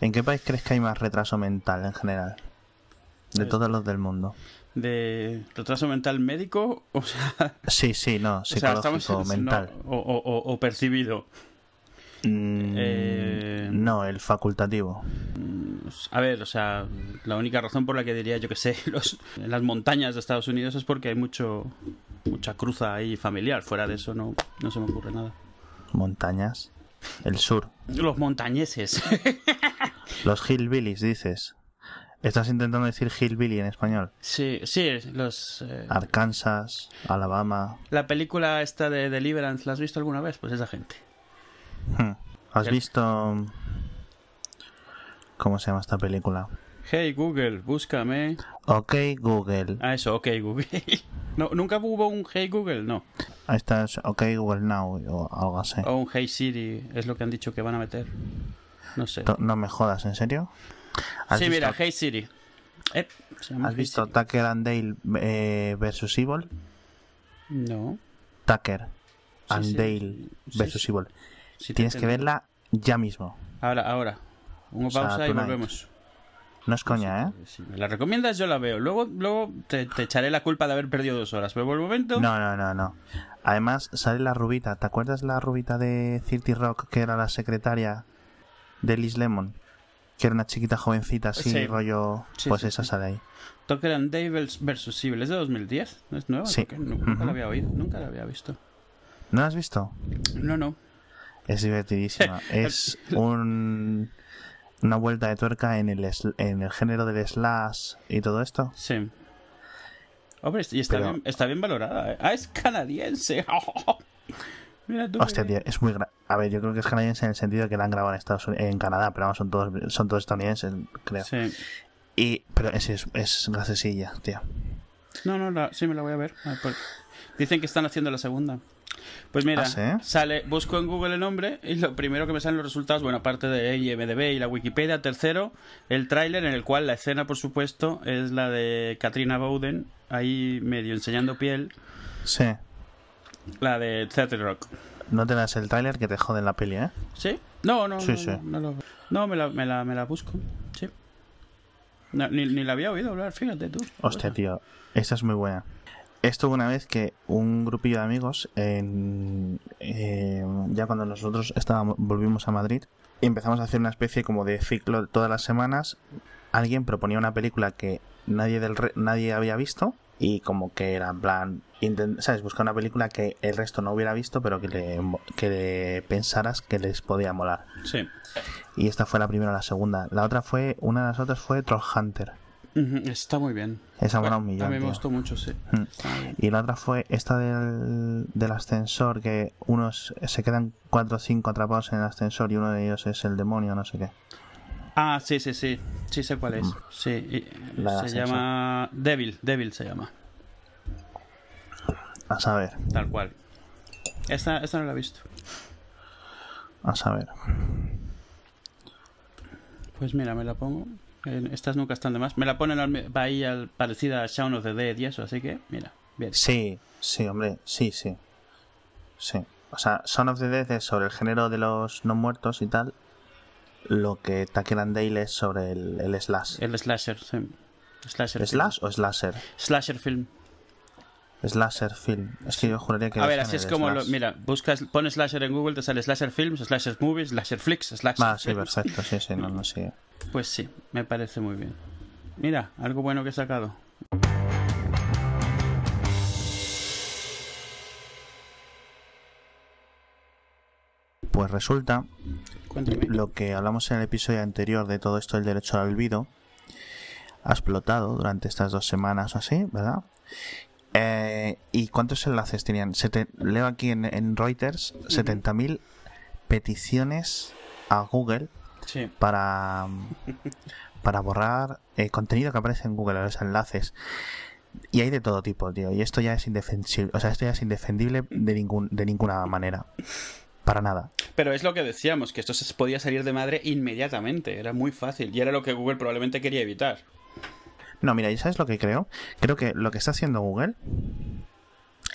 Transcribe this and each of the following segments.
¿En qué país crees que hay más retraso mental en general? De Pues- todos los del mundo. ¿De retraso mental médico? O sea, Sí, sí, no, o sea, psicológico, estamos mental. no, o, o- o- o percibido. Mm, Eh, No, el facultativo. A ver, o sea, la única razón por la que diría, yo que sé, los, en las montañas de Estados Unidos es porque hay mucho mucha cruza ahí familiar. Fuera de eso no, no se me ocurre nada. Montañas. El sur. Los montañeses. Los hillbillies, dices. Estás intentando decir hillbilly en español. sí, sí, los... eh, Arkansas, Alabama. la película esta de Deliverance, ¿la has visto alguna vez? Pues esa gente. Hmm. ¿Has visto... ¿Cómo se llama esta película? Hey Google, búscame. Ok, Google. Ah, eso, ok Google. no, ¿Nunca hubo un Hey Google? No. Ahí está, es OK Google Now o algo así. O un Hey Siri, es lo que han dicho que van a meter. No sé. No me jodas, ¿en serio? ¿Has Sí, visto, mira, Hey Siri. Eh, ¿Has Hey visto Siri. Tucker and Dale eh, versus Evil? No. Tucker and sí. Dale Sí, versus sí. Evil. Tienes que verla ya mismo. Ahora, ahora. Una O sea, pausa y volvemos. No es coña, ¿eh? Si me la recomiendas, yo la veo. Luego, luego te, te echaré la culpa de haber perdido dos horas. Pero por el momento. No, no, no, no. Además, sale la rubita. ¿Te acuerdas la rubita de Cirti Rock que era la secretaria de Liz Lemon? Que era una chiquita jovencita así, Sí. rollo. Sí, pues sí, esa sale ahí. Tucker and Dale versus Evil. ¿Es de 2010? ¿No es nueva? Sí. Nunca la había oído. Nunca la había visto. ¿No la has visto? No, no. Es divertidísima. es un, una vuelta de tuerca en el, en el género del slash y todo esto. Sí. Hombre, y está, Pero- bien, está bien valorada. ¿eh? Ah, es canadiense. Mira tú. Hostia, tío, es muy... gra- A ver, yo creo que es canadiense en el sentido de que la han grabado en Estados Unidos, en Canadá, pero vamos, son todos, son todos estadounidenses, creo. Sí. Y, pero es, es, es graciosilla, tío. No, no, la- sí me la voy a ver. Ah, pues- Dicen que están haciendo la segunda. Pues mira, ¿Ah, sí? sale, busco en Google el nombre y lo primero que me salen los resultados, bueno, aparte de IMDB y la Wikipedia, tercero, el tráiler en el cual la escena, por supuesto, es la de Katrina Bowden, ahí medio enseñando piel, Sí. la de Theater Rock. No te das el tráiler que te joden la peli, ¿eh? ¿Sí? No, no, Sí, no, sí. no, no, lo- no, me la, me la, me la busco, sí. No, ni, ni la había oído hablar, fíjate tú. Hostia, tío. Esta es muy buena. Esto una vez que un grupillo de amigos, en, eh, ya cuando nosotros estábamos, volvimos a Madrid, empezamos a hacer una especie como de ciclo todas las semanas. Alguien proponía una película que nadie del re- nadie había visto y como que era en plan, ¿sabes? Buscar una película que el resto no hubiera visto, pero que le, que le pensaras que les podía molar. Sí. Y esta fue la primera o la segunda. La otra fue, una de las otras fue Troll Hunter. Está muy bien. Esa Bueno. A mí me tío. gustó mucho, sí. Mm. Y la otra fue esta del, del ascensor, que unos se quedan cuatro o cinco atrapados en el ascensor y uno de ellos es el demonio, no sé qué. Ah, sí, sí, sí. Sí sé cuál es. Sí. Mm. La se llama Devil. Devil se llama. A saber, Tal cual. Esta, esta no la he visto. a saber. Pues mira, me la pongo. Estas nunca están de más. Me la ponen al, ahí al, parecida a Shaun of the Dead y eso, así que, mira, bien. Sí, sí, hombre, sí, sí. Sí. O sea, Son of the Dead es sobre el género de los no muertos y tal. Lo que Tucker and Dale es sobre el, el slash. El slasher, sí. Slasher film. ¿Slash o slasher? Slasher film. Slasher film. Es que yo juraría que A ver, así es como lo, mira, buscas, pones slasher en Google, te sale slasher films, slasher movies, slasher flicks, slasher Ah, sí, films. perfecto, sí, sí, no, no, sí. Pues sí, me parece muy bien. Mira, algo bueno que he sacado. Pues resulta Cuéntame. lo que hablamos en el episodio anterior de todo esto del derecho al olvido ha explotado durante estas dos semanas o así, ¿verdad? Eh, ¿Y cuántos enlaces tenían? Sete- leo aquí en, en Reuters 70.000 peticiones a Google Sí. para, para borrar eh, contenido que aparece en Google, los enlaces. Y hay de todo tipo, tío. Y esto ya es indefensible. O sea, esto ya es indefendible de, ningún, de ninguna manera. Para nada. Pero es lo que decíamos, que esto se podía salir de madre inmediatamente, era muy fácil y era lo que Google probablemente quería evitar. No, mira, ¿y sabes lo que creo? Creo que lo que está haciendo Google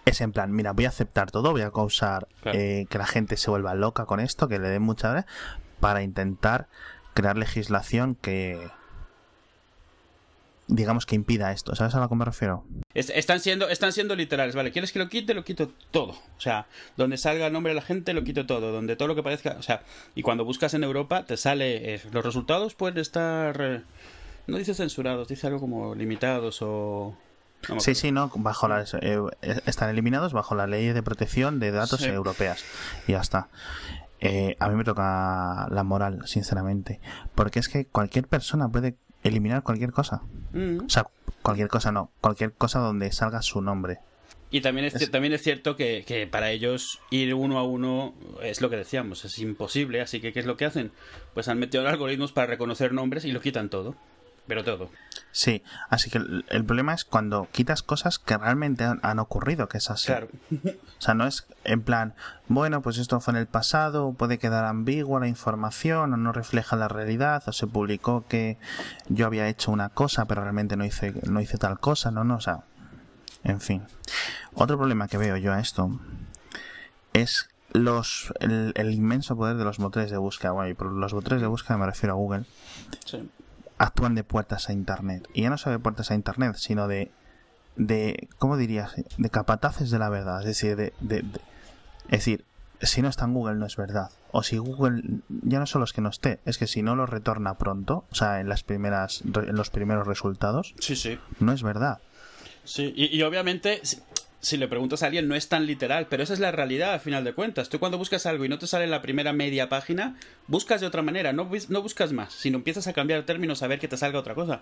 es en plan, mira, voy a aceptar todo, voy a causar Claro. eh, que la gente se vuelva loca con esto, que le den mucha hora, para intentar crear legislación que digamos que impida esto. ¿Sabes a lo que me refiero? están siendo, están siendo literales, ¿vale? ¿Quieres que lo quite? Lo quito todo. O sea, donde salga el nombre de la gente, lo quito todo. Donde todo lo que parezca. O sea, y cuando buscas en Europa, te sale. Eh, los resultados pueden estar. Eh, no dice censurados, dice algo como limitados o. sí, sí, no, bajo las, eh, están eliminados bajo la ley de protección de datos europeas. Y ya está. a mí me toca la moral, sinceramente. Porque es que cualquier persona puede eliminar cualquier cosa. Mm. O sea, cualquier cosa no, cualquier cosa donde salga su nombre. Y también es, también es cierto que, que, para ellos ir uno a uno es lo que decíamos, es imposible. Así que, ¿qué es lo que hacen? Pues han metido algoritmos para reconocer nombres y lo quitan todo pero todo. Sí, así que el, problema es cuando quitas cosas que realmente han, ocurrido, que es así. Claro. o sea, no es en plan, bueno, pues esto fue en el pasado, puede quedar ambigua la información, o no refleja la realidad, o se publicó que yo había hecho una cosa, pero realmente no hice, no hice tal cosa, no, no, o sea, en fin. Otro problema que veo yo a esto es los el, el inmenso poder de los motores de búsqueda. Bueno, y por los motores de búsqueda me refiero a Google. Sí actúan de puertas a Internet. Y ya no solo de puertas a Internet, sino de, de ¿cómo dirías? De capataces de la verdad. Es decir, de, de, es decir, si no está en Google no es verdad. O si Google ya no solo es que no esté, es que si no lo retorna pronto, o sea, en las primeras en los primeros resultados, sí, sí. no es verdad. Sí, y, y obviamente si le preguntas a alguien, no es tan literal, pero esa es la realidad al final de cuentas. Tú cuando buscas algo y no te sale en la primera media página, buscas de otra manera, no, no buscas más, sino empiezas a cambiar términos a ver que te salga otra cosa.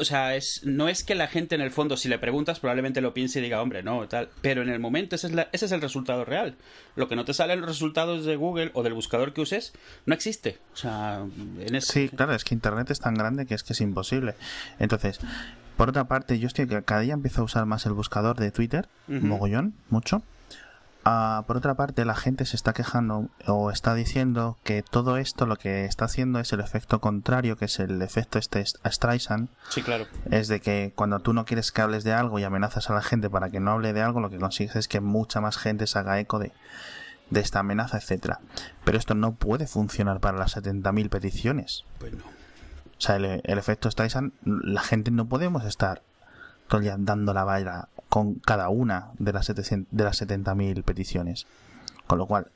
O sea, es, no es que la gente en el fondo, si le preguntas, probablemente lo piense y diga, hombre, no, tal. Pero en el momento ese es, ese es el resultado real. Lo que no te sale en los resultados de Google o del buscador que uses, no existe. O sea, en Sí, claro, es que Internet es tan grande que es que es imposible. Entonces, por otra parte, yo estoy que cada día empiezo a usar más el buscador de Twitter, mogollón, mucho. Ah, por otra parte, la gente se está quejando o está diciendo que todo esto lo que está haciendo es el efecto contrario, que es el efecto este Streisand. Sí, claro. Es de que cuando tú no quieres que hables de algo y amenazas a la gente para que no hable de algo, lo que consigues es que mucha más gente se haga eco de, de esta amenaza, etcétera. Pero esto no puede funcionar para las 70.000 peticiones. Pues no. O sea, el, efecto Streisand, la gente no podemos estar todo dando la valla con cada una de las, de las 70.000 peticiones. Con lo cual,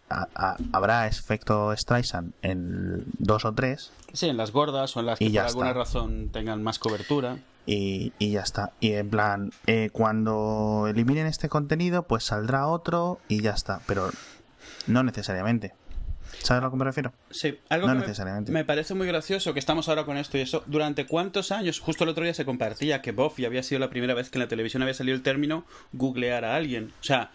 habrá efecto Streisand en dos o tres. Sí, en las gordas o en las que por alguna razón tengan más cobertura. Y, y, ya está. Y en plan, eh, cuando eliminen este contenido, pues saldrá otro y ya está. Pero no necesariamente. ¿Sabes a lo que me refiero? Sí, algo que necesariamente. Me, parece muy gracioso que estamos ahora con esto y eso. ¿Durante cuántos años? Justo el otro día se compartía que Buffy había sido la primera vez que en la televisión había salido el término googlear a alguien. O sea,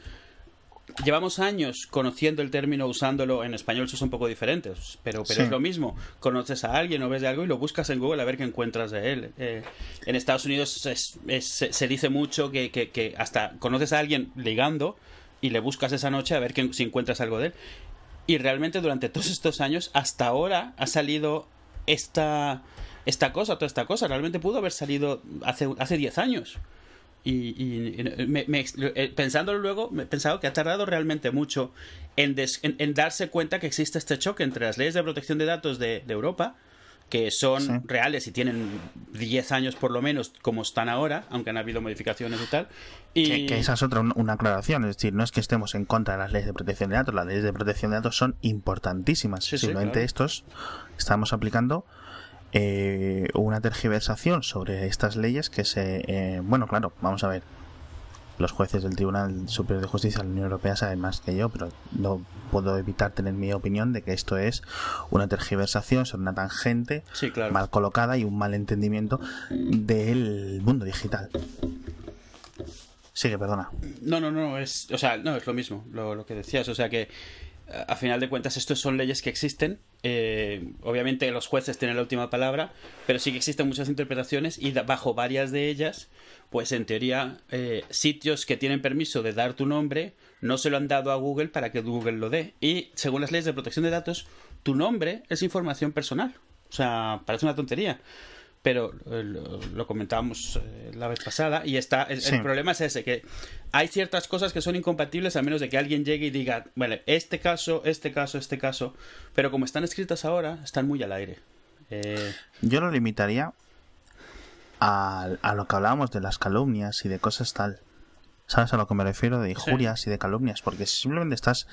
llevamos años conociendo el término, usándolo en español, eso es un poco diferente, pero, pero es lo mismo. Conoces a alguien o ves de algo y lo buscas en Google a ver qué encuentras de él. Eh, en Estados Unidos se, dice mucho que, que, hasta conoces a alguien ligando y le buscas esa noche a ver que, si encuentras algo de él. Y realmente durante todos estos años, hasta ahora, ha salido esta, esta cosa, toda esta cosa. Realmente pudo haber salido hace, hace 10 años. Y, eh, pensándolo luego, me he pensado que ha tardado realmente mucho en, en, darse cuenta que existe este choque entre las leyes de protección de datos de Europa que son reales y tienen 10 años por lo menos como están ahora, aunque han habido modificaciones y tal. Y... Que, esa es otra una aclaración, es decir, no es que estemos en contra de las leyes de protección de datos, las leyes de protección de datos son importantísimas, simplemente estos estamos aplicando eh, una tergiversación sobre estas leyes que se... Eh, bueno, claro, vamos a ver, los jueces del Tribunal Superior de Justicia de la Unión Europea saben más que yo, pero no puedo evitar tener mi opinión de que esto es una tergiversación sobre una tangente mal colocada y un mal entendimiento del mundo digital. Sigue, perdona. No, no, no, es, o sea, no, es lo mismo, lo, lo que decías, o sea que a final de cuentas, estos son leyes que existen. Eh, obviamente los jueces tienen la última palabra, pero sí que existen muchas interpretaciones y bajo varias de ellas, pues en teoría, eh, sitios que tienen permiso de dar tu nombre no se lo han dado a Google para que Google lo dé. Y según las leyes de protección de datos, tu nombre es información personal. O sea, parece una tontería pero eh, lo, comentábamos eh, la vez pasada y está el, problema es ese que hay ciertas cosas que son incompatibles a menos de que alguien llegue y diga bueno este caso este caso este caso pero como están escritas ahora están muy al aire Eh, Yo lo limitaría a, a lo que hablábamos de las calumnias y de cosas tal. ¿Sabes a lo que me refiero? De injurias y de calumnias. Porque si simplemente estás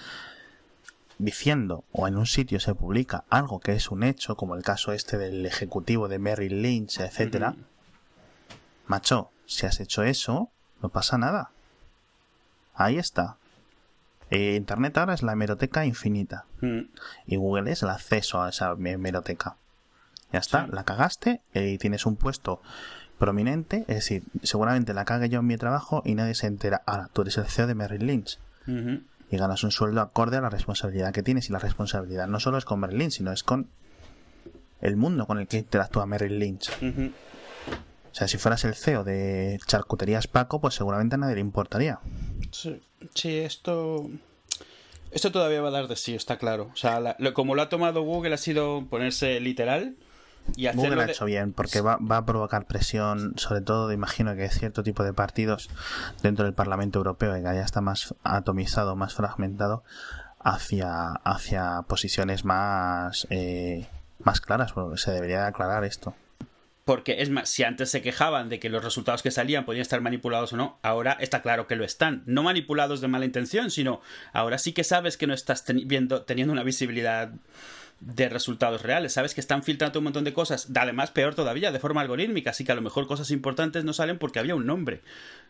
diciendo o en un sitio se publica algo que es un hecho, como el caso este del ejecutivo de Merrill Lynch, etcétera, macho, si has hecho eso, no pasa nada. Ahí está. Eh, Internet ahora es la hemeroteca infinita mm, y Google es el acceso a esa hemeroteca. Ya está, Sí. la cagaste eh, y tienes un puesto prominente, es decir, seguramente la cague yo en mi trabajo y nadie se entera. Ahora, tú eres el CEO de Merrill Lynch. Y ganas un sueldo acorde a la responsabilidad que tienes y la responsabilidad no solo es con Merrill Lynch, sino es con el mundo con el que interactúa Merrill Lynch. O sea, si fueras el CEO de Charcuterías Paco, pues seguramente a nadie le importaría. Sí, sí, esto. Esto todavía va a dar de sí, está claro. O sea, la- lo- como lo ha tomado Google ha sido ponerse literal y. Google ha de- hecho bien, porque va, va a provocar presión, sobre todo, imagino que cierto tipo de partidos dentro del Parlamento Europeo, que ya está más atomizado, más fragmentado, hacia, hacia posiciones más, eh, más claras, porque se debería de aclarar esto. Porque es más, si antes se quejaban de que los resultados que salían podían estar manipulados o no, ahora está claro que lo están. No manipulados de mala intención, sino ahora sí que sabes que no estás teni- viendo, teniendo una visibilidad de resultados reales. Sabes que están filtrando un montón de cosas. Además, peor todavía, de forma algorítmica. Así que a lo mejor cosas importantes no salen porque había un nombre.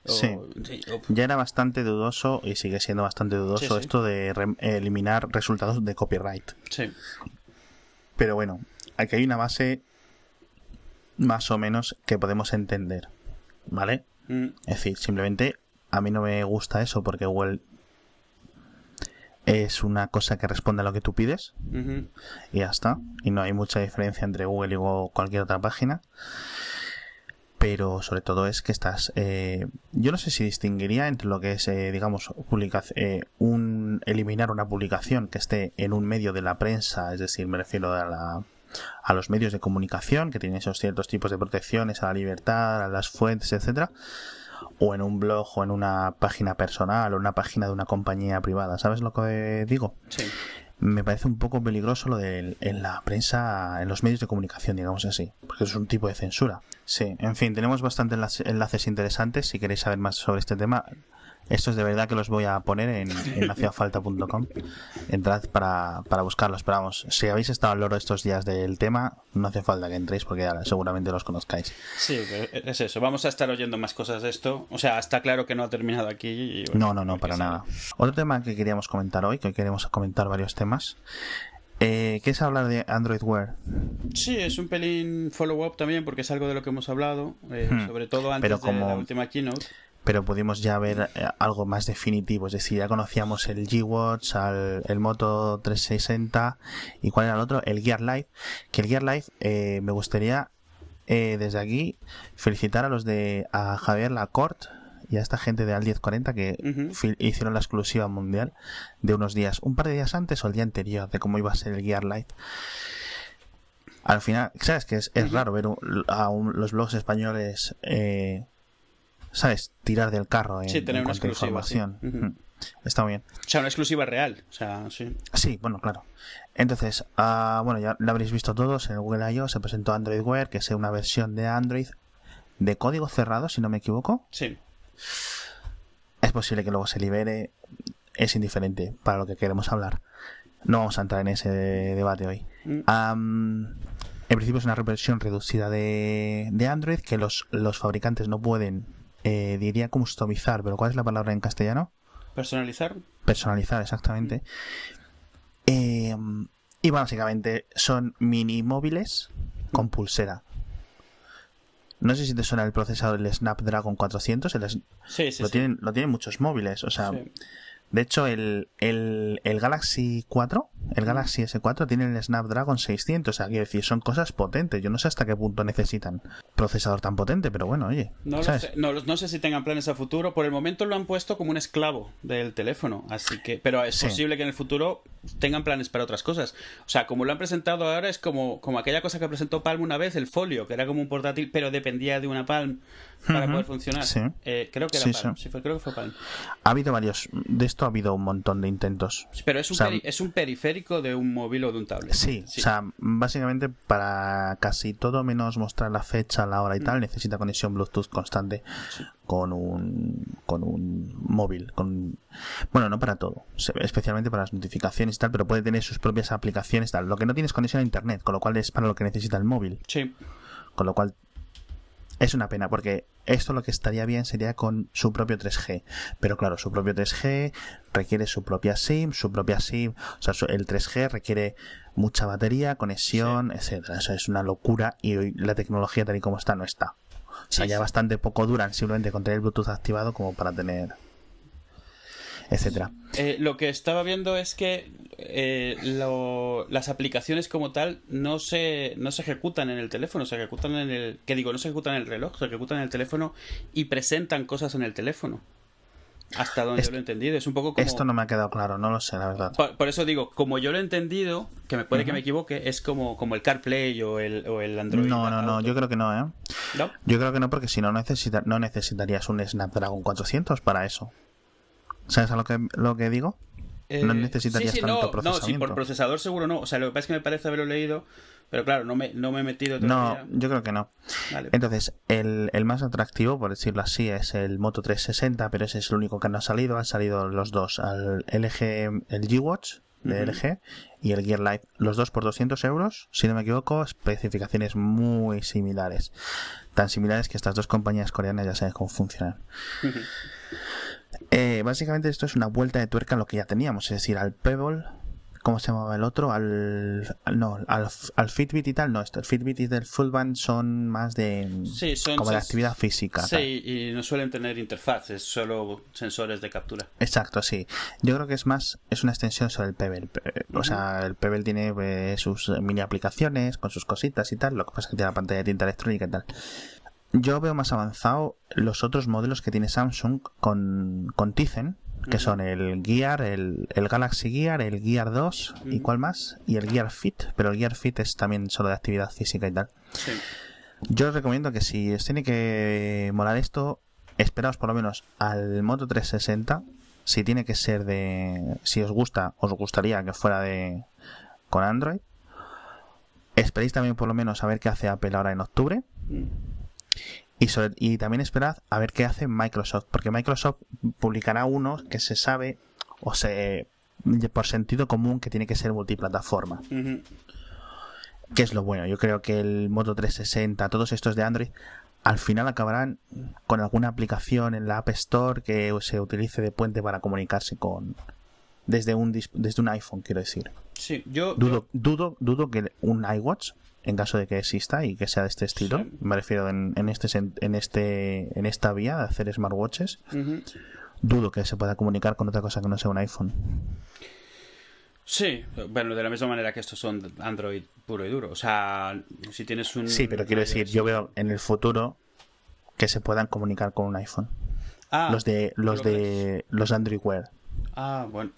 O- Sí. sí, o- Ya era bastante dudoso, y sigue siendo bastante dudoso, Sí, sí. esto de re- eliminar resultados de copyright. sí. Pero bueno, aquí hay una base más o menos que podemos entender, ¿vale? Mm, Es decir, simplemente a mí no me gusta eso porque Google es una cosa que responde a lo que tú pides y ya está. Y no hay mucha diferencia entre Google y cualquier otra página. Pero sobre todo es que estás... eh, yo no sé si distinguiría entre lo que es, eh, digamos, eh, un eliminar una publicación que esté en un medio de la prensa, es decir, me refiero a la a los medios de comunicación que tienen esos ciertos tipos de protecciones a la libertad, a las fuentes, etcétera, o en un blog o en una página personal o una página de una compañía privada. ¿Sabes lo que digo? Sí. Me parece un poco peligroso lo de en la prensa, en los medios de comunicación, digamos así, porque es un tipo de censura. Sí, en fin, tenemos bastantes enlace- enlaces interesantes. Si queréis saber más sobre este tema, estos de verdad que los voy a poner en, en haciafalta.com. Entrad para, para buscarlos. Pero vamos, si habéis estado al loro estos días del tema, no hace falta que entréis porque ya seguramente los conozcáis. Sí, es eso. Vamos a estar oyendo más cosas de esto. O sea, está claro que no ha terminado aquí. y bueno, No, no, no, para nada. Otro tema que queríamos comentar hoy, que hoy queremos comentar varios temas, eh, es hablar de Android Wear. Sí, es un pelín follow-up también porque es algo de lo que hemos hablado, eh, Hmm. sobre todo antes Pero como- de la última keynote. Pero pudimos ya ver eh, algo más definitivo, es decir, ya conocíamos el G-Watch, el Moto 360 y cuál era el otro, el Gear Live, que el Gear Live eh, me gustaría eh, desde aquí felicitar a los de a Javier Lacorte y a esta gente de Al 1040 que hicieron la exclusiva mundial de unos días, un par de días antes o el día anterior de cómo iba a ser el Gear Live. Al final, sabes que es, raro ver un- a un- los blogs españoles eh, ¿sabes? Tirar del carro en, Sí, tener en una sí. Está muy bien. O sea, una exclusiva real. O sea, sí. Sí, bueno, claro. Entonces, ah, bueno, ya lo habréis visto todos. En el Google I.O. se presentó Android Wear, que es una versión de Android de código cerrado, si no me equivoco. Sí. Es posible que luego se libere. Es indiferente para lo que queremos hablar. No vamos a entrar en ese debate hoy. Mm. En principio es una versión reducida de, de Android que los, los fabricantes no pueden, eh, diría, customizar. Pero ¿cuál es la palabra en castellano? Personalizar. personalizar exactamente Eh, y básicamente son mini móviles con pulsera no sé si te suena el procesador del Snapdragon 400 el Sí, sí, lo sí. tienen lo tienen muchos móviles o sea. De hecho el, el, el Galaxy 4 el Galaxy S4 tiene el Snapdragon 600 o sea quiero decir son cosas potentes yo no sé hasta qué punto necesitan procesador tan potente pero bueno oye No, ¿sabes? sé, no, no sé si tengan planes a futuro. Por el momento lo han puesto como un esclavo del teléfono. Así que, pero es Sí. posible que en el futuro tengan planes para otras cosas. O sea, como lo han presentado ahora es como, como aquella cosa que presentó Palm una vez, el folio, que era como un portátil, pero dependía de una Palm para poder funcionar. sí. Eh, creo que era Sí, Palm. sí. Sí, fue, creo que fue Palm. ha habido varios de esto ha habido un montón de intentos Pero es un, O sea, peri- es un periférico de un móvil o de un tablet. Sí, o sea, básicamente para casi todo menos mostrar la fecha, la hora y Mm. tal, necesita conexión Bluetooth constante con un con un móvil, con bueno, no para todo, especialmente para las notificaciones y tal, pero puede tener sus propias aplicaciones tal. Lo que no tiene es conexión a internet, con lo cual es para lo que necesita el móvil, Sí. con lo cual es una pena porque esto lo que estaría bien sería con su propio 3G, pero claro, su propio 3G requiere su propia SIM, su propia SIM, o sea, el 3G requiere mucha batería, conexión, etcétera. Eso es una locura y hoy la tecnología tal y como está no está. O sea, Sí, ya sí. bastante poco duran simplemente con tener el Bluetooth activado como para tener etcétera. Eh, lo que estaba viendo es que eh, lo- las aplicaciones como tal no se, no se ejecutan en el teléfono, se ejecutan en el... que digo? No se ejecutan en el reloj, se ejecutan en el teléfono y presentan cosas en el teléfono. Hasta donde Esto- yo lo he entendido. Es un poco como... Esto no me ha quedado claro, no lo sé, la verdad. Por, por eso digo, como yo lo he entendido, que me puede que me equivoque, es como, como el CarPlay o el, o el Android. No, no, no, yo creo que no, ¿eh? ¿No? Yo creo que no, porque si no, necesita, no necesitarías un Snapdragon 400 para eso. ¿Sabes a lo que, lo que digo? No Eh, necesitarías sí, sí, tanto no, No, sí, por procesador seguro no. O sea, lo que pasa es que me parece haberlo leído, pero claro, no me, no me he metido No, todavía. yo creo que no. Vale. Entonces, el, el más atractivo, por decirlo así, es el Moto 360, pero ese es el único que no ha salido. Han salido los dos, al LG, el G-Watch de. LG y el Gear Live, los dos por 200 euros, si no me equivoco, especificaciones muy similares. Tan similares que estas dos compañías coreanas ya saben cómo funcionan. Ujú. Eh, básicamente esto es una vuelta de tuerca a lo que ya teníamos, es decir, al Pebble, ¿cómo se llamaba el otro? Al, al- no, al, al Fitbit y tal, no, esto, el Fitbit y el Fullband son más de Sí, son como de actividad física. tal. Sí, y no suelen tener interfaz, es solo sensores de captura. Exacto, sí. Yo creo que es más, es una extensión sobre el Pebble. Eh, O sea, el Pebble tiene eh, sus mini aplicaciones con sus cositas y tal, lo que pasa es que tiene la pantalla de tinta electrónica y tal. Yo veo más avanzado los otros modelos que tiene Samsung con, con Tizen, que son el Gear, el, el Galaxy Gear, el Gear 2 y cuál más, y el Gear Fit, pero el Gear Fit es también solo de actividad física y tal. Sí. Yo os recomiendo que si os tiene que molar esto, esperaos por lo menos al Moto 360. Si tiene que ser de. Si os gusta, os gustaría que fuera de. con Android. Esperéis también por lo menos a ver qué hace Apple ahora en octubre. Mm. Y, sobre- y también esperad a ver qué hace Microsoft. Porque Microsoft publicará uno que se sabe, o se. por sentido común, que tiene que ser multiplataforma. Ujú. que es lo bueno. Yo creo que el Moto 360, todos estos de Android, al final acabarán con alguna aplicación en la App Store que se utilice de puente para comunicarse con desde un desde un iPhone, quiero decir. Sí, yo, Dudo dudo dudo que un iWatch en caso de que exista y que sea de este estilo, Sí. me refiero en, en este en este en esta vía de hacer smartwatches, dudo que se pueda comunicar con otra cosa que no sea un iPhone. Sí, bueno, de la misma manera que estos son Android puro y duro. O sea, si tienes un... Sí, pero quiero decir, yo veo en el futuro que se puedan comunicar con un iPhone. Ah, los de los ¿tú lo de los Android Wear. Ah, bueno.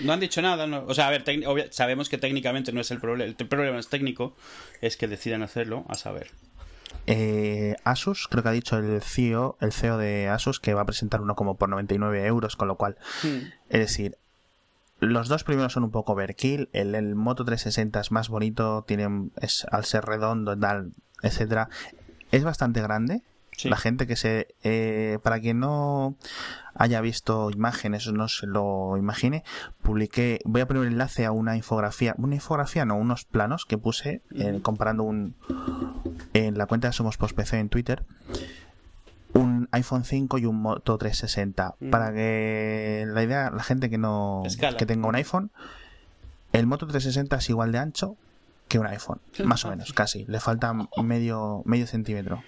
No han dicho nada. no. O sea, a ver, sabemos que técnicamente no es el problema. El problema es técnico, es que decidan hacerlo, a saber. Eh, Asus, creo que ha dicho el CEO, el CEO de Asus que va a presentar uno como por 99 euros, con lo cual, es decir, los dos primeros son un poco overkill, el, el Moto 360 es más bonito, tiene, es, al ser redondo, tal, etcétera, es bastante grande. Sí. La gente que se, eh, para quien no haya visto imágenes o no se lo imagine, publiqué, voy a poner un enlace a una infografía, una infografía no, unos planos que puse eh, comparando un, en la cuenta de Somos Post PC en Twitter, un iPhone 5 y un Moto 360. Mm. Para que la idea, la gente que no, Escala. que tenga un iPhone, el Moto 360 es igual de ancho que un iPhone, más o menos, casi. Le falta medio, medio centímetro.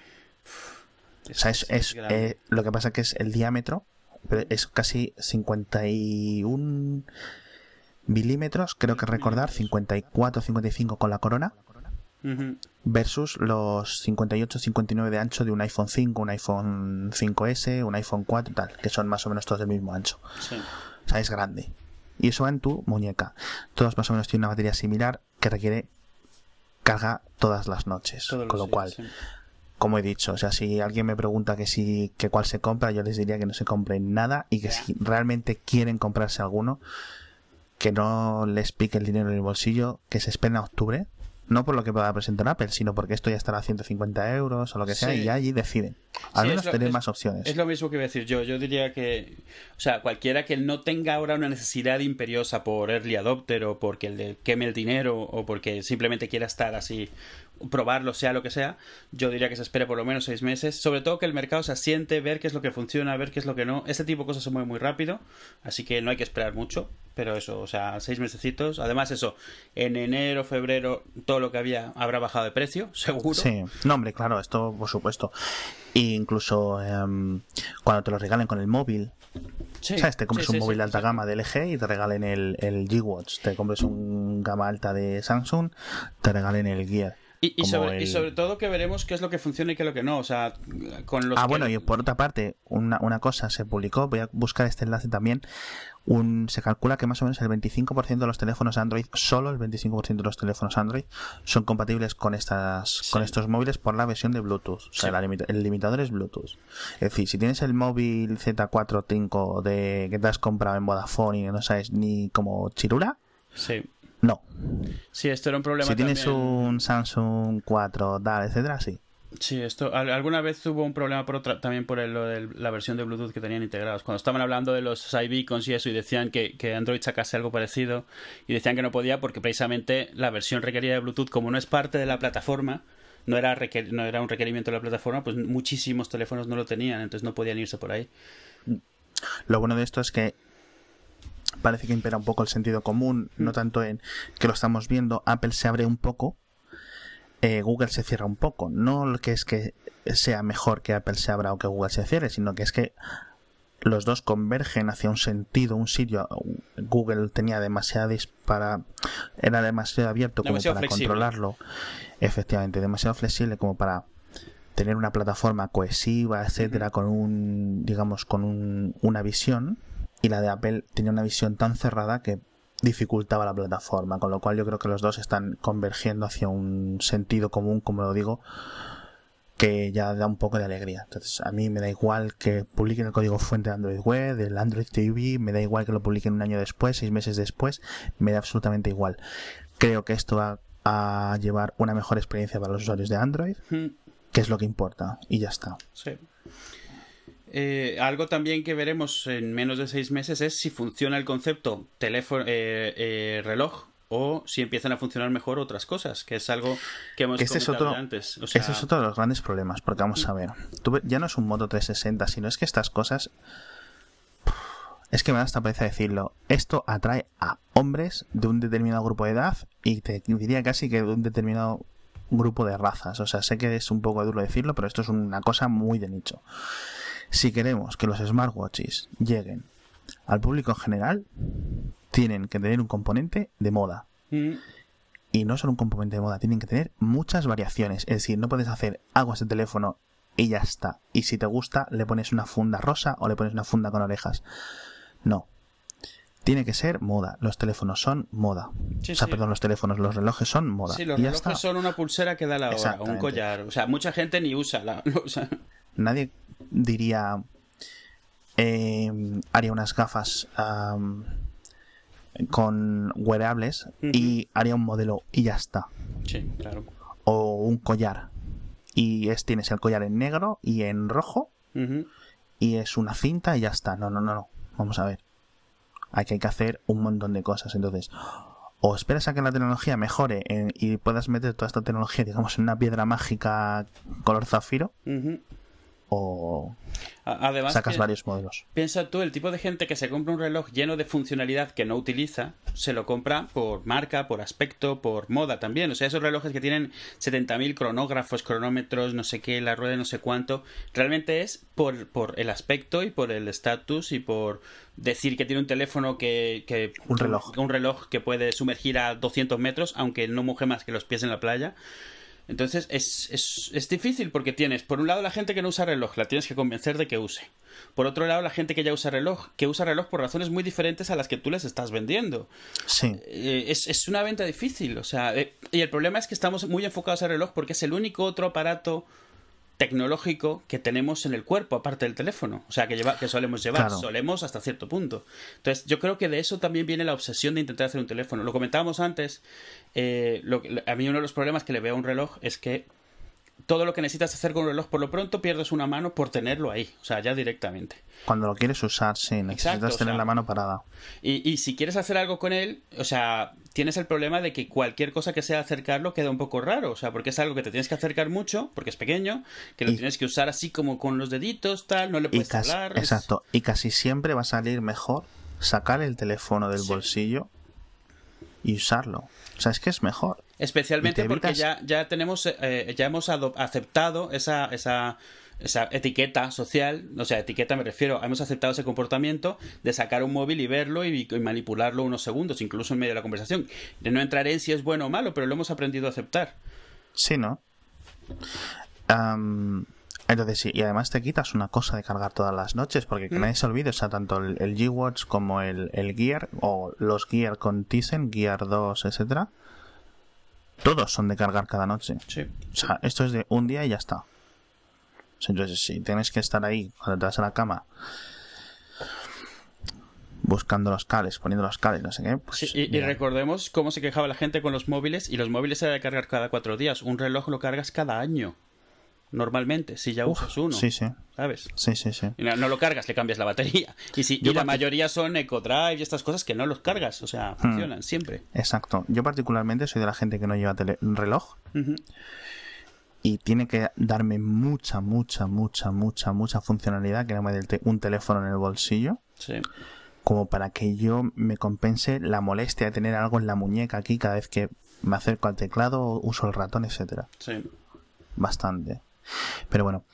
O sea, es, eh, lo que pasa que es el diámetro, es casi 51 milímetros, creo que recordar, 54, 55 con la corona, Ujú. versus los 58, 59 de ancho de un iPhone 5, un iPhone 5S, un iPhone 4 y tal, que son más o menos todos del mismo ancho. Sí. O sea, es grande. Y eso va en tu muñeca. Todos más o menos tienen una batería similar que requiere carga todas las noches. Todos con lo cual, días, sí. Como he dicho, o sea, si alguien me pregunta que si que cuál se compra, yo les diría que no se compren nada y que si realmente quieren comprarse alguno, que no les pique el dinero en el bolsillo, que se esperen a octubre, no por lo que pueda presentar Apple, sino porque esto ya estará a 150 euros o lo que sea, y allí deciden. Al menos tener más opciones. Es lo mismo que iba a decir yo. Yo diría que, o sea, cualquiera que no tenga ahora una necesidad imperiosa por early adopter o porque le queme el dinero o porque simplemente quiera estar así probarlo, sea lo que sea, yo diría que se espere por lo menos seis meses. Sobre todo que el mercado se asiente, ver qué es lo que funciona, ver qué es lo que no. Este tipo de cosas se mueve muy rápido, así que no hay que esperar mucho. Pero eso, o sea, seis mesecitos. Además, eso, en enero, febrero, todo lo que había habrá bajado de precio, seguro. Sí, no, hombre, claro, esto por supuesto. E incluso em, cuando te lo regalen con el móvil, ¿Sabes? Te compras un móvil de alta gama de LG y te regalen el, el G-Watch. Te compras un gama alta de Samsung, te regalen el Gear. Y, sobre, todo que veremos qué es lo que funciona y qué es lo que no. O sea, con los. Ah, bueno, y por otra parte, una, una cosa se publicó, voy a buscar este enlace también. Un, se calcula que más o menos el 25% de los teléfonos Android, solo el 25% de los teléfonos Android, son compatibles con estas con estos móviles por la versión de Bluetooth. O sea, el limitador es Bluetooth. Es decir, si tienes el móvil Z4 5 de que te has comprado en Vodafone y no sabes ni como chirura, sí. No. Sí, esto era un problema. Si tienes un Samsung 4, tal, etcétera, sí. Sí, esto alguna vez tuvo un problema por otra, también por lo de la versión de Bluetooth que tenían integrados. Cuando estaban hablando de los iBeacons y eso y decían que, que, Android sacase algo parecido y decían que no podía porque precisamente la versión requerida de Bluetooth como no es parte de la plataforma, no era, no era un requerimiento de la plataforma, pues muchísimos teléfonos no lo tenían, entonces no podían irse por ahí. Lo bueno de esto es que parece que impera un poco el sentido común, no mm. tanto en que lo estamos viendo, Apple se abre un poco, eh, Google se cierra un poco. No lo que es que sea mejor que Apple se abra o que Google se cierre, sino que es que los dos convergen hacia un sentido, un sitio. Google tenía demasiado para, era demasiado abierto como para controlarlo. Efectivamente, demasiado flexible como para tener una plataforma cohesiva, etcétera, con un, digamos, con un, una visión y la de Apple tenía una visión tan cerrada que dificultaba la plataforma, con lo cual yo creo que los dos están convergiendo hacia un sentido común, como lo digo, que ya da un poco de alegría. Entonces, a mí me da igual que publiquen el código fuente de Android Web, del Android TV, me da igual que lo publiquen un año después, seis meses después, me da absolutamente igual. Creo que esto va a llevar una mejor experiencia para los usuarios de Android, hmm. que es lo que importa, y ya está. Sí. Eh, algo también que veremos en menos de seis meses es si funciona el concepto teléfono eh, eh, reloj o si empiezan a funcionar mejor otras cosas, que es algo que hemos este es otro, antes. Ese es otro de los grandes problemas, porque vamos a ver, ya no es un Moto 360, sino es que estas cosas es que me da hasta pereza decirlo. Esto atrae a hombres de un determinado grupo de edad y te diría casi que de un determinado grupo de razas. O sea, sé que es un poco duro decirlo, pero esto es una cosa muy de nicho. Si queremos que los smartwatches lleguen al público en general, tienen que tener un componente de moda. Mm. Y no solo un componente de moda, tienen que tener muchas variaciones. Es decir, no puedes hacer algo a ese teléfono y ya está. Y si te gusta, le pones una funda rosa o le pones una funda con orejas. No. Tiene que ser moda. Los teléfonos son moda. o sea, perdón, los teléfonos, los relojes son moda. Sí, los relojes son una pulsera que da la hora, un collar. O sea, mucha gente ni usa la. Nadie diría, eh, haría unas gafas con wearables y haría un modelo y ya está. Sí, claro. O un collar. Y es, tienes el collar en negro y en rojo. Y es una cinta y ya está. No, no, no, no. Vamos a ver. Hay que, hay que hacer un montón de cosas. Entonces, o esperas a que la tecnología mejore y puedas meter toda esta tecnología, digamos, en una piedra mágica color zafiro o Además, sacas varios modelos. Piensa tú, el tipo de gente que se compra un reloj lleno de funcionalidad que no utiliza, se lo compra por marca, por aspecto, por moda también. O sea, esos relojes que tienen 70.000 cronógrafos, cronómetros, no sé qué, la rueda, no sé cuánto, realmente es por, por el aspecto y por el estatus y por decir que tiene un teléfono que, que... Un reloj. Un reloj que puede sumergir a 200 metros, aunque no moje más que los pies en la playa. Entonces es, es, es, difícil porque tienes, por un lado, la gente que no usa reloj, la tienes que convencer de que use. Por otro lado, la gente que ya usa reloj, que usa reloj por razones muy diferentes a las que tú les estás vendiendo. Sí. Eh, es, es, una venta difícil, o sea, eh, y el problema es que estamos muy enfocados al reloj porque es el único otro aparato tecnológico que tenemos en el cuerpo, aparte del teléfono. O sea, que, lleva, que solemos llevar. Solemos hasta cierto punto. Entonces, yo creo que de eso también viene la obsesión de intentar hacer un teléfono. Lo comentábamos antes. Eh, lo, a mí uno de los problemas que le veo a un reloj es que todo lo que necesitas hacer con un reloj, por lo pronto pierdes una mano por tenerlo ahí, o sea, ya directamente. Cuando lo quieres usar, sí, necesitas tener la mano parada. Y, y, si quieres hacer algo con él, o sea, tienes el problema de que cualquier cosa que sea acercarlo queda un poco raro, o sea, porque es algo que te tienes que acercar mucho, porque es pequeño, que lo tienes que usar así como con los deditos, tal, no le puedes hablar. Exacto, y casi siempre va a salir mejor sacar el teléfono del bolsillo y usarlo. O sea, es que es mejor. Especialmente porque ya, ya tenemos, eh, ya hemos aceptado esa, esa, esa etiqueta social, o sea, etiqueta me refiero, hemos aceptado ese comportamiento de sacar un móvil y verlo y, manipularlo unos segundos, incluso en medio de la conversación. De no entrar en si es bueno o malo, pero lo hemos aprendido a aceptar. Sí, ¿no? Entonces sí, y además te quitas una cosa de cargar todas las noches, porque que mm. nadie se olvide, o sea, tanto el, G-Watch como el, el, Gear, o los Gear con Tizen, Gear 2, etcétera, todos son de cargar cada noche. Sí. O sea, esto es de un día y ya está. Entonces, si tienes que estar ahí cuando te vas a la cama buscando los cables, poniendo los cables, no sé qué. Pues sí, y, y, recordemos cómo se quejaba la gente con los móviles y los móviles se de cargar cada cuatro días. Un reloj lo cargas cada año normalmente, si ya usas uno. Sí, sí. ¿Sabes? Sí, sí, sí. no, lo cargas, le cambias la batería. Y, si, la mayoría son EcoDrive y estas cosas que no los cargas, o sea, hmm. funcionan siempre. Exacto. Yo particularmente soy de la gente que no lleva reloj. Y tiene que darme mucha, mucha, mucha, mucha, mucha funcionalidad que no me dé un teléfono en el bolsillo. Sí. Como para que yo me compense la molestia de tener algo en la muñeca aquí cada vez que me acerco al teclado, uso el ratón, etcétera. Sí. Bastante. Pero bueno,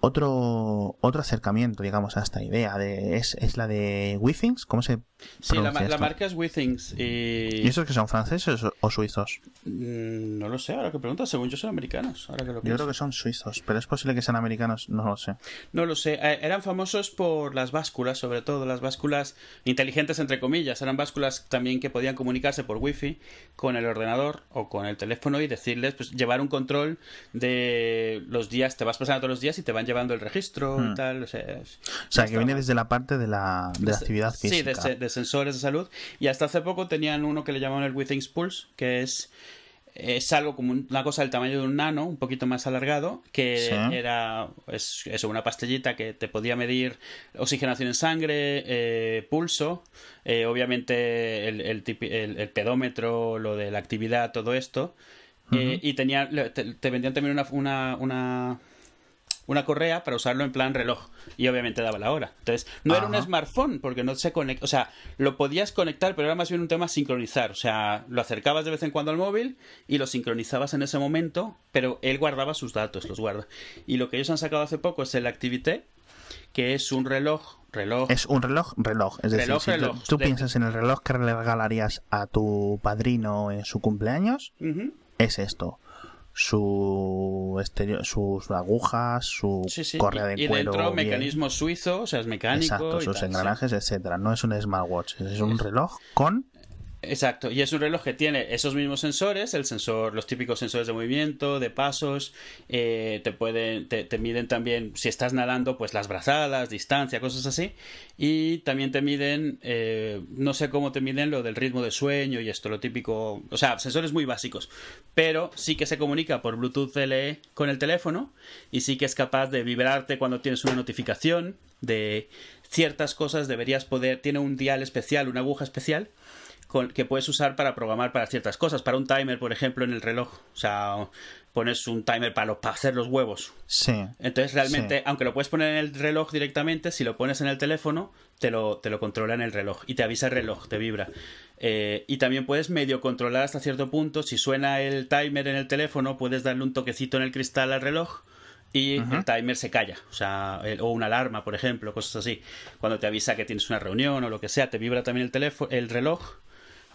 otro, otro acercamiento, digamos, a esta idea de, es, es la de Withings. ¿Cómo se Sí, la, la, marca es Withings. Y... ¿Y esos que son franceses o, suizos? Mm, no lo sé, ahora que preguntas. Según yo son americanos. Ahora que lo yo creo que son suizos, pero es posible que sean americanos, no lo sé. No lo sé. Eh, eran famosos por las básculas, sobre todo las básculas inteligentes, entre comillas. Eran básculas también que podían comunicarse por wifi con el ordenador o con el teléfono y decirles, pues llevar un control de los días. Te vas pasando todos los días y te van llevando el registro y hmm. tal. O sea, que viene desde la parte de la, de la actividad física. Sí, de, sensores de salud. Y hasta hace poco tenían uno que le llamaban el Withings Pulse, que es es algo como una cosa del tamaño de un nano, un poquito más alargado, que era es, eso, una pastillita que te podía medir oxigenación en sangre, eh, pulso, eh, obviamente el, el, pedómetro, lo de la actividad, todo esto. Eh, y tenía, te, vendían también una, una una correa para usarlo en plan reloj y obviamente daba la hora. Entonces, no era un smartphone porque no se conecta, o sea, lo podías conectar, pero era más bien un tema sincronizar, o sea, lo acercabas de vez en cuando al móvil y lo sincronizabas en ese momento, pero él guardaba sus datos, los guarda. Y lo que ellos han sacado hace poco es el Activité, que es un reloj reloj. Es un reloj, reloj. Es decir, si tú, piensas en el reloj que le regalarías a tu padrino en su cumpleaños, es esto su exterior, sus agujas, su correa de cuero. Y dentro mecanismo suizo, o sea, es mecánico. Exacto, sus engranajes, etcétera. No es un smartwatch, es un reloj con Exacto, y es un reloj que tiene esos mismos sensores, el sensor, los típicos sensores de movimiento, de pasos, eh, te pueden, te, miden también si estás nadando, pues las brazadas, distancia, cosas así, y también te miden, eh, no sé cómo te miden lo del ritmo de sueño y esto, lo típico, o sea, sensores muy básicos, pero sí que se comunica por Bluetooth LE con el teléfono y sí que es capaz de vibrarte cuando tienes una notificación de ciertas cosas deberías poder, tiene un dial especial, una aguja especial que puedes usar para programar para ciertas cosas, para un timer, por ejemplo, en el reloj. O sea, pones un timer para, para hacer los huevos. Sí. Entonces, realmente, aunque lo puedes poner en el reloj directamente, si lo pones en el teléfono, te lo, te lo controla en el reloj y te avisa el reloj, te vibra. Eh, y también puedes medio controlar hasta cierto punto. Si suena el timer en el teléfono, puedes darle un toquecito en el cristal al reloj y el timer se calla, o sea, o una alarma, por ejemplo, cosas así. Cuando te avisa que tienes una reunión o lo que sea, te vibra también el teléfono, el reloj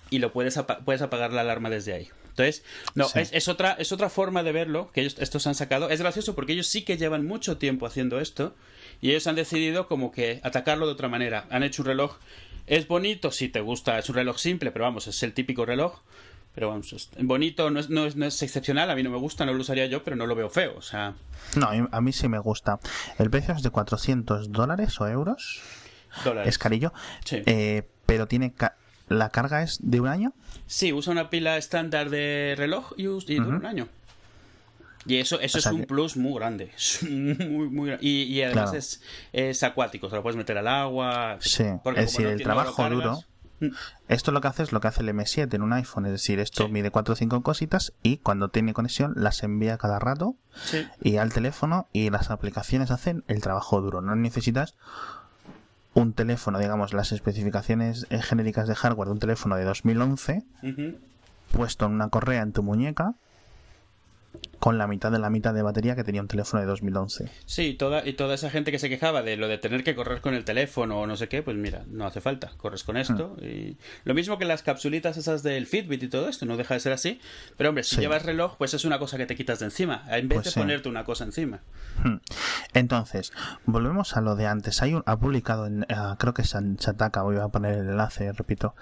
y lo puedes, puedes apagar la alarma desde ahí. Entonces, no, es, otra, es otra forma de verlo que ellos, estos han sacado. Es gracioso porque ellos sí que llevan mucho tiempo haciendo esto y ellos han decidido como que atacarlo de otra manera. Han hecho un reloj, es bonito si te gusta, es un reloj simple, pero vamos, es el típico reloj, Pero vamos, es bonito, no es, no, es, no es excepcional, a mí no me gusta, no lo usaría yo, pero no lo veo feo, o sea... No, a mí- a mí sí me gusta. El precio es de 400 dólares o euros. Dólares. Es carillo. Sí. Eh, pero tiene... ca- La carga es de un año. Sí, usa una pila estándar de reloj y, dura un año. Y eso, eso O sea es un que- plus muy grande. Muy, muy y, y además Claro. es, es acuático, se lo puedes meter al agua. Sí, porque es decir, no el trabajo cargas- duro- Mm, Esto lo que hace es lo que hace el M7 en un iPhone. Es decir, esto Sí. mide 4 o 5 cositas y cuando tiene conexión las envía cada rato Sí. y al teléfono y las aplicaciones hacen el trabajo duro. No necesitas un teléfono, digamos, las especificaciones eh, genéricas de hardware de un teléfono de 2011 Ujú. puesto en una correa en tu muñeca con la mitad de la mitad de batería que tenía un teléfono de 2011. Sí, toda, y toda esa gente que se quejaba de lo de tener que correr con el teléfono o no sé qué, pues mira, no hace falta, corres con esto. Hmm. Y lo mismo que las capsulitas esas del Fitbit y todo esto, no deja de ser así. Pero hombre, si Sí. llevas reloj, pues es una cosa que te quitas de encima, en vez Pues de sí. ponerte una cosa encima. Hmm. Entonces, volvemos a lo de antes. Hay un, ha publicado, en, ah, creo que es en Chataka, voy a poner el enlace, repito,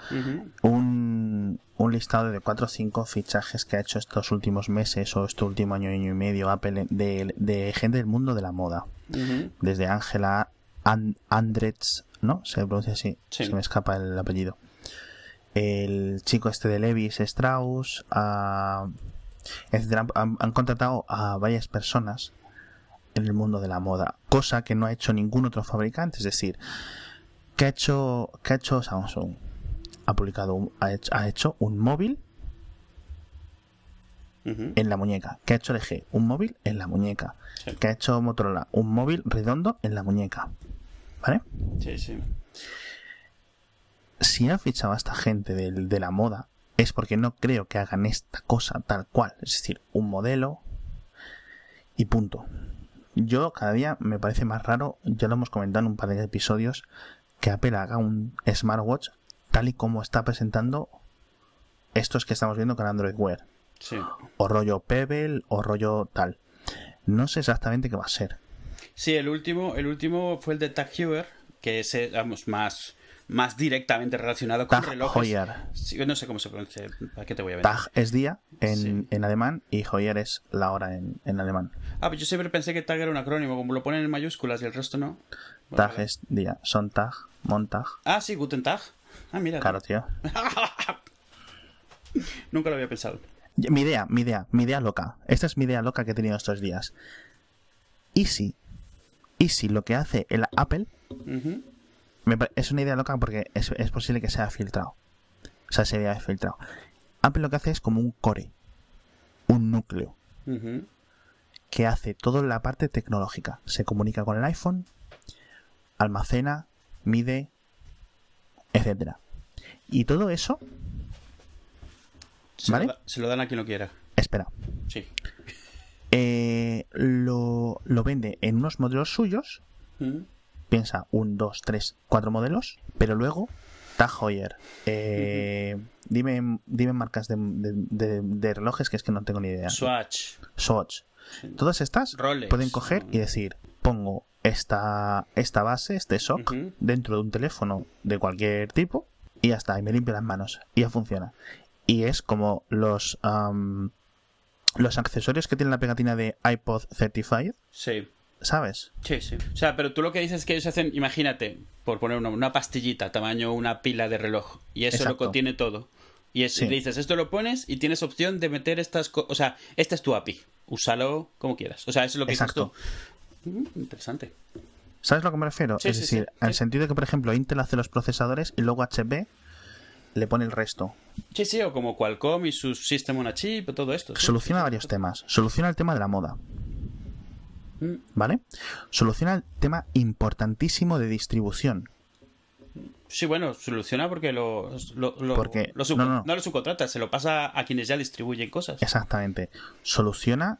un, un listado de 4 o 5 fichajes que ha hecho estos últimos meses o este último año, año y medio Apple de, de gente del mundo de la moda. Desde Angela An- Andretz, ¿no? Se pronuncia así, Sí. se me escapa el apellido. El chico este de Levis Strauss, etcétera. Han, han contratado a varias personas en el mundo de la moda, cosa que no ha hecho ningún otro fabricante. Es decir, que ha hecho, que ha hecho Samsung? Ha publicado, ha hecho, un móvil en la muñeca. ¿Qué ha hecho LG? Un móvil en la muñeca. Sí. ¿Qué ha hecho Motorola? Un móvil redondo en la muñeca. ¿Vale? Sí, sí. Si ha fichado a esta gente del- de, la moda, es porque no creo que hagan esta cosa tal cual. Es decir, un modelo y punto. Yo cada día me parece más raro, ya lo hemos comentado en un par de episodios, que Apple haga un smartwatch tal y como está presentando estos que estamos viendo con Android Wear. Sí. O rollo Pebble o rollo tal. No sé exactamente qué va a ser. Sí, el último, el último fue el de Tag Heuer, que es, eh, vamos, más, más directamente relacionado con Tag relojes. Heuer. Sí, no sé cómo se pronuncia, ¿para qué te voy a mentir? Tag es día en, Sí. en alemán y Heuer es la hora en, en alemán. Ah, pues yo siempre pensé que Tag era un acrónimo, como lo ponen en mayúsculas y el resto no. Bueno, Tag vale. es día. Sonntag, Montag. Ah, sí, Guten Tag. Ah, mira. Claro, tío. Nunca lo había pensado. Mi idea, mi idea, mi idea loca. Esta es mi idea loca que he tenido estos días. ¿Y si? ¿Y si lo que hace el Apple me es una idea loca porque es, es posible que sea filtrado? O sea, se haya filtrado. Apple lo que hace es como un core, un núcleo, que hace toda la parte tecnológica. Se comunica con el iPhone, almacena, mide, etcétera. Y todo eso, Se, ¿Vale? lo da- se lo dan a quien lo quiera. espera, Sí. eh, lo, lo vende en unos modelos suyos, Ujú. piensa un, dos, tres, cuatro modelos, pero luego Tag Heuer, eh, dime, dime marcas de, de- de- de relojes que es que no tengo ni idea. Swatch. Swatch. Sí. Todas estas Rolex. pueden coger y decir, pongo esta, esta base, este SOC, dentro de un teléfono de cualquier tipo y ya está, y me limpio las manos y ya funciona. Y es como los am, los accesorios que tienen la pegatina de iPod Certified, Sí. ¿sabes? Sí, sí. O sea, pero tú lo que dices es que ellos hacen, imagínate, por poner una, una pastillita, tamaño una pila de reloj, y eso lo contiene todo. Y es, Sí. le dices, esto lo pones y tienes opción de meter estas cosas. O sea, este es tu API. Úsalo como quieras. O sea, eso es lo que dices Exacto. tú. Mm, interesante. ¿Sabes a lo que me refiero? Sí, es sí, decir, sí, en el sentido de que, por ejemplo, Intel hace los procesadores y luego HP le pone el resto. Sí, sí, o como Qualcomm y su System on a Chip, todo esto. Soluciona varios temas. Soluciona el tema de la moda, Mm, ¿vale? Soluciona el tema importantísimo de distribución. Sí, bueno, soluciona porque lo, lo, lo- Porque- lo no, no. no lo subcontrata, se lo pasa a quienes ya distribuyen cosas. Exactamente. Soluciona.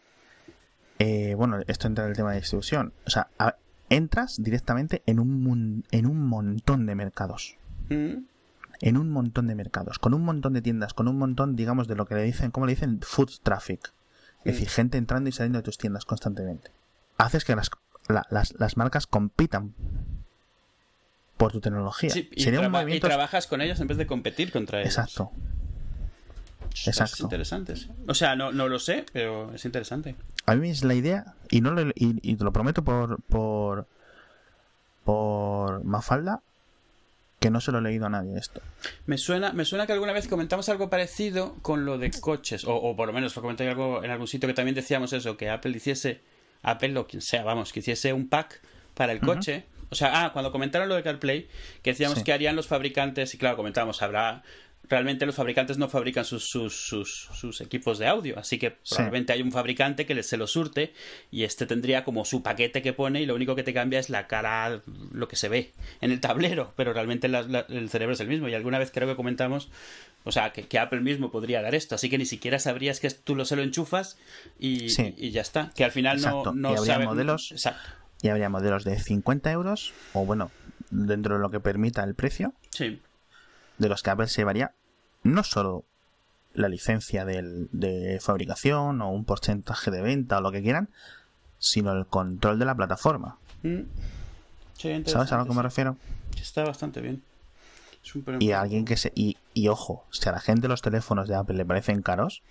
Eh, bueno, esto entra en el tema de distribución. O sea, a- entras directamente en un, en un montón de mercados. Mm, En un montón de mercados. Con un montón de tiendas. Con un montón, digamos, de lo que le dicen. ¿Cómo le dicen? Food traffic. Es Mm. decir, gente entrando y saliendo de tus tiendas constantemente. Haces que las, la- las, las marcas compitan por tu tecnología. Sí, y, Sería un traba- y movimiento. trabajas con ellas en vez de competir contra ellas. Exacto. Exacto. Es interesante. O sea, no, no lo sé, pero es interesante. A mí es la idea, y no lo, y, y te lo prometo por, por, por Mafalda, que no se lo he leído a nadie esto. Me suena, me suena que alguna vez comentamos algo parecido con lo de coches, o, o por lo menos lo comenté algo en algún sitio que también decíamos eso, que Apple hiciese, Apple o quien sea, vamos, que hiciese un pack para el coche. O sea, ah, cuando comentaron lo de CarPlay, que decíamos Sí. que harían los fabricantes, y claro, comentábamos, habrá. Realmente los fabricantes no fabrican sus, sus, sus, sus equipos de audio, así que Sí. probablemente hay un fabricante que les- se lo surte y este tendría como su paquete que pone y lo único que te cambia es la cara, lo que se ve en el tablero, pero realmente la- la- el cerebro es el mismo. Y alguna vez creo que comentamos, o sea, que, que Apple mismo podría dar esto, así que ni siquiera sabrías que tú lo se lo enchufas y, Sí. y ya está. Que al final Exacto. no, no Y habría sabe- modelos Exacto. Y habría modelos de 50 euros, o bueno, dentro de lo que permita el precio, Sí. De los que Apple se llevaría no solo la licencia del- de fabricación o un porcentaje de venta o lo que quieran, sino el control de la plataforma. Mm. Sí, ¿Sabes a lo que me refiero? Está bastante bien. Es un Y a alguien que se. Y, y ojo, si a la gente los teléfonos de Apple le parecen caros,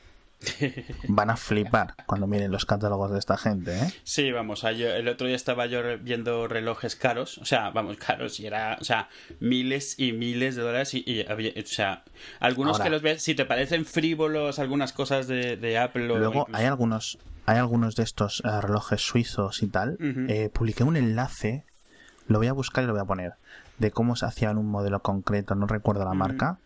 van a flipar cuando miren los catálogos de esta gente, ¿eh? Sí, vamos, el otro día estaba yo viendo relojes caros, o sea, vamos, caros, y era, o sea, miles y miles de dólares, y, y había, o sea, algunos Ahora- que los ves, si te parecen frívolos algunas cosas de, de Apple o Luego incluso- hay algunos. Hay algunos de estos eh, relojes suizos y tal. Eh, publiqué un enlace, lo voy a buscar y lo voy a poner, de cómo se hacía en un modelo concreto, no recuerdo la marca.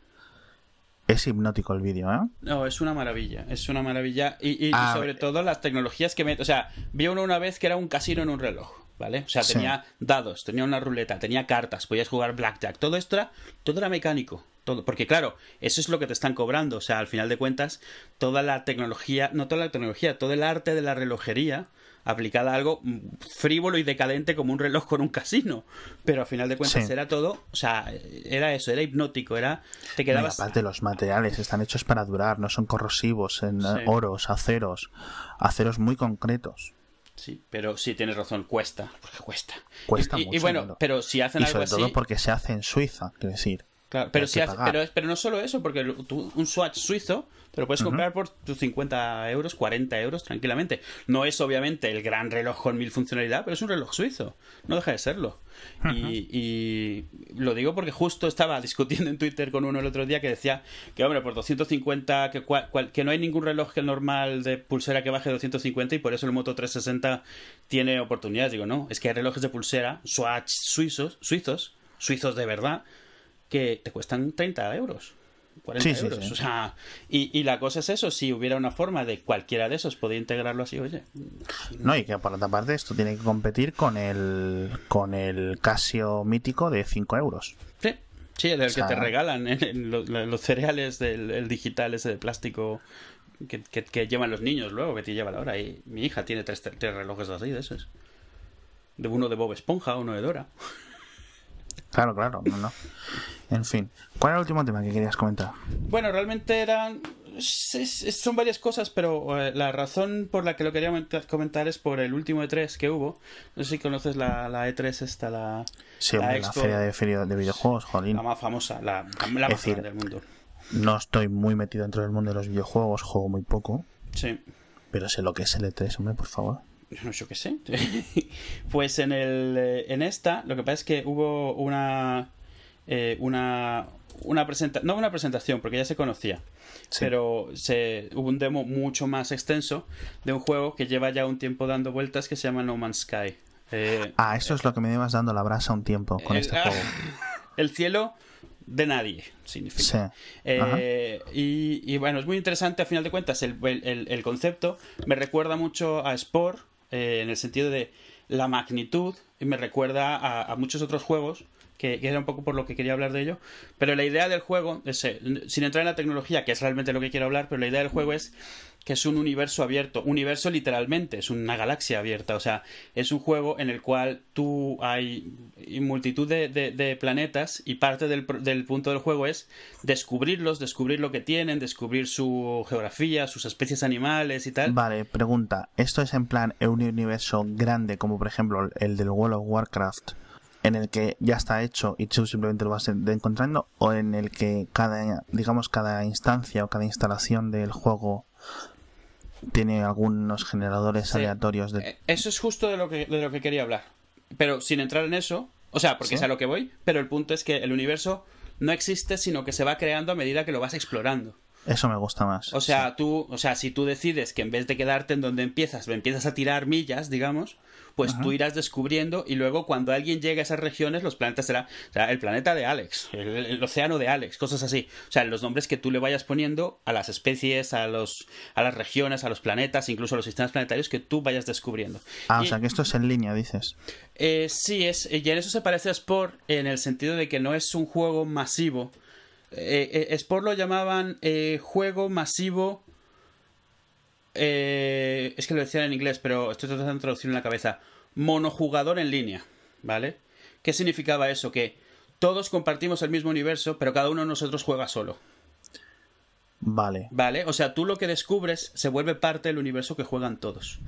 Es hipnótico el vídeo, ¿eh? No, es una maravilla, es una maravilla. Y, y- y Ah, sobre todo las tecnologías que mete. O sea, vi uno una vez que era un casino en un reloj, ¿vale? O sea, Sí. tenía dados, tenía una ruleta, tenía cartas, podías jugar blackjack. Todo esto era, todo era mecánico. Todo. Porque claro, eso es lo que te están cobrando. O sea, al final de cuentas, toda la tecnología, no toda la tecnología, todo el arte de la relojería aplicada a algo frívolo y decadente como un reloj con un casino. Pero al final de cuentas Sí. era todo, o sea, era eso, era hipnótico, era... Te No, quedabas... aparte los materiales están hechos para durar, no son corrosivos en eh, Sí. oros, aceros, aceros muy concretos. Sí, pero sí tienes razón, cuesta, porque cuesta. Cuesta y, y- y mucho bueno, pero si hacen Y algo sobre así, todo porque se hace en Suiza, quiero decir. Claro, pero si hace- pero, pero no solo eso, porque tú- un Swatch suizo te lo puedes comprar por tus 50 euros, 40 euros tranquilamente. No es obviamente el gran reloj con mil funcionalidad, pero es un reloj suizo, no deja de serlo. y, y lo digo porque justo estaba discutiendo en Twitter con uno el otro día que decía que, hombre, por 250, que, cua- cual- que no hay ningún reloj que normal de pulsera que baje de 250 y por eso el Moto 360 tiene oportunidades. Digo, no, es que hay relojes de pulsera, Swatch suizos, suizos, suizos de verdad, que te cuestan 30 euros. 40 Sí, sí, euros. sí. O sea, y, y la cosa es eso, si hubiera una forma de cualquiera de esos poder integrarlo así, oye, No, y que por otra parte esto tiene que competir con el con el Casio mítico de 5 euros. Sí, sí, el del O sea- que te regalan en, en los, cereales del el digital ese de plástico que, que- que llevan los niños luego, que te lleva la hora. Y mi hija tiene tres, tres relojes así de esos. De uno de Bob Esponja, uno de Dora. Claro, claro, no, no. En fin, ¿cuál era el último tema que querías comentar? Bueno, realmente eran... son varias cosas, pero eh, la razón por la que lo quería comentar- es por el último E3 que hubo. No sé si conoces la, la E3 esta, la, Sí, la feria de, feria de videojuegos, jolín. la más famosa, la, la más decir, del mundo. No estoy muy metido dentro del mundo de los videojuegos, juego muy poco, Sí. pero sé lo que es el E3, hombre, por favor. No, yo qué sé. pues en el eh, en esta, lo que pasa es que hubo una eh, una una presentación, no una presentación, porque ya se conocía, Sí. pero se hubo un demo mucho más extenso de un juego que lleva ya un tiempo dando vueltas que se llama No Man's Sky. Eh, Ah, eso es lo que me llevas dando la brasa un tiempo con el- este juego. El cielo de nadie significa. Sí. Eh, y, y bueno, es muy interesante a final de cuentas el, el- el- el concepto. Me recuerda mucho a Spore eh, en el sentido de la magnitud y me recuerda a, a muchos otros juegos que, era un poco por lo que quería hablar de ello. Pero la idea del juego, es, sin entrar en la tecnología, que es realmente lo que quiero hablar, pero la idea del juego es que es un universo abierto, universo literalmente, es una galaxia abierta, o sea, es un juego en el cual tú hay multitud de, planetas y parte del, del punto del juego es descubrirlos, descubrir lo que tienen, descubrir su geografía, sus especies animales y tal. Vale, pregunta. ¿Esto es en plan un universo grande como por ejemplo el del World of Warcraft en el que ya está hecho y tú simplemente lo vas encontrando o en el que cada digamos cada instancia o cada instalación del juego tiene algunos generadores aleatorios de eh, eso es justo de lo que de lo que quería hablar. Pero sin entrar en eso o sea porque es a lo que voy pero el punto es que el universo no existe sino que se va creando a medida que lo vas explorando. Eso me gusta más. O sea, tú, o sea, si tú decides que en vez de quedarte en donde empiezas, empiezas a tirar millas, digamos, pues tú irás descubriendo y luego cuando alguien llegue a esas regiones, los planetas será, o sea, el planeta de Alex, el, océano de Alex, cosas así. O sea, los nombres que tú le vayas poniendo a las especies, a los, a las regiones, a los planetas, incluso a los sistemas planetarios que tú vayas descubriendo. Ah, o sea, que esto es en línea, dices. Eh, sí, es, y en eso se parece a Sport en el sentido de que no es un juego masivo. Eh, eh Sport lo llamaban eh, juego masivo eh, es que lo decían en inglés, pero estoy tratando de traducir en la cabeza. Monojugador en línea, ¿vale? ¿Qué significaba eso? Que todos compartimos el mismo universo, pero cada uno de nosotros juega solo. Vale. Vale, o sea, tú lo que descubres se vuelve parte del universo que juegan todos.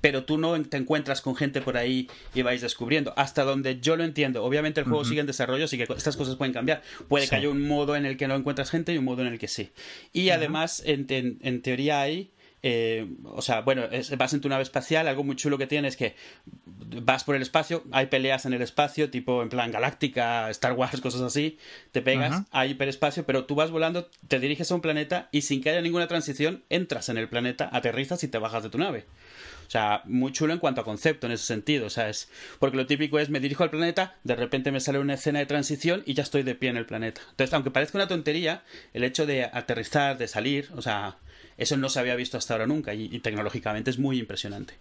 Pero tú no te encuentras con gente por ahí y vais descubriendo. Hasta donde yo lo entiendo. Obviamente el juego sigue en desarrollo, así que estas cosas pueden cambiar. Puede que haya un modo en el que no encuentras gente y un modo en el que sí. Y además, en, en teoría hay eh, o sea, bueno, vas en tu nave espacial, algo muy chulo que tiene es que vas por el espacio, hay peleas en el espacio, tipo en plan galáctica, Star Wars, cosas así, te pegas, hay hiperespacio, pero tú vas volando, te diriges a un planeta y sin que haya ninguna transición, entras en el planeta, aterrizas y te bajas de tu nave. O sea, muy chulo en cuanto a concepto en ese sentido. O sea, es. Porque lo típico es me dirijo al planeta, de repente me sale una escena de transición y ya estoy de pie en el planeta. Entonces, aunque parezca una tontería, el hecho de aterrizar, de salir, o sea, eso no se había visto hasta ahora nunca y, tecnológicamente es muy impresionante.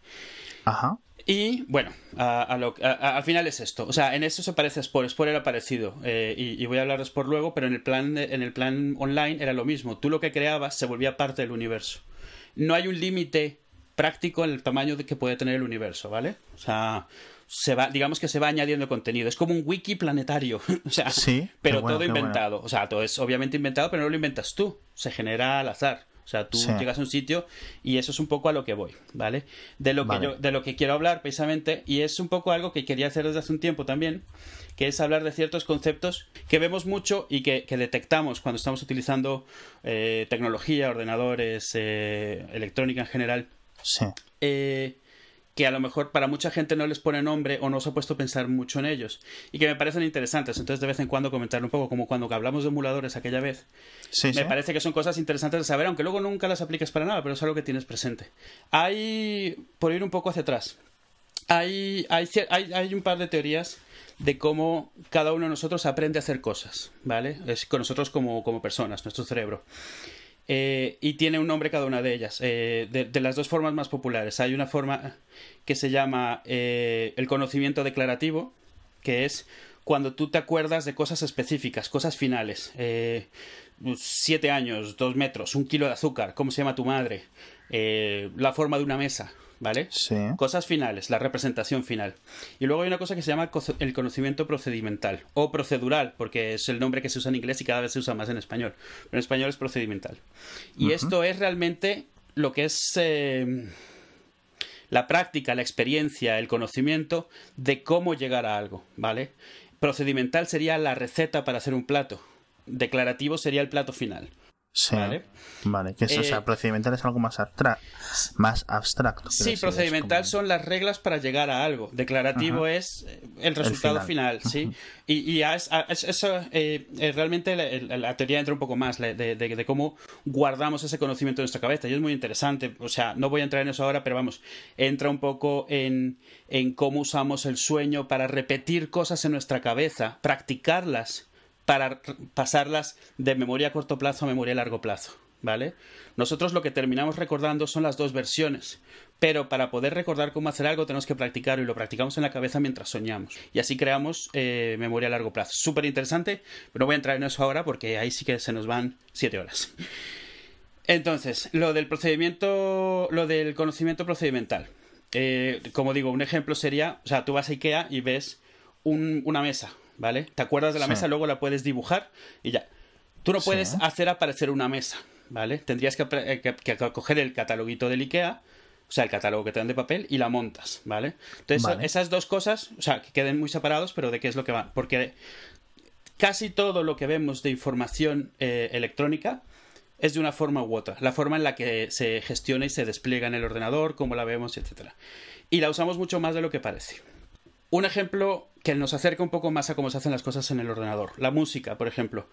Ajá. Y bueno, al final es esto. O sea, en eso se parece a Spore. Spore era parecido. Eh, y, voy a hablar de Spore luego, pero en el, plan en el plan online era lo mismo. Tú lo que creabas se volvía parte del universo. No hay un límite práctico en el tamaño de que puede tener el universo, ¿vale? O sea, se va, digamos que se va añadiendo contenido. Es como un wiki planetario. o sea, sí, pero todo inventado. O sea, todo es obviamente inventado, pero no lo inventas tú. Se genera al azar. O sea, tú llegas a un sitio y eso es un poco a lo que voy, ¿vale? De lo que yo, de lo que quiero hablar precisamente, y es un poco algo que quería hacer desde hace un tiempo también, que es hablar de ciertos conceptos que vemos mucho y que, detectamos cuando estamos utilizando eh, tecnología, ordenadores, eh, electrónica en general. Sí. Eh, que a lo mejor para mucha gente no les pone nombre o no se ha puesto a pensar mucho en ellos y que me parecen interesantes. Entonces, de vez en cuando comentar un poco, como cuando hablamos de emuladores aquella vez. me parece que son cosas interesantes de saber, aunque luego nunca las apliques para nada, pero es algo que tienes presente. Hay, por ir un poco hacia atrás, hay, hay, hay, un par de teorías de cómo cada uno de nosotros aprende a hacer cosas, ¿vale? Es con nosotros como, como personas, nuestro cerebro. Eh, y tiene un nombre cada una de ellas, eh, de, las dos formas más populares. Hay una forma que se llama eh, el conocimiento declarativo, que es cuando tú te acuerdas de cosas específicas, cosas finales. siete años, dos metros, un kilo de azúcar, cómo se llama tu madre, la forma de una mesa, ¿vale? Sí. Cosas finales, la representación final. Y luego hay una cosa que se llama el conocimiento procedimental o procedural, porque es el nombre que se usa en inglés y cada vez se usa más en español. Pero en español es procedimental. Y esto es realmente lo que es eh, la práctica, la experiencia, el conocimiento de cómo llegar a algo, ¿vale? Procedimental sería la receta para hacer un plato. Declarativo sería el plato final. Sí. Vale. Que eso, o sea, eh, procedimental es algo más, más abstracto. Sí, procedimental son las reglas para llegar a algo. Declarativo es eh, el resultado final. sí. Y, eso eh, realmente la, teoría entra un poco más de, cómo guardamos ese conocimiento en nuestra cabeza. Y es muy interesante. O sea, no voy a entrar en eso ahora, pero vamos, entra un poco en, en cómo usamos el sueño para repetir cosas en nuestra cabeza, practicarlas para pasarlas de memoria a corto plazo a memoria a largo plazo. ¿Vale? Nosotros lo que terminamos recordando son las dos versiones, pero para poder recordar cómo hacer algo tenemos que practicarlo y lo practicamos en la cabeza mientras soñamos. Y así creamos eh, memoria a largo plazo. Súper interesante, pero no voy a entrar en eso ahora porque ahí sí que se nos van siete horas. Entonces, lo del procedimiento, lo del conocimiento procedimental. Eh, como digo, un ejemplo sería, o sea, tú vas a Ikea y ves una mesa, ¿vale? Te acuerdas de la mesa, luego la puedes dibujar y ya. Tú no puedes hacer aparecer una mesa, ¿vale? Tendrías que, eh, coger el cataloguito del IKEA, o sea, el catálogo que te dan de papel, y la montas, ¿vale? Entonces, esas dos cosas, o sea, que queden muy separados, pero de qué es lo que va. Porque casi todo lo que vemos de información eh, electrónica es de una forma u otra. La forma en la que se gestiona y se despliega en el ordenador, cómo la vemos, etc. Y la usamos mucho más de lo que parece. Un ejemplo que nos acerca un poco más a cómo se hacen las cosas en el ordenador. La música, por ejemplo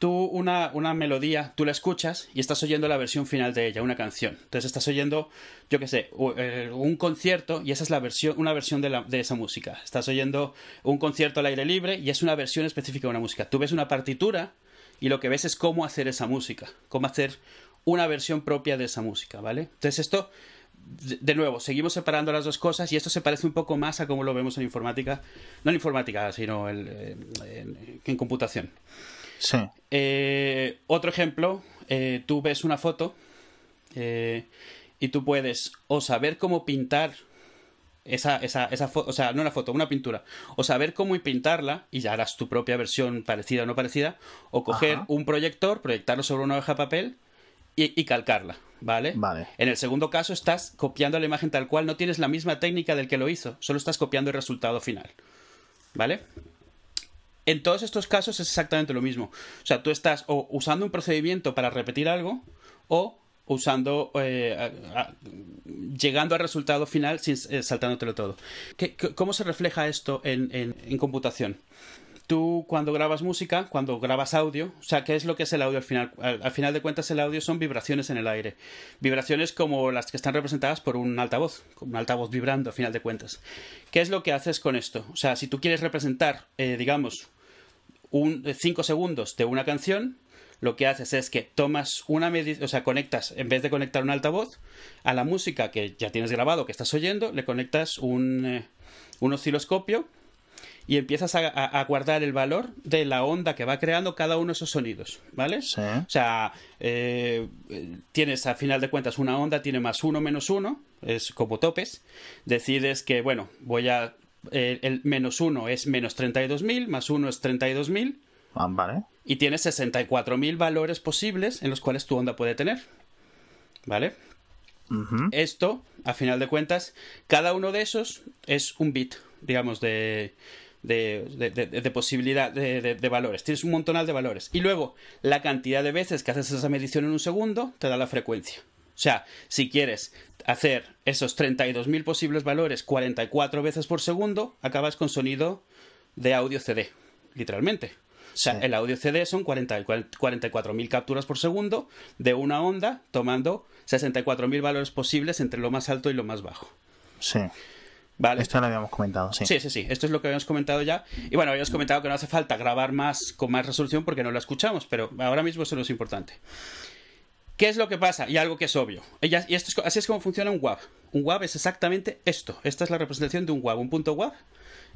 tú una, una, melodía, tú la escuchas y estás oyendo la versión final de ella, una canción. Entonces estás oyendo, yo qué sé, eh, un concierto y esa es la versión, una versión de, de esa música. Estás oyendo un concierto al aire libre y es una versión específica de una música. Tú ves una partitura y lo que ves es cómo hacer esa música, cómo hacer una versión propia de esa música, ¿vale? Entonces esto, de nuevo, seguimos separando las dos cosas y esto se parece un poco más a cómo lo vemos en informática, no en informática, sino en computación. Sí. Eh, otro ejemplo, eh, tú ves una foto eh, y tú puedes o saber cómo pintar esa, esa, esa foto, o sea, no una foto, una pintura, o saber cómo pintarla y ya harás tu propia versión parecida o no parecida, o coger un proyector, proyectarlo sobre una hoja de papel y, calcarla, ¿vale? Vale. En el segundo caso estás copiando la imagen tal cual, no tienes la misma técnica del que lo hizo, solo estás copiando el resultado final, ¿vale? En todos estos casos es exactamente lo mismo. O sea, tú estás o usando un procedimiento para repetir algo o usando eh, llegando al resultado final sin eh, saltándotelo todo. ¿Cómo se refleja esto en, computación? Tú cuando grabas música, cuando grabas audio, o sea, ¿qué es lo que es el audio al final? Al, final de cuentas el audio son vibraciones en el aire. Vibraciones como las que están representadas por un altavoz, un altavoz vibrando al final de cuentas. ¿Qué es lo que haces con esto? O sea, si tú quieres representar, eh, digamos, un 5 segundos de una canción, lo que haces es que tomas una medida, o sea, conectas, en vez de conectar un altavoz, a la música que ya tienes grabado, que estás oyendo, le conectas un, eh, un osciloscopio y empiezas a, guardar el valor de la onda que va creando cada uno de esos sonidos, ¿vale? O sea, eh, tienes a final de cuentas una onda, tiene más uno, menos uno, es como topes. Decides que, bueno, voy a el, menos 1 es menos 32.000, más 1 es 32.000. Ah, vale. Y tienes 64.000 valores posibles en los cuales tu onda puede tener. ¿Vale? Esto, a final de cuentas, cada uno de esos es un bit, digamos, de, de, de, posibilidad de, valores. Tienes un montonal de valores. Y luego, la cantidad de veces que haces esa medición en un segundo te da la frecuencia. O sea, si quieres hacer esos 32.000 posibles valores 44 veces por segundo, acabas con sonido de audio CD, literalmente. O sea, el audio CD son 44.000 capturas por segundo de una onda tomando 64.000 valores posibles entre lo más alto y lo más bajo. Sí. Vale. Esto lo habíamos comentado, sí. Sí, sí, sí. Esto es lo que habíamos comentado ya. Y bueno, habíamos comentado que no hace falta grabar más con más resolución porque no la escuchamos, pero ahora mismo eso no es importante. ¿Qué es lo que pasa? Y algo que es obvio. Y esto es, así es como funciona un WAV. Un WAV es exactamente esto. Esta es la representación de un WAV. Un punto WAV,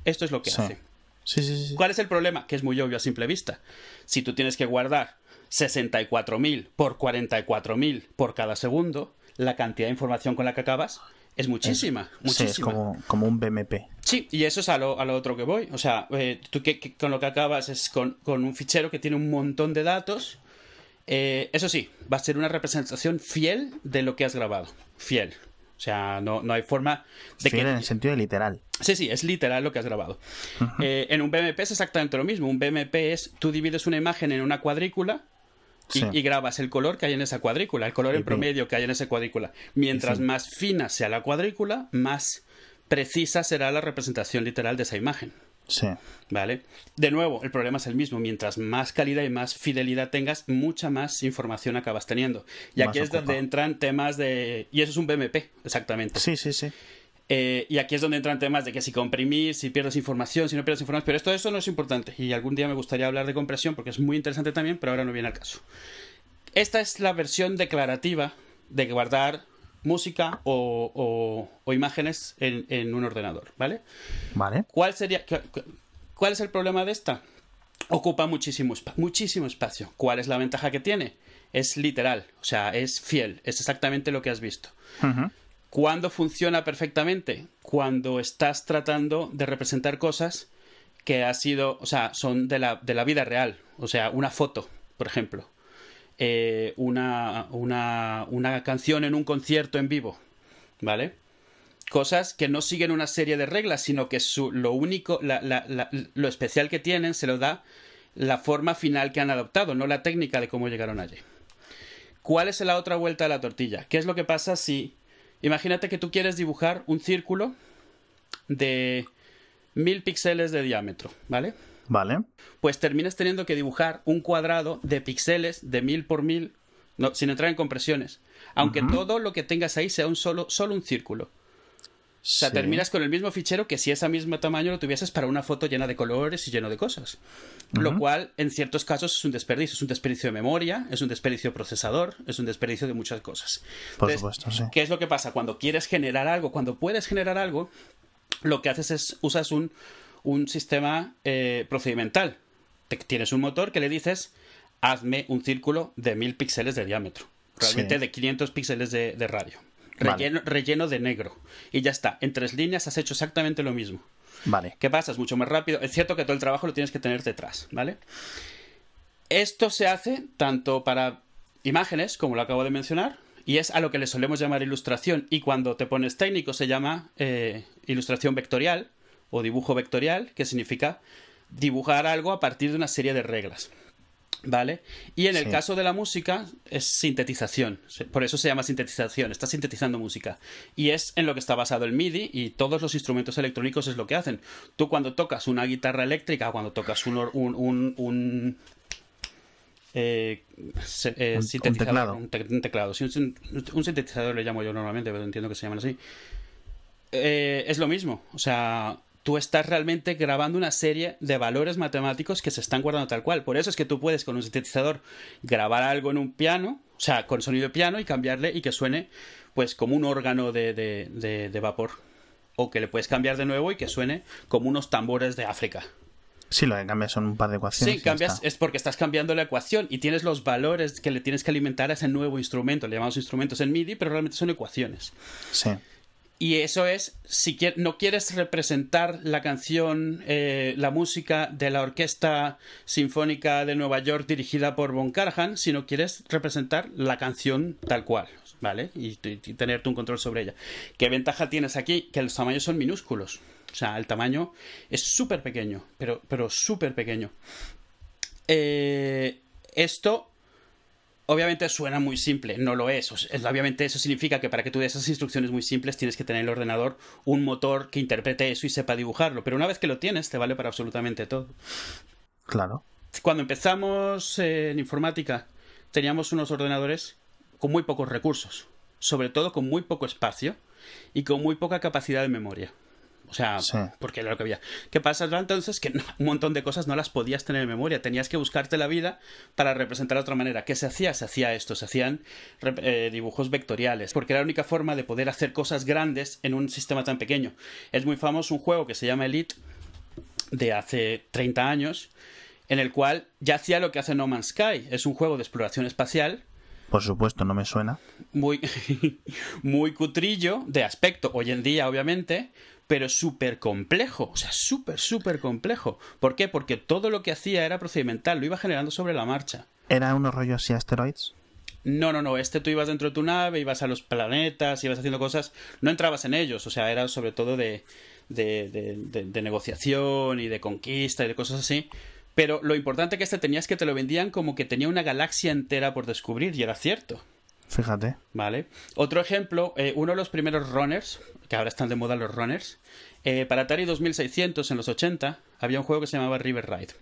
esto es lo que hace. Sí, sí, sí. ¿Cuál es el problema? Que es muy obvio a simple vista. Si tú tienes que guardar 64.000 por 44.000 por cada segundo, la cantidad de información con la que acabas es muchísima. muchísima. Sí, es como, un BMP. Sí, y eso es a lo, otro que voy. O sea, eh, tú que, con lo que acabas es con, con un fichero que tiene un montón de datos eh, eso sí, va a ser una representación fiel de lo que has grabado. Fiel. O sea, no, no hay forma de fiel en el sentido literal. Sí, sí, es literal lo que has grabado. Eh, en un BMP es exactamente lo mismo. Un BMP es, tú divides una imagen en una cuadrícula y, grabas el color que hay en esa cuadrícula, el color en promedio que hay en esa cuadrícula. Mientras más fina sea la cuadrícula, más precisa será la representación literal de esa imagen. Sí. ¿Vale? De nuevo, el problema es el mismo. Mientras más calidad y más fidelidad tengas, mucha más información acabas teniendo. Y aquí es donde entran temas de. Y eso es un BMP, exactamente. Sí, sí, sí. Eh, y aquí es donde entran temas de que si comprimir, si pierdes información, si no pierdes información. Pero esto, esto no es importante. Y algún día me gustaría hablar de compresión porque es muy interesante también, pero ahora no viene al caso. Esta es la versión declarativa de guardar música o, imágenes en, un ordenador, ¿vale? Vale. ¿Cuál sería, cuál es el problema de esta? Ocupa muchísimo, muchísimo espacio. ¿Cuál es la ventaja que tiene? Es literal, o sea, es fiel, es exactamente lo que has visto. ¿Cuándo funciona perfectamente? Cuando estás tratando de representar cosas que ha sido, o sea, son de la, de la vida real. O sea, una foto, por ejemplo. Eh, una, una, una, canción en un concierto en vivo. ¿vale? Cosas que no siguen una serie de reglas, sino que lo único, lo especial que tienen se lo da la forma final que han adoptado, no la técnica de cómo llegaron allí. ¿Cuál es la otra vuelta de la tortilla? ¿Qué es lo que pasa si... Imagínate que tú quieres dibujar un círculo de mil píxeles de diámetro, ¿vale? Vale. Pues terminas teniendo que dibujar un cuadrado de píxeles de mil por mil, no, sin entrar en compresiones. Aunque todo lo que tengas ahí sea un solo, solo un círculo. O sea, terminas con el mismo fichero que si ese mismo tamaño lo tuvieses para una foto llena de colores y lleno de cosas. Lo cual, en ciertos casos, es un desperdicio. Es un desperdicio de memoria, es un desperdicio de procesador, es un desperdicio de muchas cosas. Por supuesto, sí. ¿Qué es lo que pasa? Cuando quieres generar algo, cuando puedes generar algo, lo que haces es usas un, un sistema eh, procedimental. tienes un motor que le dices, hazme un círculo de mil píxeles de diámetro. Realmente de 500 píxeles de, radio. Relleno, relleno, de negro. Y ya está. En tres líneas has hecho exactamente lo mismo. Vale. ¿Qué pasa? Es mucho más rápido. Es cierto que todo el trabajo lo tienes que tener detrás, ¿vale? Esto se hace tanto para imágenes, como lo acabo de mencionar, y es a lo que le solemos llamar ilustración. Y cuando te pones técnico se llama eh, ilustración vectorial o dibujo vectorial, que significa dibujar algo a partir de una serie de reglas. ¿Vale? Y en el caso de la música es sintetización. Por eso se llama sintetización. Está sintetizando música. Y es en lo que está basado el MIDI y todos los instrumentos electrónicos es lo que hacen. Tú cuando tocas una guitarra eléctrica, cuando tocas un, un, un, eh, eh, un, teclado. Un, teclado. un, sintetizador le llamo yo normalmente, pero entiendo que se llaman así. Eh, es lo mismo. O sea, tú estás realmente grabando una serie de valores matemáticos que se están guardando tal cual. Por eso es que tú puedes con un sintetizador grabar algo en un piano, o sea, con sonido de piano y cambiarle y que suene pues como un órgano de, de, de vapor. O que le puedes cambiar de nuevo y que suene como unos tambores de África. Sí, lo que cambias son un par de ecuaciones. Sí, cambias, es porque estás cambiando la ecuación y tienes los valores que le tienes que alimentar a ese nuevo instrumento. Le llamamos instrumentos en MIDI, pero realmente son ecuaciones. Sí. Y eso es, si no quieres representar la canción, eh, la música de la Orquesta Sinfónica de Nueva York dirigida por Von Karajan, sino quieres representar la canción tal cual, ¿vale? Y, y, un control sobre ella. ¿Qué ventaja tienes aquí? Que los tamaños son minúsculos. O sea, el tamaño es súper pequeño, pero, pero súper pequeño. Eh, esto obviamente suena muy simple, no lo es. Obviamente eso significa que para que tú des esas instrucciones muy simples tienes que tener en el ordenador un motor que interprete eso y sepa dibujarlo. Pero una vez que lo tienes, te vale para absolutamente todo. Claro. Cuando empezamos en informática, teníamos unos ordenadores con muy pocos recursos, sobre todo con muy poco espacio y con muy poca capacidad de memoria. O sea, porque era lo que había. ¿Qué pasa entonces? Que un montón de cosas no las podías tener en memoria. Tenías que buscarte la vida para representar de otra manera. ¿Qué se hacía? Se hacía esto. Se hacían eh, dibujos vectoriales. Porque era la única forma de poder hacer cosas grandes en un sistema tan pequeño. Es muy famoso un juego que se llama Elite de hace 30 años. En el cual ya hacía lo que hace No Man's Sky. Es un juego de exploración espacial por supuesto, no me suena. Muy, muy cutrillo de aspecto, hoy en día, obviamente, pero súper complejo, o sea, súper, súper complejo. ¿Por qué? Porque todo lo que hacía era procedimental, lo iba generando sobre la marcha. ¿Era unos rollos así asteroids? No, no, no. Este tú ibas dentro de tu nave, ibas a los planetas, ibas haciendo cosas. No entrabas en ellos, o sea, era sobre todo de, de, de, negociación y de conquista y de cosas así. Pero lo importante que este tenía es que te lo vendían como que tenía una galaxia entera por descubrir, y era cierto. Fíjate. Vale. Otro ejemplo, eh, uno de los primeros runners, que ahora están de moda los runners, eh, para Atari 2600 en los 80 había un juego que se llamaba River Ride.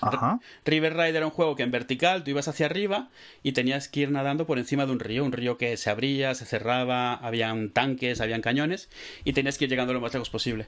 Ajá. River Ride era un juego que en vertical tú ibas hacia arriba y tenías que ir nadando por encima de un río, un río que se abría, se cerraba, habían tanques, habían cañones y tenías que ir llegando lo más lejos posible.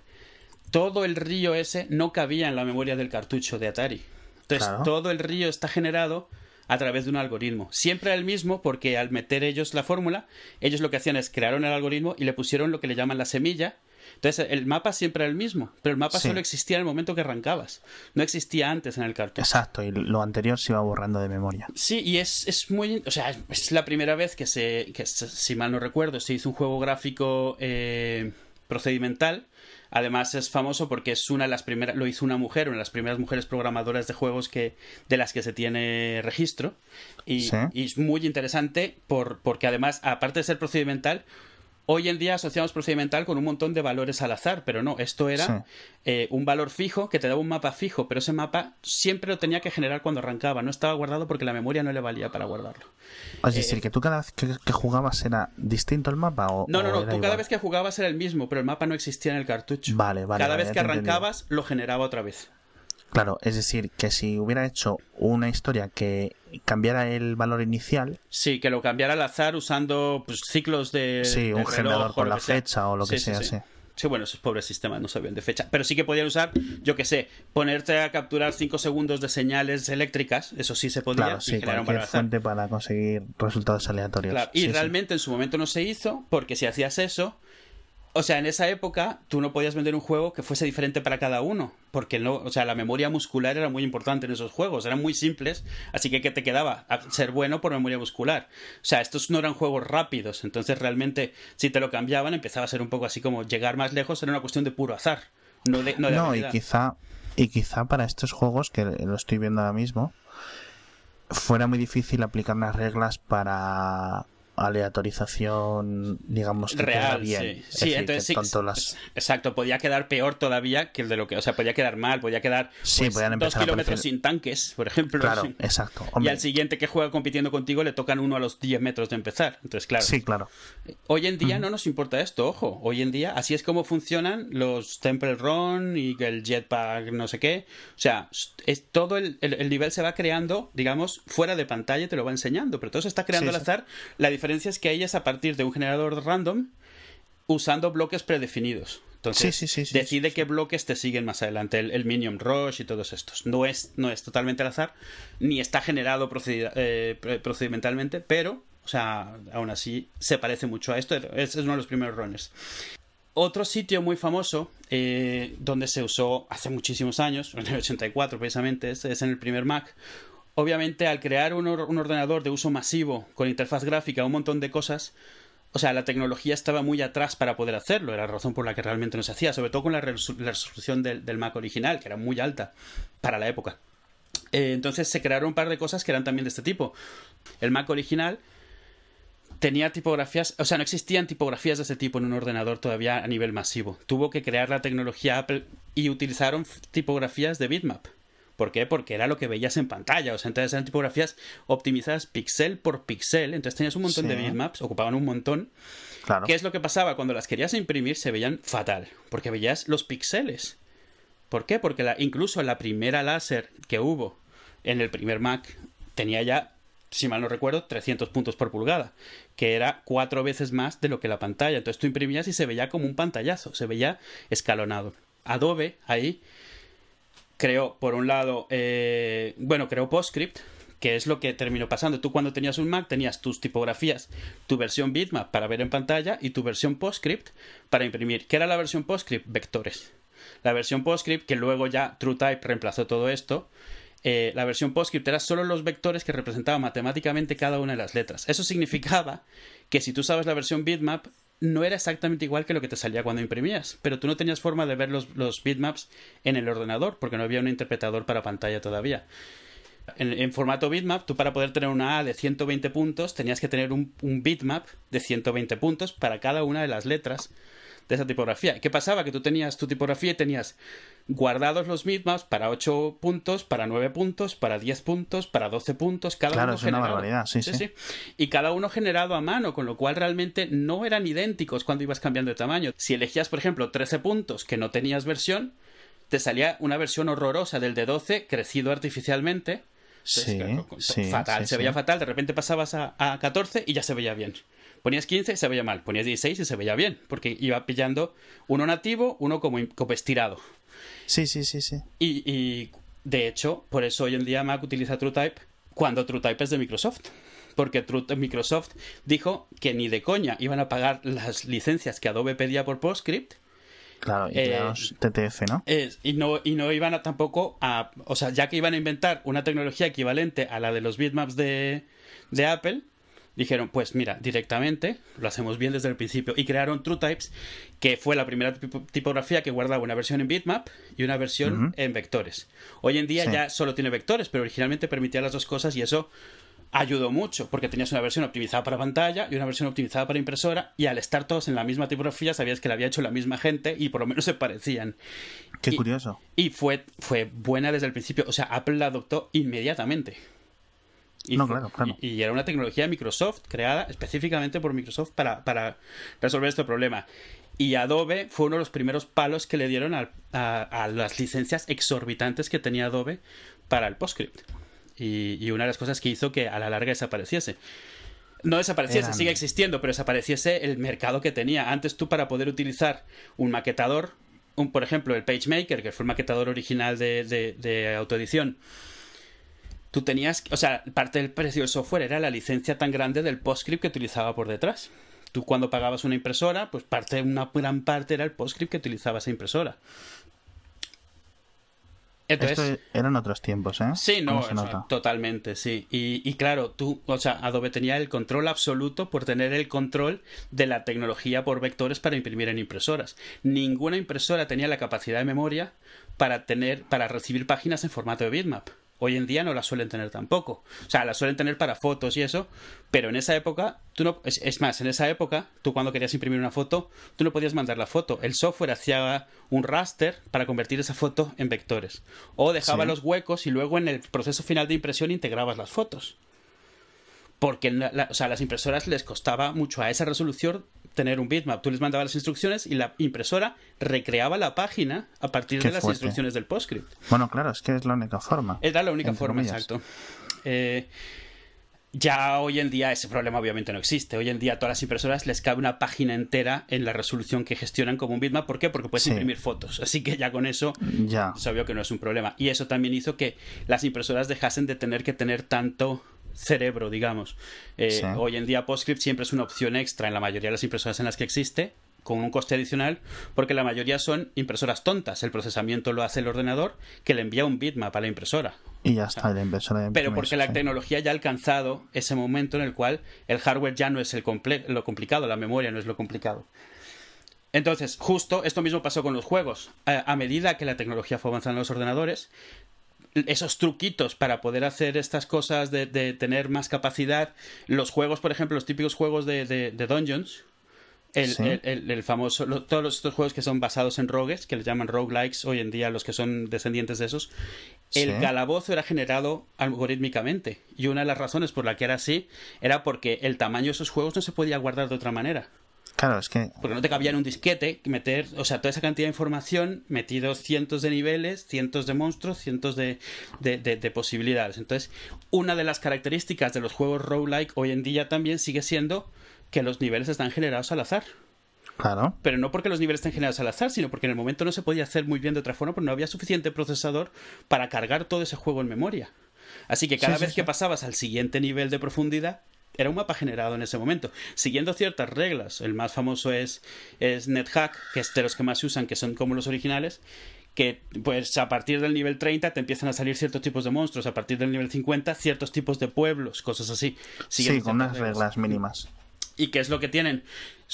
Todo el río ese no cabía en la memoria del cartucho de Atari. Entonces, todo el río está generado a través de un algoritmo. Siempre el mismo porque al meter ellos la fórmula, ellos lo que hacían es crearon el algoritmo y le pusieron lo que le llaman la semilla. Entonces el mapa siempre era el mismo, pero el mapa solo existía en el momento que arrancabas. No existía antes en el cartón. Exacto, y lo anterior se iba borrando de memoria. Sí, y es, es muy... O sea, es la primera vez que se... que si mal no recuerdo, se hizo un juego gráfico eh, procedimental Además es famoso porque es una de las primeras, lo hizo una mujer, una de las primeras mujeres programadoras de juegos que, de las que se tiene registro. Y, es muy interesante por, porque además, aparte de ser procedimental, Hoy en día asociamos procedimental con un montón de valores al azar, pero no, esto era eh, un valor fijo que te daba un mapa fijo, pero ese mapa siempre lo tenía que generar cuando arrancaba, no estaba guardado porque la memoria no le valía para guardarlo. Es decir, eh, que tú cada vez que, jugabas era distinto el mapa o... No, no, no, tú cada vez que jugabas era el mismo, pero el mapa no existía en el cartucho. Vale, vale. Cada vez que arrancabas lo generaba otra vez. Claro, es decir, que si hubiera hecho una historia que cambiara el valor inicial. Sí, que lo cambiara al azar usando pues, ciclos de. Sí, un generador con la fecha o lo que sea, sí. Sí, bueno, esos pobres sistemas no sabían de fecha. Pero sí que podían usar, yo que sé, ponerte a capturar 5 segundos de señales eléctricas. Eso sí se podía. Claro, sí, cualquier fuente para conseguir resultados aleatorios. y realmente en su momento no se hizo, porque si hacías eso, o sea, en esa época tú no podías vender un juego que fuese diferente para cada uno, porque no, o sea, la memoria muscular era muy importante en esos juegos, eran muy simples, así que ¿qué te quedaba? ser bueno por memoria muscular. O sea, estos no eran juegos rápidos, entonces realmente si te lo cambiaban empezaba a ser un poco así como llegar más lejos, era una cuestión de puro azar, no de no, no y quizá y quizá para estos juegos que lo estoy viendo ahora mismo fuera muy difícil aplicar las reglas para aleatorización, digamos, real, bien. sí. sí entonces sí, exacto, podía quedar peor todavía que el de lo que, o sea, podía quedar mal, podía quedar sí, pues, dos kilómetros sin tanques, por ejemplo. Claro, exacto. Y al siguiente que juega compitiendo contigo le tocan uno a los 10 metros de empezar. Entonces, claro. Sí, claro. Hoy en día no nos importa esto, ojo. Hoy en día así es como funcionan los Temple Run y el Jetpack, no sé qué. O sea, es todo el, el, nivel se va creando, digamos, fuera de pantalla, te lo va enseñando, pero todo se está creando al azar. La diferencia es que ella es a partir de un generador random usando bloques predefinidos. Entonces, decide qué bloques te siguen más adelante, el, Minion Rush y todos estos. No es, no es totalmente al azar, ni está generado eh, procedimentalmente, pero, o sea, aún así se parece mucho a esto. Es, uno de los primeros runners. Otro sitio muy famoso, eh, donde se usó hace muchísimos años, en el 84 precisamente, es, es en el primer Mac, obviamente al crear un, ordenador de uso masivo con interfaz gráfica, un montón de cosas, o sea, la tecnología estaba muy atrás para poder hacerlo, era la razón por la que realmente no se hacía, sobre todo con la, resolución del, Mac original, que era muy alta para la época. Eh, entonces se crearon un par de cosas que eran también de este tipo. El Mac original tenía tipografías, o sea, no existían tipografías de este tipo en un ordenador todavía a nivel masivo. Tuvo que crear la tecnología Apple y utilizaron tipografías de bitmap. ¿Por qué? Porque era lo que veías en pantalla. O sea, entonces eran tipografías optimizadas pixel por pixel. Entonces tenías un montón de bitmaps, ocupaban un montón. Claro. ¿Qué es lo que pasaba? Cuando las querías imprimir se veían fatal. Porque veías los pixeles. ¿Por qué? Porque la, incluso la primera láser que hubo en el primer Mac tenía ya, si mal no recuerdo, 300 puntos por pulgada, que era cuatro veces más de lo que la pantalla. Entonces tú imprimías y se veía como un pantallazo, se veía escalonado. Adobe ahí creó, por un lado, eh, bueno, creó PostScript, que es lo que terminó pasando. Tú cuando tenías un Mac tenías tus tipografías, tu versión bitmap para ver en pantalla y tu versión PostScript para imprimir. ¿Qué era la versión PostScript? Vectores. La versión PostScript, que luego ya TrueType reemplazó todo esto, eh, la versión PostScript era solo los vectores que representaban matemáticamente cada una de las letras. Eso significaba que si tú sabes la versión bitmap, no era exactamente igual que lo que te salía cuando imprimías, pero tú no tenías forma de ver los, bitmaps en el ordenador porque no había un interpretador para pantalla todavía. En, formato bitmap, tú para poder tener una A de 120 puntos tenías que tener un, un bitmap de 120 puntos para cada una de las letras de esa tipografía. ¿Qué pasaba? Que tú tenías tu tipografía y tenías guardados los bitmaps para 8 puntos, para 9 puntos, para 10 puntos, para 12 puntos, cada claro, uno es una barbaridad, sí, sí, Y cada uno generado a mano, con lo cual realmente no eran idénticos cuando ibas cambiando de tamaño. Si elegías, por ejemplo, 13 puntos que no tenías versión, te salía una versión horrorosa del de 12 crecido artificialmente. sí, fatal, se veía fatal, de repente pasabas a, a 14 y ya se veía bien. Ponías 15 y se veía mal, ponías 16 y se veía bien, porque iba pillando uno nativo, uno como, como estirado. Sí, sí, sí, sí. Y, de hecho, por eso hoy en día Mac utiliza TrueType cuando TrueType es de Microsoft. Porque Microsoft dijo que ni de coña iban a pagar las licencias que Adobe pedía por PostScript. Claro, y eh, TTF, ¿no? y ¿no? Y no iban a tampoco a. O sea, ya que iban a inventar una tecnología equivalente a la de los bitmaps de, de Apple, dijeron, pues mira, directamente, lo hacemos bien desde el principio, y crearon TrueTypes, que fue la primera tipografía que guardaba una versión en bitmap y una versión en vectores. Hoy en día ya solo tiene vectores, pero originalmente permitía las dos cosas y eso ayudó mucho porque tenías una versión optimizada para pantalla y una versión optimizada para impresora y al estar todos en la misma tipografía sabías que la había hecho la misma gente y por lo menos se parecían. Qué curioso. Y fue, fue buena desde el principio. O sea, Apple la adoptó inmediatamente. Y, no, claro, claro. Y, era una tecnología de Microsoft creada específicamente por Microsoft para, para resolver este problema. Y Adobe fue uno de los primeros palos que le dieron a, a las licencias exorbitantes que tenía Adobe para el PostScript y, una de las cosas que hizo que a la larga desapareciese. No desapareciese, sigue existiendo, pero desapareciese el mercado que tenía. Antes tú para poder utilizar un maquetador, un, por ejemplo el PageMaker, que fue el maquetador original de, de, autoedición, tú tenías, o sea, parte del precio del software era la licencia tan grande del PostScript que utilizaba por detrás. Tú cuando pagabas una impresora, pues parte, una gran parte era el PostScript que utilizaba esa impresora. Esto eran otros tiempos, ¿eh? Sí, no, totalmente, sí. Y, y, claro, tú, o sea, Adobe tenía el control absoluto por tener el control de la tecnología por vectores para imprimir en impresoras. Ninguna impresora tenía la capacidad de memoria para tener, para recibir páginas en formato de bitmap. Hoy en día no la suelen tener tampoco. O sea, la suelen tener para fotos y eso, pero en esa época, tú no, es, más, en esa época, tú cuando querías imprimir una foto, tú no podías mandar la foto. El software hacía un raster para convertir esa foto en vectores. O dejaba los huecos y luego en el proceso final de impresión integrabas las fotos porque o sea, las impresoras les costaba mucho a esa resolución tener un bitmap. Tú les mandabas las instrucciones y la impresora recreaba la página a partir de las instrucciones del PostScript. Bueno, claro, es que es la única forma. Era la única forma, exacto. Eh, ya hoy en día ese problema obviamente no existe. Hoy en día a todas las impresoras les cabe una página entera en la resolución que gestionan como un bitmap. ¿Por qué? Porque puedes imprimir fotos. Así que ya con eso ya. se que no es un problema. Y eso también hizo que las impresoras dejasen de tener que tener tanto cerebro, digamos. Eh, hoy en día PostScript siempre es una opción extra en la mayoría de las impresoras en las que existe, con un coste adicional, porque la mayoría son impresoras tontas. El procesamiento lo hace el ordenador que le envía un bitmap a la impresora. Y ya está, la impresora. Pero porque la tecnología ya ha alcanzado ese momento en el cual el hardware ya no es el lo complicado, la memoria no es lo complicado. Entonces, justo esto mismo pasó con los juegos. a medida que la tecnología fue avanzando en los ordenadores, esos truquitos para poder hacer estas cosas de, tener más capacidad. Los juegos, por ejemplo, los típicos juegos de, de, Dungeons. El, famoso, todos estos juegos que son basados en rogues, que les llaman roguelikes hoy en día, los que son descendientes de esos, el calabozo era generado algorítmicamente. Y una de las razones por la que era así era porque el tamaño de esos juegos no se podía guardar de otra manera. Claro, es que. Porque no te cabía en un disquete meter, o sea, toda esa cantidad de información, metido cientos de niveles, cientos de monstruos, cientos de, de, posibilidades. Entonces, una de las características de los juegos roguelike hoy en día también sigue siendo que los niveles están generados al azar. Claro. Pero no porque los niveles estén generados al azar, sino porque en el momento no se podía hacer muy bien de otra forma, porque no había suficiente procesador para cargar todo ese juego en memoria. Así que cada vez que pasabas al siguiente nivel de profundidad, era un mapa generado en ese momento, siguiendo ciertas reglas. El más famoso es, es NetHack, que es de los que más se usan, que son como los originales, que pues a partir del nivel 30 te empiezan a salir ciertos tipos de monstruos, a partir del nivel 50 ciertos tipos de pueblos, cosas así. Sí, con unas reglas mínimas. ¿Y qué es lo que tienen?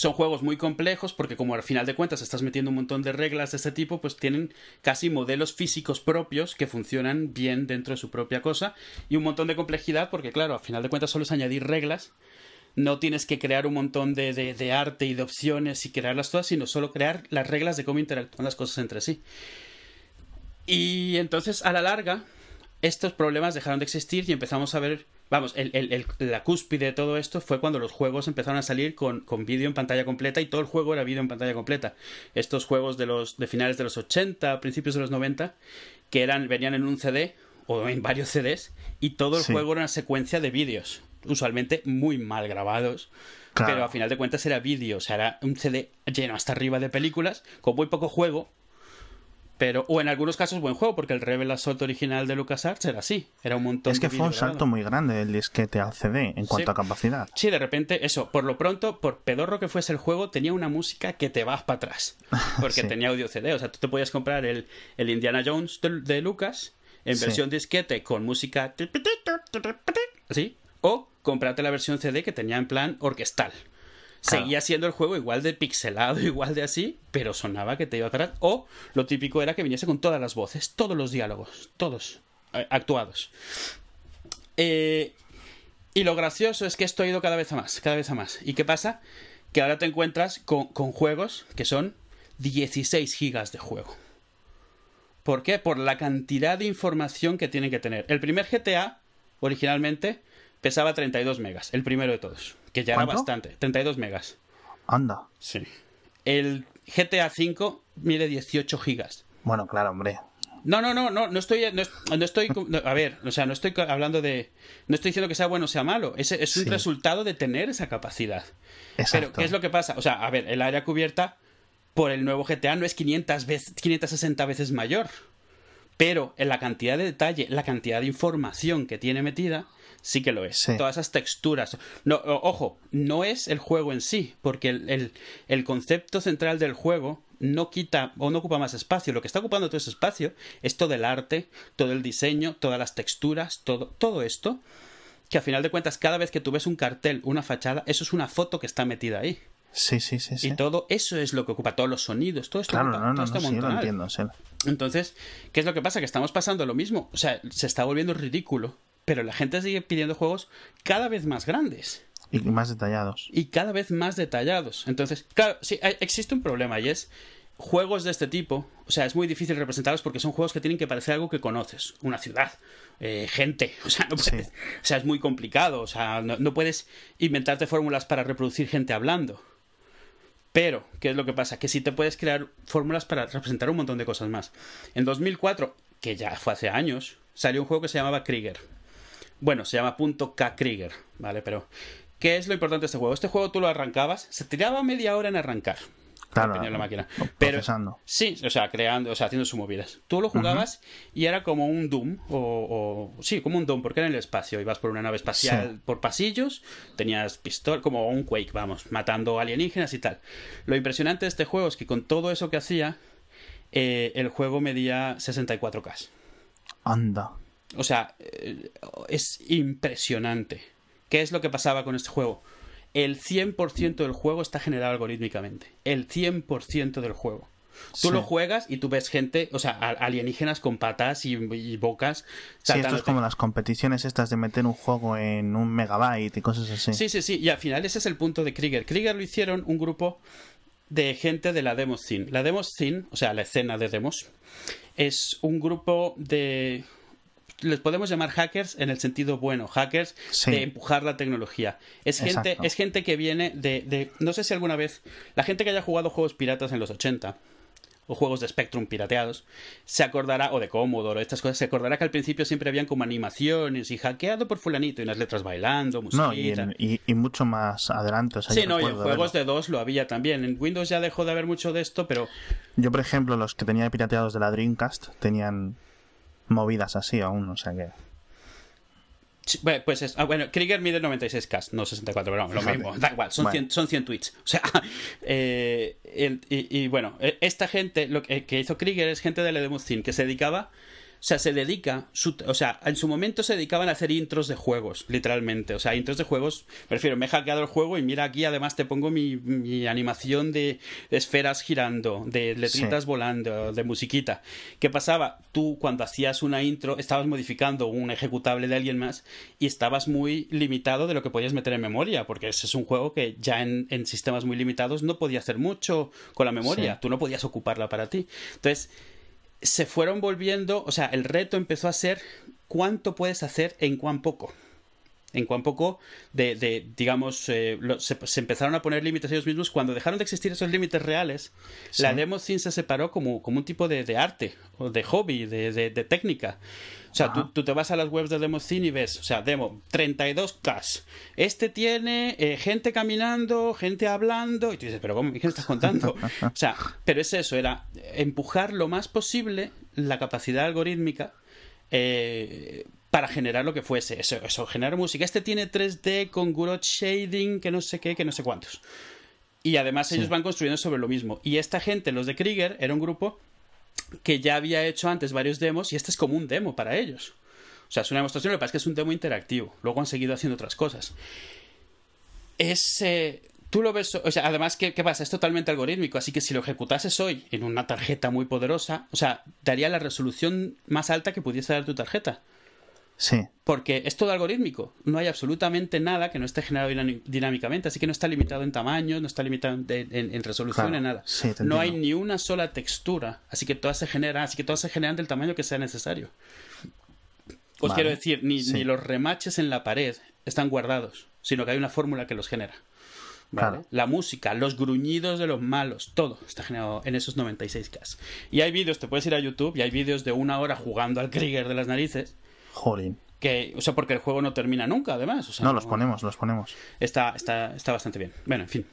Son juegos muy complejos porque como al final de cuentas estás metiendo un montón de reglas de este tipo, pues tienen casi modelos físicos propios que funcionan bien dentro de su propia cosa y un montón de complejidad porque claro, al final de cuentas solo es añadir reglas. No tienes que crear un montón de, de arte y de opciones y crearlas todas, sino solo crear las reglas de cómo interactúan las cosas entre sí. Y entonces, a la larga, estos problemas dejaron de existir y empezamos a ver Vamos, el, el, la cúspide de todo esto fue cuando los juegos empezaron a salir con, con vídeo en pantalla completa y todo el juego era vídeo en pantalla completa. Estos juegos de los de finales de los 80, principios de los 90, que eran venían en un CD o en varios CDs y todo el juego era una secuencia de vídeos, usualmente muy mal grabados. Pero a final de cuentas era vídeo, o sea, era un CD lleno hasta arriba de películas, con muy poco juego, pero, o en algunos casos buen juego, porque el Rebel Assault original de LucasArts era así, era un montón Es que fue un salto muy grande el disquete al CD en cuanto a capacidad. Sí, de repente, eso, por lo pronto, por pedorro que fuese el juego, tenía una música que te vas para atrás, porque tenía audio CD, o sea, tú te podías comprar el, el Indiana Jones de, Lucas en versión disquete con música así, o comprarte la versión CD que tenía en plan orquestal. Seguía siendo el juego igual de pixelado, igual de así, pero sonaba que te iba a atrás. O lo típico era que viniese con todas las voces, todos los diálogos, todos eh, actuados. Eh, Y lo gracioso es que esto ha ido cada vez a más, cada vez a más. ¿Y qué pasa? Que ahora te encuentras con, con juegos que son 16 gigas de juego. ¿Por qué? Por la cantidad de información que tienen que tener. El primer GTA, originalmente, pesaba 32 megas, el primero de todos, que ya era bastante. 32 megas. Anda. Sí. El GTA V mide 18 gigas. Bueno, claro, hombre. No, no, no, no, no estoy, no, es- no estoy, no, a ver, o sea, no estoy hablando de, no estoy diciendo que sea bueno o sea malo, es, es un Sí. resultado de tener esa capacidad. Exacto. Pero, ¿qué es lo que pasa? O sea, a ver, el área cubierta por el nuevo GTA no es 500 veces, 560 veces mayor, pero en la cantidad de detalle, la cantidad de información que tiene metida, sí que lo es. Sí. Todas esas texturas. No, ojo, no es el juego en sí, porque el, el- el concepto central del juego no quita o no ocupa más espacio. Lo que está ocupando todo ese espacio es todo el arte, todo el diseño, todas las texturas, todo, todo esto. Que a final de cuentas, cada vez que tú ves un cartel, una fachada, eso es una foto que está metida ahí. Sí, sí, sí, sí. Y todo eso es lo que ocupa, todos los sonidos, todo esto Claro, ocupa, no, no, todo no, este sí, lo entiendo, sí. Entonces, ¿qué es lo que pasa? Que estamos pasando lo mismo. O sea, se está volviendo ridículo, pero la gente sigue pidiendo juegos cada vez más grandes Y más detallados. y cada vez más detallados. Entonces, claro, sí, existe un problema y es juegos de este tipo, o sea, es muy difícil representarlos porque son juegos que tienen que parecer algo que conoces, una ciudad, eh, gente, o sea, no Sí. puedes- o sea, es muy complicado, o sea, no, no puedes inventarte fórmulas para reproducir gente hablando. Pero, ¿qué es lo que pasa? Que sí te puedes crear fórmulas para representar un montón de cosas más. En 2004, que ya fue hace años, salió un juego que se llamaba Krieger. Bueno, se llama .k Krieger, ¿vale? Pero, ¿qué es lo importante de este juego? Este juego tú lo arrancabas, se tiraba media hora en arrancar. Claro. La máquina. Pero, Procesando. sí, o sea, creando, o sea, haciendo sus movidas. Tú lo jugabas y era como un Doom, o, o- sí, como un Doom, porque era en el espacio. Ibas por una nave espacial Sí. por pasillos, tenías pistola, como un Quake, vamos, matando alienígenas y tal. Lo impresionante de este juego es que con todo eso que hacía, eh, el juego medía 64K. Anda. O sea, eh, es impresionante. ¿Qué es lo que pasaba con este juego? El 100% del juego está generado algorítmicamente. El 100% del juego. Tú Sí. lo juegas y tú ves gente, o sea, alienígenas con patas y, y bocas. Sí, esto es como las competiciones estas de meter un juego en un megabyte y cosas así. Sí, sí, sí. Y al final ese es el punto de Krieger. Krieger lo hicieron un grupo de gente de la Demo Scene. La Demo Scene, o sea, la escena de demos, es un grupo de... Les podemos llamar hackers en el sentido bueno, hackers Sí. de empujar la tecnología. Es gente, es gente que viene de, de... No sé si alguna vez... La gente que haya jugado juegos piratas en los 80 o juegos de Spectrum pirateados, se acordará, o de Commodore, o estas cosas, se acordará que al principio siempre habían como animaciones y hackeado por fulanito y unas letras bailando, No, y, mucho más adelante. o sea, Sí, no, y en juegos de dos lo había también. En Windows ya dejó de haber mucho de esto, pero Yo, por ejemplo, los que tenía pirateados de la Dreamcast tenían movidas así aún, o sea que... sí, pues es, ah, bueno, Krieger mide 96K, no 64, pero no, lo mismo, da igual, son, Bueno. 100, son 100 tweets. O sea, eh, el- y, y bueno, eh, esta gente, lo que, que hizo Krieger es gente de la Demucin que se dedicaba, o sea, se dedica, su- o sea, en su momento se dedicaban a hacer intros de juegos, literalmente. O sea, intros de juegos, prefiero, me he hackeado el juego y mira aquí, además te pongo mi, mi animación de, esferas girando, de letritas Sí. volando, de musiquita. ¿Qué pasaba? Tú, cuando hacías una intro, estabas modificando un ejecutable de alguien más y estabas muy limitado de lo que podías meter en memoria, porque ese es un juego que ya en, en sistemas muy limitados no podía hacer mucho con la memoria. Sí. Tú no podías ocuparla para ti. Entonces, se fueron volviendo, o sea, el reto empezó a ser cuánto puedes hacer en cuán poco. En cuán poco de, de digamos, eh, lo- se, se empezaron a poner límites ellos mismos. Cuando dejaron de existir esos límites reales, Sí. la demo scene se separó como, como un tipo de, de arte, o de hobby, de, de- de técnica. O sea, tú, tú te vas a las webs de Demo Scene y ves, o sea, demo 32K. Este tiene eh, gente caminando, gente hablando, y tú dices, pero ¿cómo? ¿Qué me estás contando? o sea, pero es eso, era empujar lo más posible la capacidad algorítmica eh, para generar lo que fuese. Eso, eso, generar música. Este tiene 3D con Gurot Shading, que no sé qué, que no sé cuántos. Y además Sí. ellos van construyendo sobre lo mismo. Y esta gente, los de Krieger, era un grupo que ya había hecho antes varios demos y este es como un demo para ellos. O sea, es una demostración, lo que pasa es que es un demo interactivo. Luego han seguido haciendo otras cosas. Es. eh, tú lo ves. O sea, además, ¿qué, ¿qué pasa? Es totalmente algorítmico. Así que si lo ejecutases hoy en una tarjeta muy poderosa, o sea, daría la resolución más alta que pudiese dar tu tarjeta. Sí. Porque es todo algorítmico. No hay absolutamente nada que no esté generado dinámicamente. Así que no está limitado en tamaño, no está limitado en, resolución, en nada. no hay ni una sola textura. Así que todas se generan, así que todas se generan del tamaño que sea necesario. Os quiero decir, ni, ni los remaches en la pared están guardados, sino que hay una fórmula que los genera. La música, los gruñidos de los malos, todo está generado en esos 96K. Y hay vídeos, te puedes ir a YouTube y hay vídeos de una hora jugando al Krieger de las narices Jolín. Que, o sea, porque el juego no termina nunca, además. no, los ponemos, los ponemos. Está, está, está bastante bien. Bueno, en fin.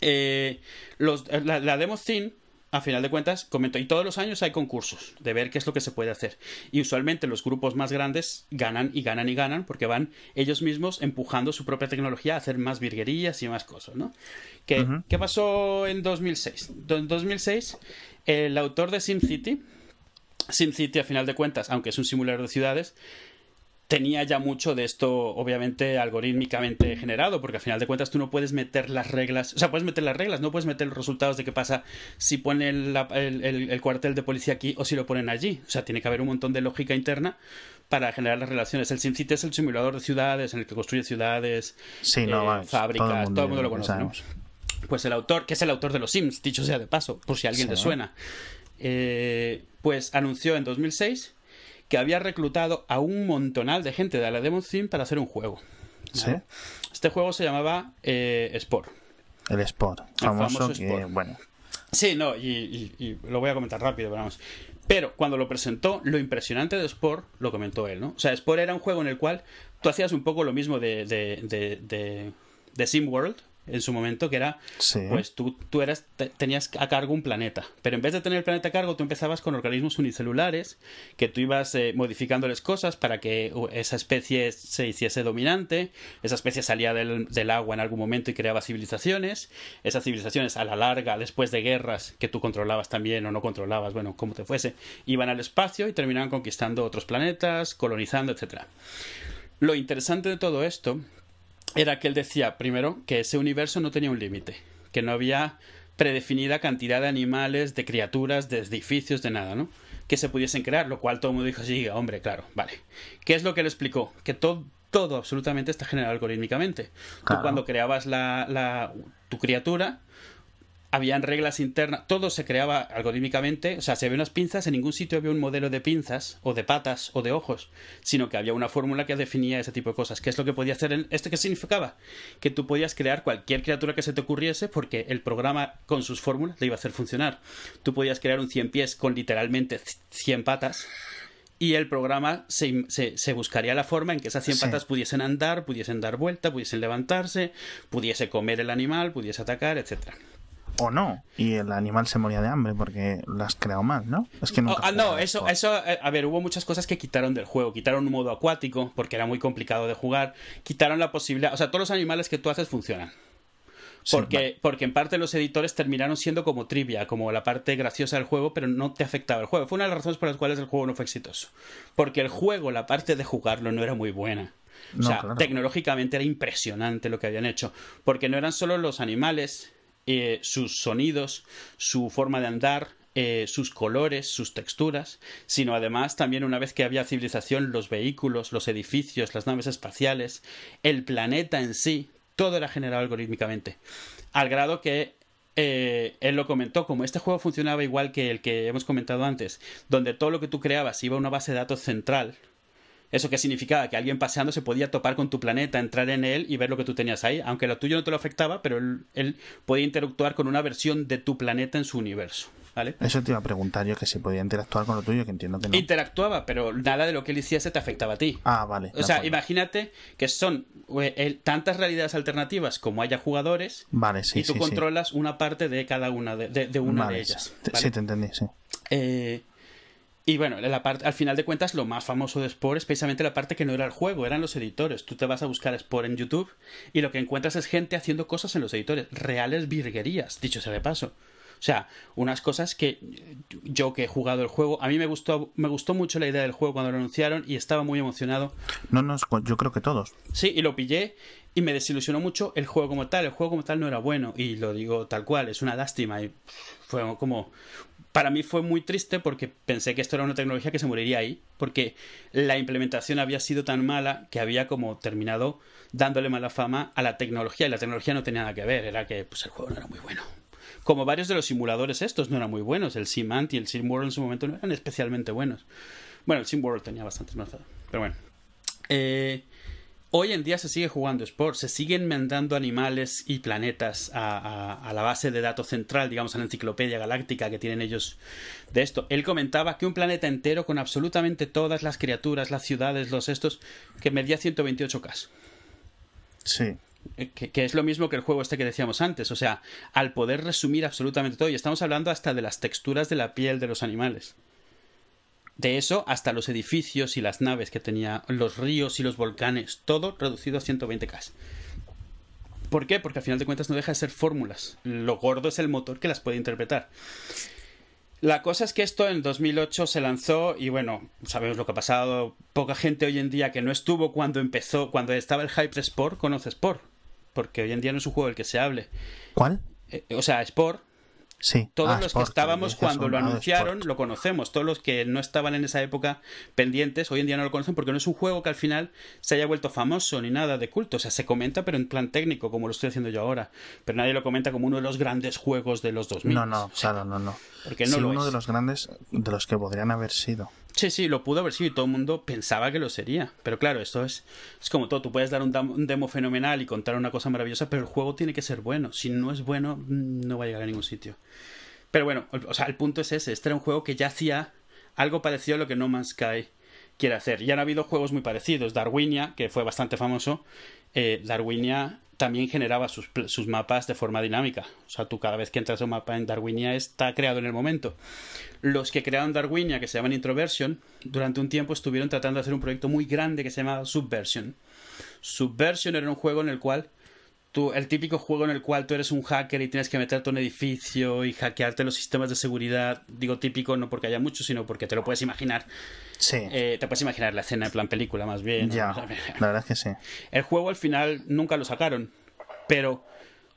Eh, los, la, la, demo theme, a final de cuentas, comento, y todos los años hay concursos de ver qué es lo que se puede hacer. Y usualmente los grupos más grandes ganan y ganan y ganan porque van ellos mismos empujando su propia tecnología a hacer más virguerías y más cosas, ¿no? ¿Qué, ¿qué pasó en 2006? En 2006, el autor de SimCity, SimCity, a final de cuentas, aunque es un simulador de ciudades, tenía ya mucho de esto, obviamente, algorítmicamente generado, porque al final de cuentas tú no puedes meter las reglas, o sea, puedes meter las reglas, no puedes meter los resultados de qué pasa si ponen el, cuartel de policía aquí o si lo ponen allí. O sea, tiene que haber un montón de lógica interna para generar las relaciones. El SimCity es el simulador de ciudades en el que construye ciudades, sí, no, eh, fábricas, todo el mundo, lo conoce. Pues el autor, que es el autor de los Sims, dicho sea de paso, por si a alguien le suena. Eh, pues anunció en 2006 que había reclutado a un montonal de gente de la Demon Theme para hacer un juego. Este juego se llamaba eh, Sport. El Sport, famoso, bueno. Sí, no, y, lo voy a comentar rápido, pero vamos. Pero cuando lo presentó, lo impresionante de Sport lo comentó él, ¿no? O sea, Sport era un juego en el cual tú hacías un poco lo mismo de, de, de, de SimWorld, en su momento, que era, pues tú, tú eras, tenías a cargo un planeta, pero en vez de tener el planeta a cargo, tú empezabas con organismos unicelulares, que tú ibas eh, modificándoles cosas para que esa especie se hiciese dominante, esa especie salía del, del, agua en algún momento y creaba civilizaciones, esas civilizaciones a la larga, después de guerras que tú controlabas también o no controlabas, bueno, como te fuese, iban al espacio y terminaban conquistando otros planetas, colonizando, etcétera. Lo interesante de todo esto era que él decía, primero, que ese universo no tenía un límite, que no había predefinida cantidad de animales, de criaturas, de edificios, de nada, ¿no? Que se pudiesen crear, lo cual todo el mundo dijo, sí, hombre, claro, vale. ¿Qué es lo que él explicó? Que todo, todo absolutamente está generado algorítmicamente. Tú cuando creabas la, la, tu criatura, habían reglas internas, todo se creaba algorítmicamente, o sea, si había unas pinzas, en ningún sitio había un modelo de pinzas, o de patas, o de ojos, sino que había una fórmula que definía ese tipo de cosas. ¿Qué es lo que podía hacer? ¿Esto qué significaba? Que tú podías crear cualquier criatura que se te ocurriese porque el programa con sus fórmulas le iba a hacer funcionar. Tú podías crear un 100 pies con literalmente 100 patas, y el programa se, se, buscaría la forma en que esas 100 patas pudiesen andar, pudiesen dar vuelta, pudiesen levantarse, pudiese comer el animal, pudiese atacar, etcétera o no. Y el animal se moría de hambre porque lo has creado mal, ¿no? Es que no. Ah, no, eso, eso, eh, a ver, hubo muchas cosas que quitaron del juego. Quitaron un modo acuático porque era muy complicado de jugar. Quitaron la posibilidad, o sea, todos los animales que tú haces funcionan. Porque, porque en parte los editores terminaron siendo como trivia, como la parte graciosa del juego, pero no te afectaba el juego. Fue una de las razones por las cuales el juego no fue exitoso. Porque el juego, la parte de jugarlo, no era muy buena. o sea, tecnológicamente era impresionante lo que habían hecho. Porque no eran solo los animales eh, sus sonidos, su forma de andar, eh, sus colores, sus texturas, sino además también una vez que había civilización, los vehículos, los edificios, las naves espaciales, el planeta en sí, todo era generado algorítmicamente. Al grado que eh, él lo comentó, como este juego funcionaba igual que el que hemos comentado antes, donde todo lo que tú creabas iba a una base de datos central, ¿Eso qué significaba? Que alguien paseando se podía topar con tu planeta, entrar en él y ver lo que tú tenías ahí. Aunque lo tuyo no te lo afectaba, pero él, podía interactuar con una versión de tu planeta en su universo. ¿Vale? Eso te iba a preguntar yo, que si podía interactuar con lo tuyo, que entiendo que no. Interactuaba, pero nada de lo que él hiciese te afectaba a ti. Ah, vale. O sea, imagínate que son eh, tantas realidades alternativas como haya jugadores. Vale, sí, Y tú controlas una parte de cada una de, una de ellas. Sí, te entendí, sí. Eh, y bueno, la parte, al final de cuentas, lo más famoso de Spore es precisamente la parte que no era el juego, eran los editores. Tú te vas a buscar Spore en YouTube y lo que encuentras es gente haciendo cosas en los editores, reales virguerías, dicho sea de paso. O sea, unas cosas que yo que he jugado el juego, a mí me gustó, me gustó mucho la idea del juego cuando lo anunciaron y estaba muy emocionado. No, no, yo creo que todos. Sí, y lo pillé y me desilusionó mucho el juego como tal. El juego como tal no era bueno y lo digo tal cual, es una lástima y fue como para mí fue muy triste porque pensé que esto era una tecnología que se moriría ahí, porque la implementación había sido tan mala que había como terminado dándole mala fama a la tecnología y la tecnología no tenía nada que ver, era que pues el juego no era muy bueno. Como varios de los simuladores estos no eran muy buenos, el SimAnt y el SimWorld en su momento no eran especialmente buenos. Bueno, el SimWorld tenía bastantes más, pero bueno. Eh, Hoy en día se sigue jugando Sport, se siguen mandando animales y planetas a, la base de datos central, digamos, a la enciclopedia galáctica que tienen ellos de esto. Él comentaba que un planeta entero con absolutamente todas las criaturas, las ciudades, los estos, que medía 128K. Sí. Eh, que, que, es lo mismo que el juego este que decíamos antes. O sea, al poder resumir absolutamente todo, y estamos hablando hasta de las texturas de la piel de los animales. De eso hasta los edificios y las naves que tenía, los ríos y los volcanes, todo reducido a 120K. ¿Por qué? Porque al final de cuentas no deja de ser fórmulas. Lo gordo es el motor que las puede interpretar. La cosa es que esto en 2008 se lanzó y bueno, sabemos lo que ha pasado. Poca gente hoy en día que no estuvo cuando empezó, cuando estaba el hype de Sport, conoce Sport. Porque hoy en día no es un juego del que se hable. ¿Cuál? Eh, o sea, Sport todos ah, los que estábamos cuando lo anunciaron lo conocemos. Todos los que no estaban en esa época pendientes, hoy en día no lo conocen porque no es un juego que al final se haya vuelto famoso ni nada de culto. O sea, se comenta, pero en plan técnico, como lo estoy haciendo yo ahora. Pero nadie lo comenta como uno de los grandes juegos de los 2000. No, no, claro, no, no. Porque no uno de los grandes de los que podrían haber sido. Sí, sí, lo pudo haber sido y todo el mundo pensaba que lo sería. Pero claro, esto es, es como todo. Tú puedes dar un, demo fenomenal y contar una cosa maravillosa, pero el juego tiene que ser bueno. Si no es bueno, mm, no va a llegar a ningún sitio. Pero bueno, o sea, el punto es ese. Este era un juego que ya hacía algo parecido a lo que No Man's Sky quiere hacer. Ya han habido juegos muy parecidos. Darwinia, que fue bastante famoso. Eh, Darwinia también generaba sus, sus, mapas de forma dinámica. O sea, tú cada vez que entras a un mapa en Darwinia está creado en el momento. Los que crearon Darwinia, que se llaman Introversion, durante un tiempo estuvieron tratando de hacer un proyecto muy grande que se llamaba Subversion. Subversion era un juego en el cual tú, el típico juego en el cual tú eres un hacker y tienes que meterte en un edificio y hackearte los sistemas de seguridad. Digo típico no porque haya muchos, sino porque te lo puedes imaginar. Sí. Eh, te puedes imaginar la escena en plan película, más bien. Ya, la verdad es que sí. El juego al final nunca lo sacaron, pero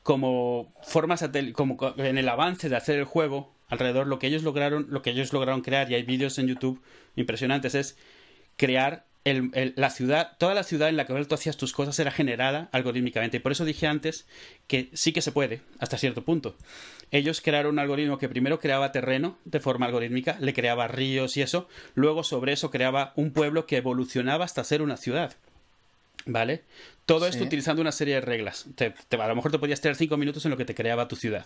como forma como en el avance de hacer el juego, alrededor lo que ellos lograron, lo que ellos lograron crear, y hay vídeos en YouTube impresionantes, es crear la ciudad, toda la ciudad en la que tú hacías tus cosas era generada algorítmicamente. Y por eso dije antes que sí que se puede, hasta cierto punto. Ellos crearon un algoritmo que primero creaba terreno de forma algorítmica, le creaba ríos y eso, luego sobre eso creaba un pueblo que evolucionaba hasta ser una ciudad. ¿Vale? Todo esto utilizando una serie de reglas. a lo mejor te podías tener cinco minutos en lo que te creaba tu ciudad.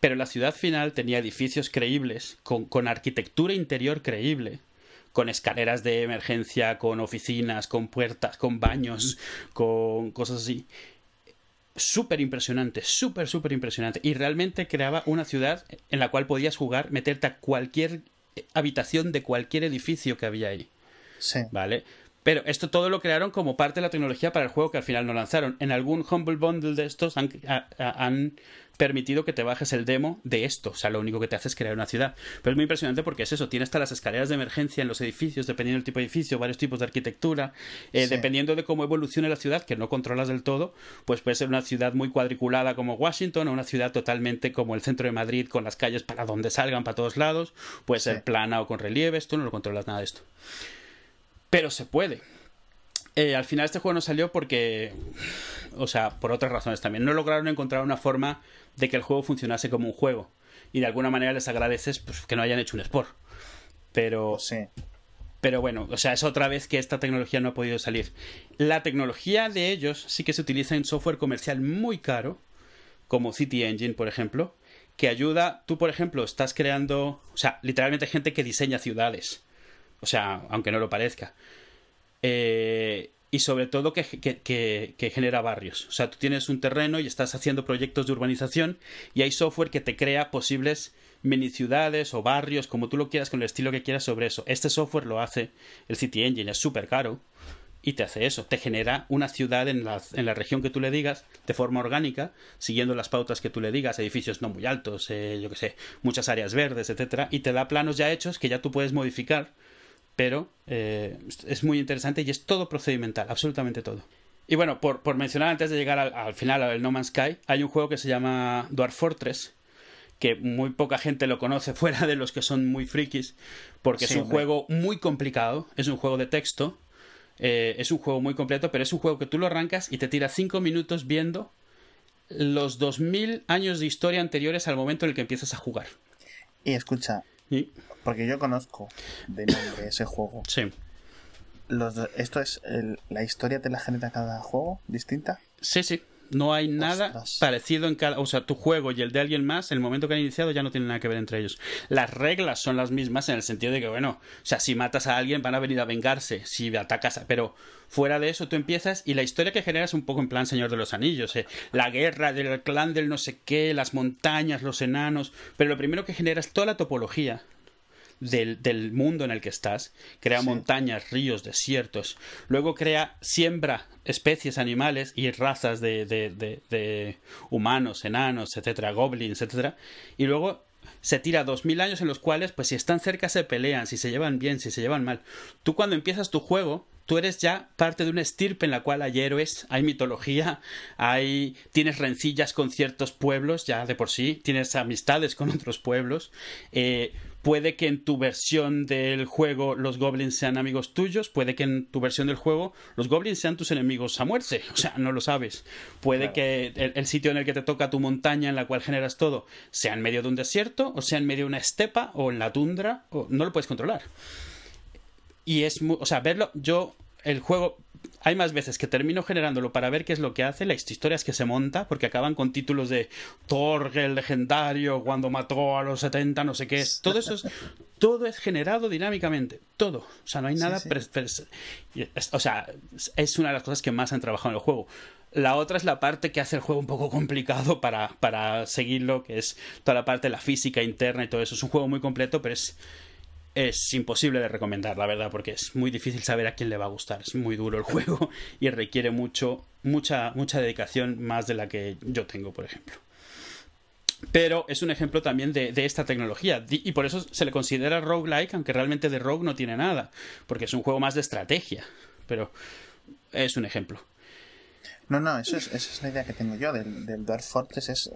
Pero la ciudad final tenía edificios creíbles, con, con arquitectura interior creíble, con escaleras de emergencia, con oficinas, con puertas, con baños, con cosas así. Súper impresionante, súper, súper impresionante. Y realmente creaba una ciudad en la cual podías jugar, meterte a cualquier habitación de cualquier edificio que había ahí. Sí. ¿Vale? Pero esto todo lo crearon como parte de la tecnología para el juego que al final no lanzaron. En algún Humble Bundle de estos han, han permitido que te bajes el demo de esto. O sea, lo único que te hace es crear una ciudad. Pero es muy impresionante porque es eso. Tiene hasta las escaleras de emergencia en los edificios, dependiendo del tipo de edificio, varios tipos de arquitectura. Eh, dependiendo de cómo evolucione la ciudad, que no controlas del todo, pues puede ser una ciudad muy cuadriculada como Washington o una ciudad totalmente como el centro de Madrid con las calles para donde salgan, para todos lados. Puede ser plana o con relieves. Tú no lo controlas nada de esto pero se puede. Eh, al final este juego no salió porque, o sea, por otras razones también. No lograron encontrar una forma de que el juego funcionase como un juego. Y de alguna manera les agradeces pues, que no hayan hecho un sport. Pero... Sí. Pero bueno, o sea, es otra vez que esta tecnología no ha podido salir. La tecnología de ellos sí que se utiliza en software comercial muy caro, como City Engine, por ejemplo, que ayuda, tú por ejemplo, estás creando, o sea, literalmente gente que diseña ciudades o sea, aunque no lo parezca. Eh, y sobre todo que, que, genera barrios. O sea, tú tienes un terreno y estás haciendo proyectos de urbanización y hay software que te crea posibles mini ciudades o barrios, como tú lo quieras, con el estilo que quieras sobre eso. Este software lo hace el City Engine, es súper caro y te hace eso, te genera una ciudad en la, en la, región que tú le digas de forma orgánica, siguiendo las pautas que tú le digas, edificios no muy altos, eh, yo que sé, muchas áreas verdes, etcétera, y te da planos ya hechos que ya tú puedes modificar pero eh, es muy interesante y es todo procedimental, absolutamente todo. Y bueno, por, mencionar antes de llegar al, final al No Man's Sky, hay un juego que se llama Dwarf Fortress, que muy poca gente lo conoce fuera de los que son muy frikis, porque es un juego muy complicado, es un juego de texto, eh, es un juego muy completo, pero es un juego que tú lo arrancas y te tiras cinco minutos viendo los 2000 años de historia anteriores al momento en el que empiezas a jugar. Y escucha, porque yo conozco de nombre ese juego. Sí. Los ¿Esto es la historia de la genera cada juego distinta? Sí, sí. No hay nada parecido en cada. O sea, tu juego y el de alguien más, en el momento que han iniciado, ya no tienen nada que ver entre ellos. Las reglas son las mismas en el sentido de que, bueno, o sea, si matas a alguien van a venir a vengarse. Si atacas a. Pero fuera de eso, tú empiezas y la historia que generas es un poco en plan Señor de los Anillos. ¿eh? La guerra del clan del no sé qué, las montañas, los enanos. Pero lo primero que generas toda la topología del, mundo en el que estás, crea montañas, ríos, desiertos, luego crea, siembra especies animales y razas de, de, humanos, enanos, etcétera, goblins, etcétera, y luego se tira dos mil años en los cuales, pues si están cerca se pelean, si se llevan bien, si se llevan mal. Tú cuando empiezas tu juego, tú eres ya parte de una estirpe en la cual hay héroes, hay mitología, hay tienes rencillas con ciertos pueblos ya de por sí, tienes amistades con otros pueblos, eh, Puede que en tu versión del juego los goblins sean amigos tuyos, puede que en tu versión del juego los goblins sean tus enemigos a muerte, o sea, no lo sabes. Puede que el, sitio en el que te toca tu montaña en la cual generas todo sea en medio de un desierto, o sea en medio de una estepa, o en la tundra, o no lo puedes controlar. Y es, o sea, verlo, yo el juego hay más veces que termino generándolo para ver qué es lo que hace, las historias que se monta, porque acaban con títulos de Thor, el legendario, cuando mató a los 70, no sé qué es. Todo eso es, todo es generado dinámicamente. Todo. O sea, no hay nada. o sea, es una de las cosas que más han trabajado en el juego. La otra es la parte que hace el juego un poco complicado para, para seguirlo, que es toda la parte de la física interna y todo eso. Es un juego muy completo, pero es es imposible de recomendar, la verdad, porque es muy difícil saber a quién le va a gustar. Es muy duro el juego y requiere mucho, mucha, mucha dedicación más de la que yo tengo, por ejemplo. Pero es un ejemplo también de, esta tecnología. Y por eso se le considera roguelike, aunque realmente de rogue no tiene nada. Porque es un juego más de estrategia. Pero es un ejemplo. No, no, eso es, esa es la idea que tengo yo del, del Fortress. Es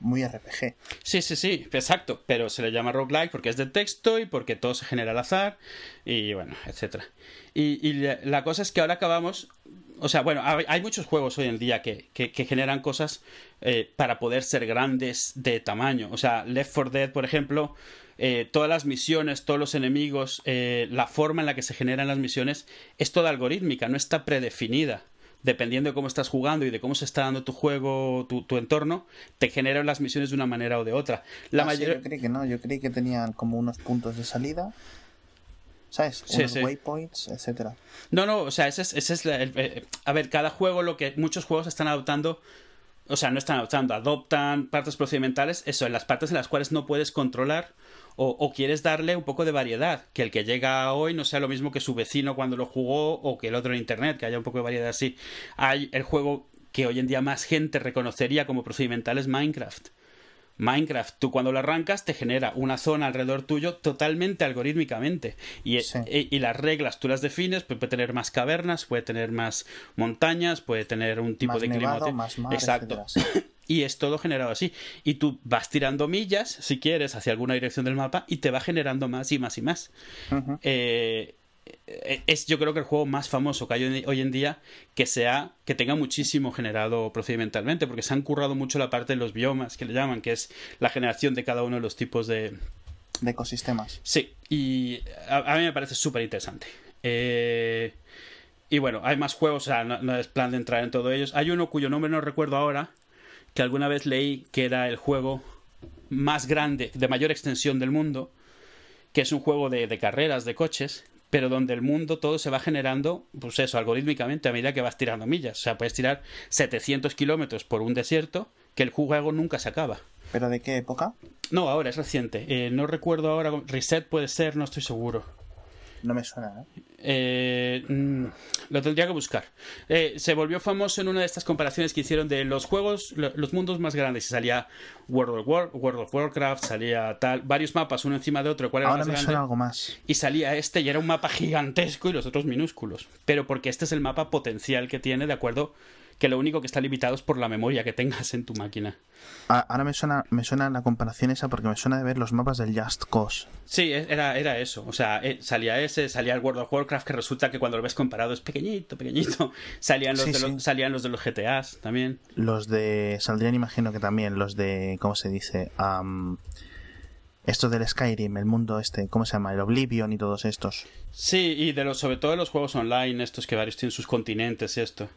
muy RPG. Sí, sí, sí, exacto. Pero se le llama roguelike porque es de texto y porque todo se genera al azar y bueno, etcétera. Y, la cosa es que ahora acabamos. O sea, bueno, hay muchos juegos hoy en día que, generan cosas eh, para poder ser grandes de tamaño. O sea, Left 4 Dead, por ejemplo, eh, todas las misiones, todos los enemigos, eh, la forma en la que se generan las misiones es toda algorítmica, no está predefinida dependiendo de cómo estás jugando y de cómo se está dando tu juego, tu, entorno, te generan las misiones de una manera o de otra. La ah, yo creí que no, yo creí que tenían como unos puntos de salida. ¿Sabes? unos waypoints, etcétera. No, no, o sea, ese es, ese es eh, a ver, cada juego, lo que muchos juegos están adoptando o sea, no están adoptando, adoptan partes procedimentales, eso, en las partes en las cuales no puedes controlar o, quieres darle un poco de variedad, que el que llega hoy no sea lo mismo que su vecino cuando lo jugó o que el otro en internet, que haya un poco de variedad así. Hay el juego que hoy en día más gente reconocería como procedimental es Minecraft. Minecraft, tú cuando lo arrancas te genera una zona alrededor tuyo totalmente algorítmicamente. Y, e, y, las reglas tú las defines, puede tener más cavernas, puede tener más montañas, puede tener un tipo de clima. Exacto. y es todo generado así. Y tú vas tirando millas, si quieres, hacia alguna dirección del mapa y te va generando más y más y más. Eh, es yo creo que el juego más famoso que hay hoy en día que sea que tenga muchísimo generado procedimentalmente porque se han currado mucho la parte de los biomas que le llaman que es la generación de cada uno de los tipos de de ecosistemas sí y a, mí me parece súper interesante eh, y bueno hay más juegos o sea no es plan de entrar en todos ellos hay uno cuyo nombre no recuerdo ahora que alguna vez leí que era el juego más grande, de mayor extensión del mundo, que es un juego de, carreras, de coches, pero donde el mundo todo se va generando, pues eso, algorítmicamente a medida que vas tirando millas. O sea, puedes tirar 700 kilómetros por un desierto que el juego nunca se acaba. ¿Pero de qué época? No, ahora, es reciente. Eh, no recuerdo ahora. Reset puede ser, no estoy seguro. No me suena, ¿eh? eh mm, lo tendría que buscar. Eh, se volvió famoso en una de estas comparaciones que hicieron de los juegos, los mundos más grandes. Y salía World of, War, World of Warcraft, salía tal, varios mapas uno encima de otro. ¿cuál Ahora me suena algo más. Y salía este y era un mapa gigantesco y los otros minúsculos. Pero porque este es el mapa potencial que tiene de acuerdo que lo único que está limitado es por la memoria que tengas en tu máquina. Ahora me suena, me suena la comparación esa porque me suena de ver los mapas del Just Cause. Sí, e, era, era eso. O sea, eh, salía ese, salía el World of Warcraft, que resulta que cuando lo ves comparado es pequeñito, pequeñito. Salían los, de, Los, salían los de los GTAs también. Los de. Saldrían, imagino que también, los de. ¿Cómo se dice? estos del Skyrim, el mundo este, ¿cómo se llama? El Oblivion y todos estos. Sí, y de los, sobre todo de los juegos online, estos que varios tienen sus continentes y esto.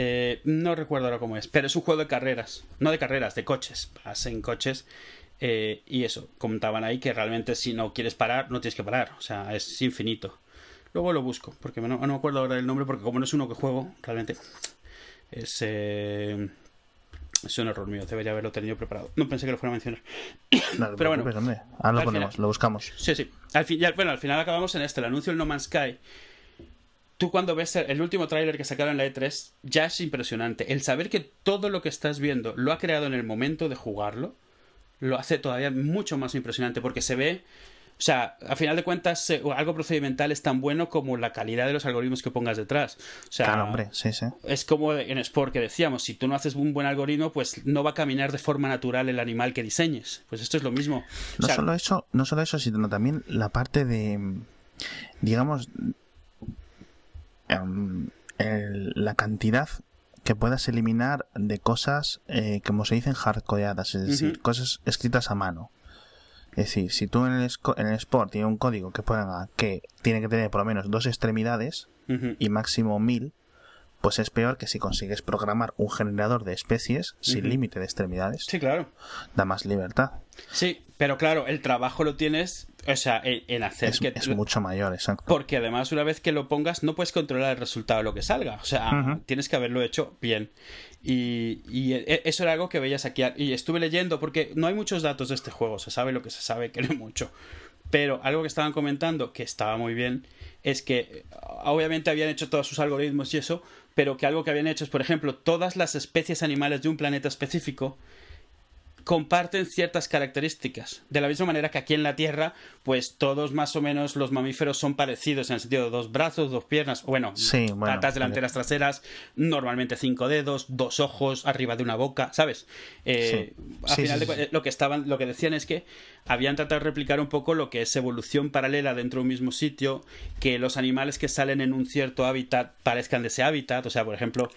Eh, no recuerdo ahora cómo es, pero es un juego de carreras, no de carreras, de coches. Vas en coches eh, y eso, comentaban ahí que realmente si no quieres parar, no tienes que parar, o sea, es infinito. Luego lo busco, porque no, no me acuerdo ahora del nombre, porque como no es uno que juego, realmente es... Eh, es un error mío, debería haberlo tenido preparado. No pensé que lo fuera a mencionar. Pero bueno, ahora lo ponemos, lo buscamos. Sí, sí. Al fin, bueno, al final acabamos en este, el anuncio del No Man's Sky tú cuando ves el último tráiler que sacaron en la E3, ya es impresionante. El saber que todo lo que estás viendo lo ha creado en el momento de jugarlo, lo hace todavía mucho más impresionante porque se ve... O sea, a final de cuentas, algo procedimental es tan bueno como la calidad de los algoritmos que pongas detrás. O sea, claro, hombre, sí, sí. Es como en Sport que decíamos, si tú no haces un buen algoritmo, pues no va a caminar de forma natural el animal que diseñes. Pues esto es lo mismo. no solo eso, no solo eso, sino también la parte de, digamos, Em, la cantidad que puedas eliminar de cosas, eh, como se dicen, hardcodeadas, es decir, cosas escritas a mano. Es decir, si tú en el, en el Sport tienes un código que ponga que tiene que tener por lo menos dos extremidades y máximo mil, pues es peor que si consigues programar un generador de especies sin límite de extremidades. Sí, claro. Da más libertad. Sí, pero claro, el trabajo lo tienes, o sea, en, hacer es, que... Es mucho mayor, exacto. Porque además una vez que lo pongas no puedes controlar el resultado de lo que salga. O sea, tienes que haberlo hecho bien. Y, y, e, eso era algo que veías aquí. Y estuve leyendo porque no hay muchos datos de este juego. Se sabe lo que se sabe, que no mucho. Pero algo que estaban comentando, que estaba muy bien, es que obviamente habían hecho todos sus algoritmos y eso, pero que algo que habían hecho es, por ejemplo, todas las especies animales de un planeta específico comparten ciertas características. De la misma manera que aquí en la Tierra, pues todos más o menos los mamíferos son parecidos en el sentido de dos brazos, dos piernas, bueno, patas delanteras, traseras, normalmente cinco dedos, dos ojos, arriba de una boca, ¿sabes? Eh, al final de, lo que estaban, lo que decían es que habían tratado de replicar un poco lo que es evolución paralela dentro de un mismo sitio, que los animales que salen en un cierto hábitat parezcan de ese hábitat, o sea, por ejemplo,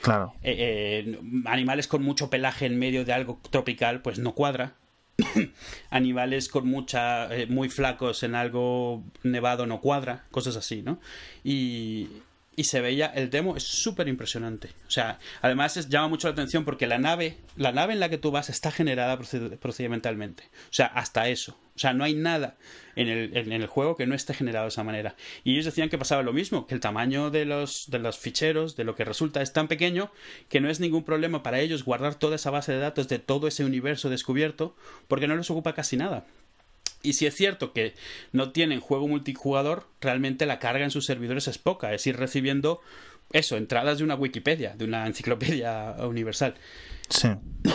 eh, eh, animales con mucho pelaje en medio de algo tropical, pues no cuadra. animales con mucha eh, muy flacos en algo nevado no cuadra cosas así no y, y se veía el demo es súper impresionante o sea además llama mucho la atención porque la nave la nave en la que tú vas está generada procedimentalmente. O sea hasta eso. O sea no hay nada en el, en el juego que no esté generado de esa manera. Y ellos decían que pasaba lo mismo que el tamaño de los de los ficheros de lo que resulta es tan pequeño que no es ningún problema para ellos guardar toda esa base de datos de todo ese universo descubierto porque no les ocupa casi nada y si es cierto que no tienen juego multijugador, realmente la carga en sus servidores es poca, es ir recibiendo eso, entradas de una Wikipedia, de una enciclopedia universal. Sí.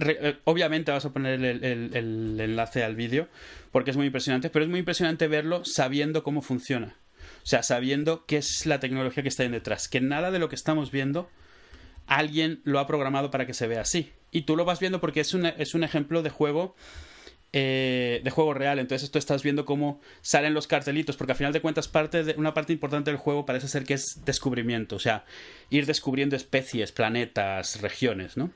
Eh, obviamente vas a poner el, enlace al vídeo porque es muy impresionante, pero es muy impresionante verlo sabiendo cómo funciona. O sea, sabiendo qué es la tecnología que está ahí detrás. Que nada de lo que estamos viendo alguien lo ha programado para que se vea así. Y tú lo vas viendo porque es es un ejemplo de juego eh, de juego real. Entonces tú estás viendo cómo salen los cartelitos, porque al final de cuentas parte de, una parte importante del juego parece ser que es descubrimiento, o sea, ir descubriendo especies, planetas, regiones, ¿no?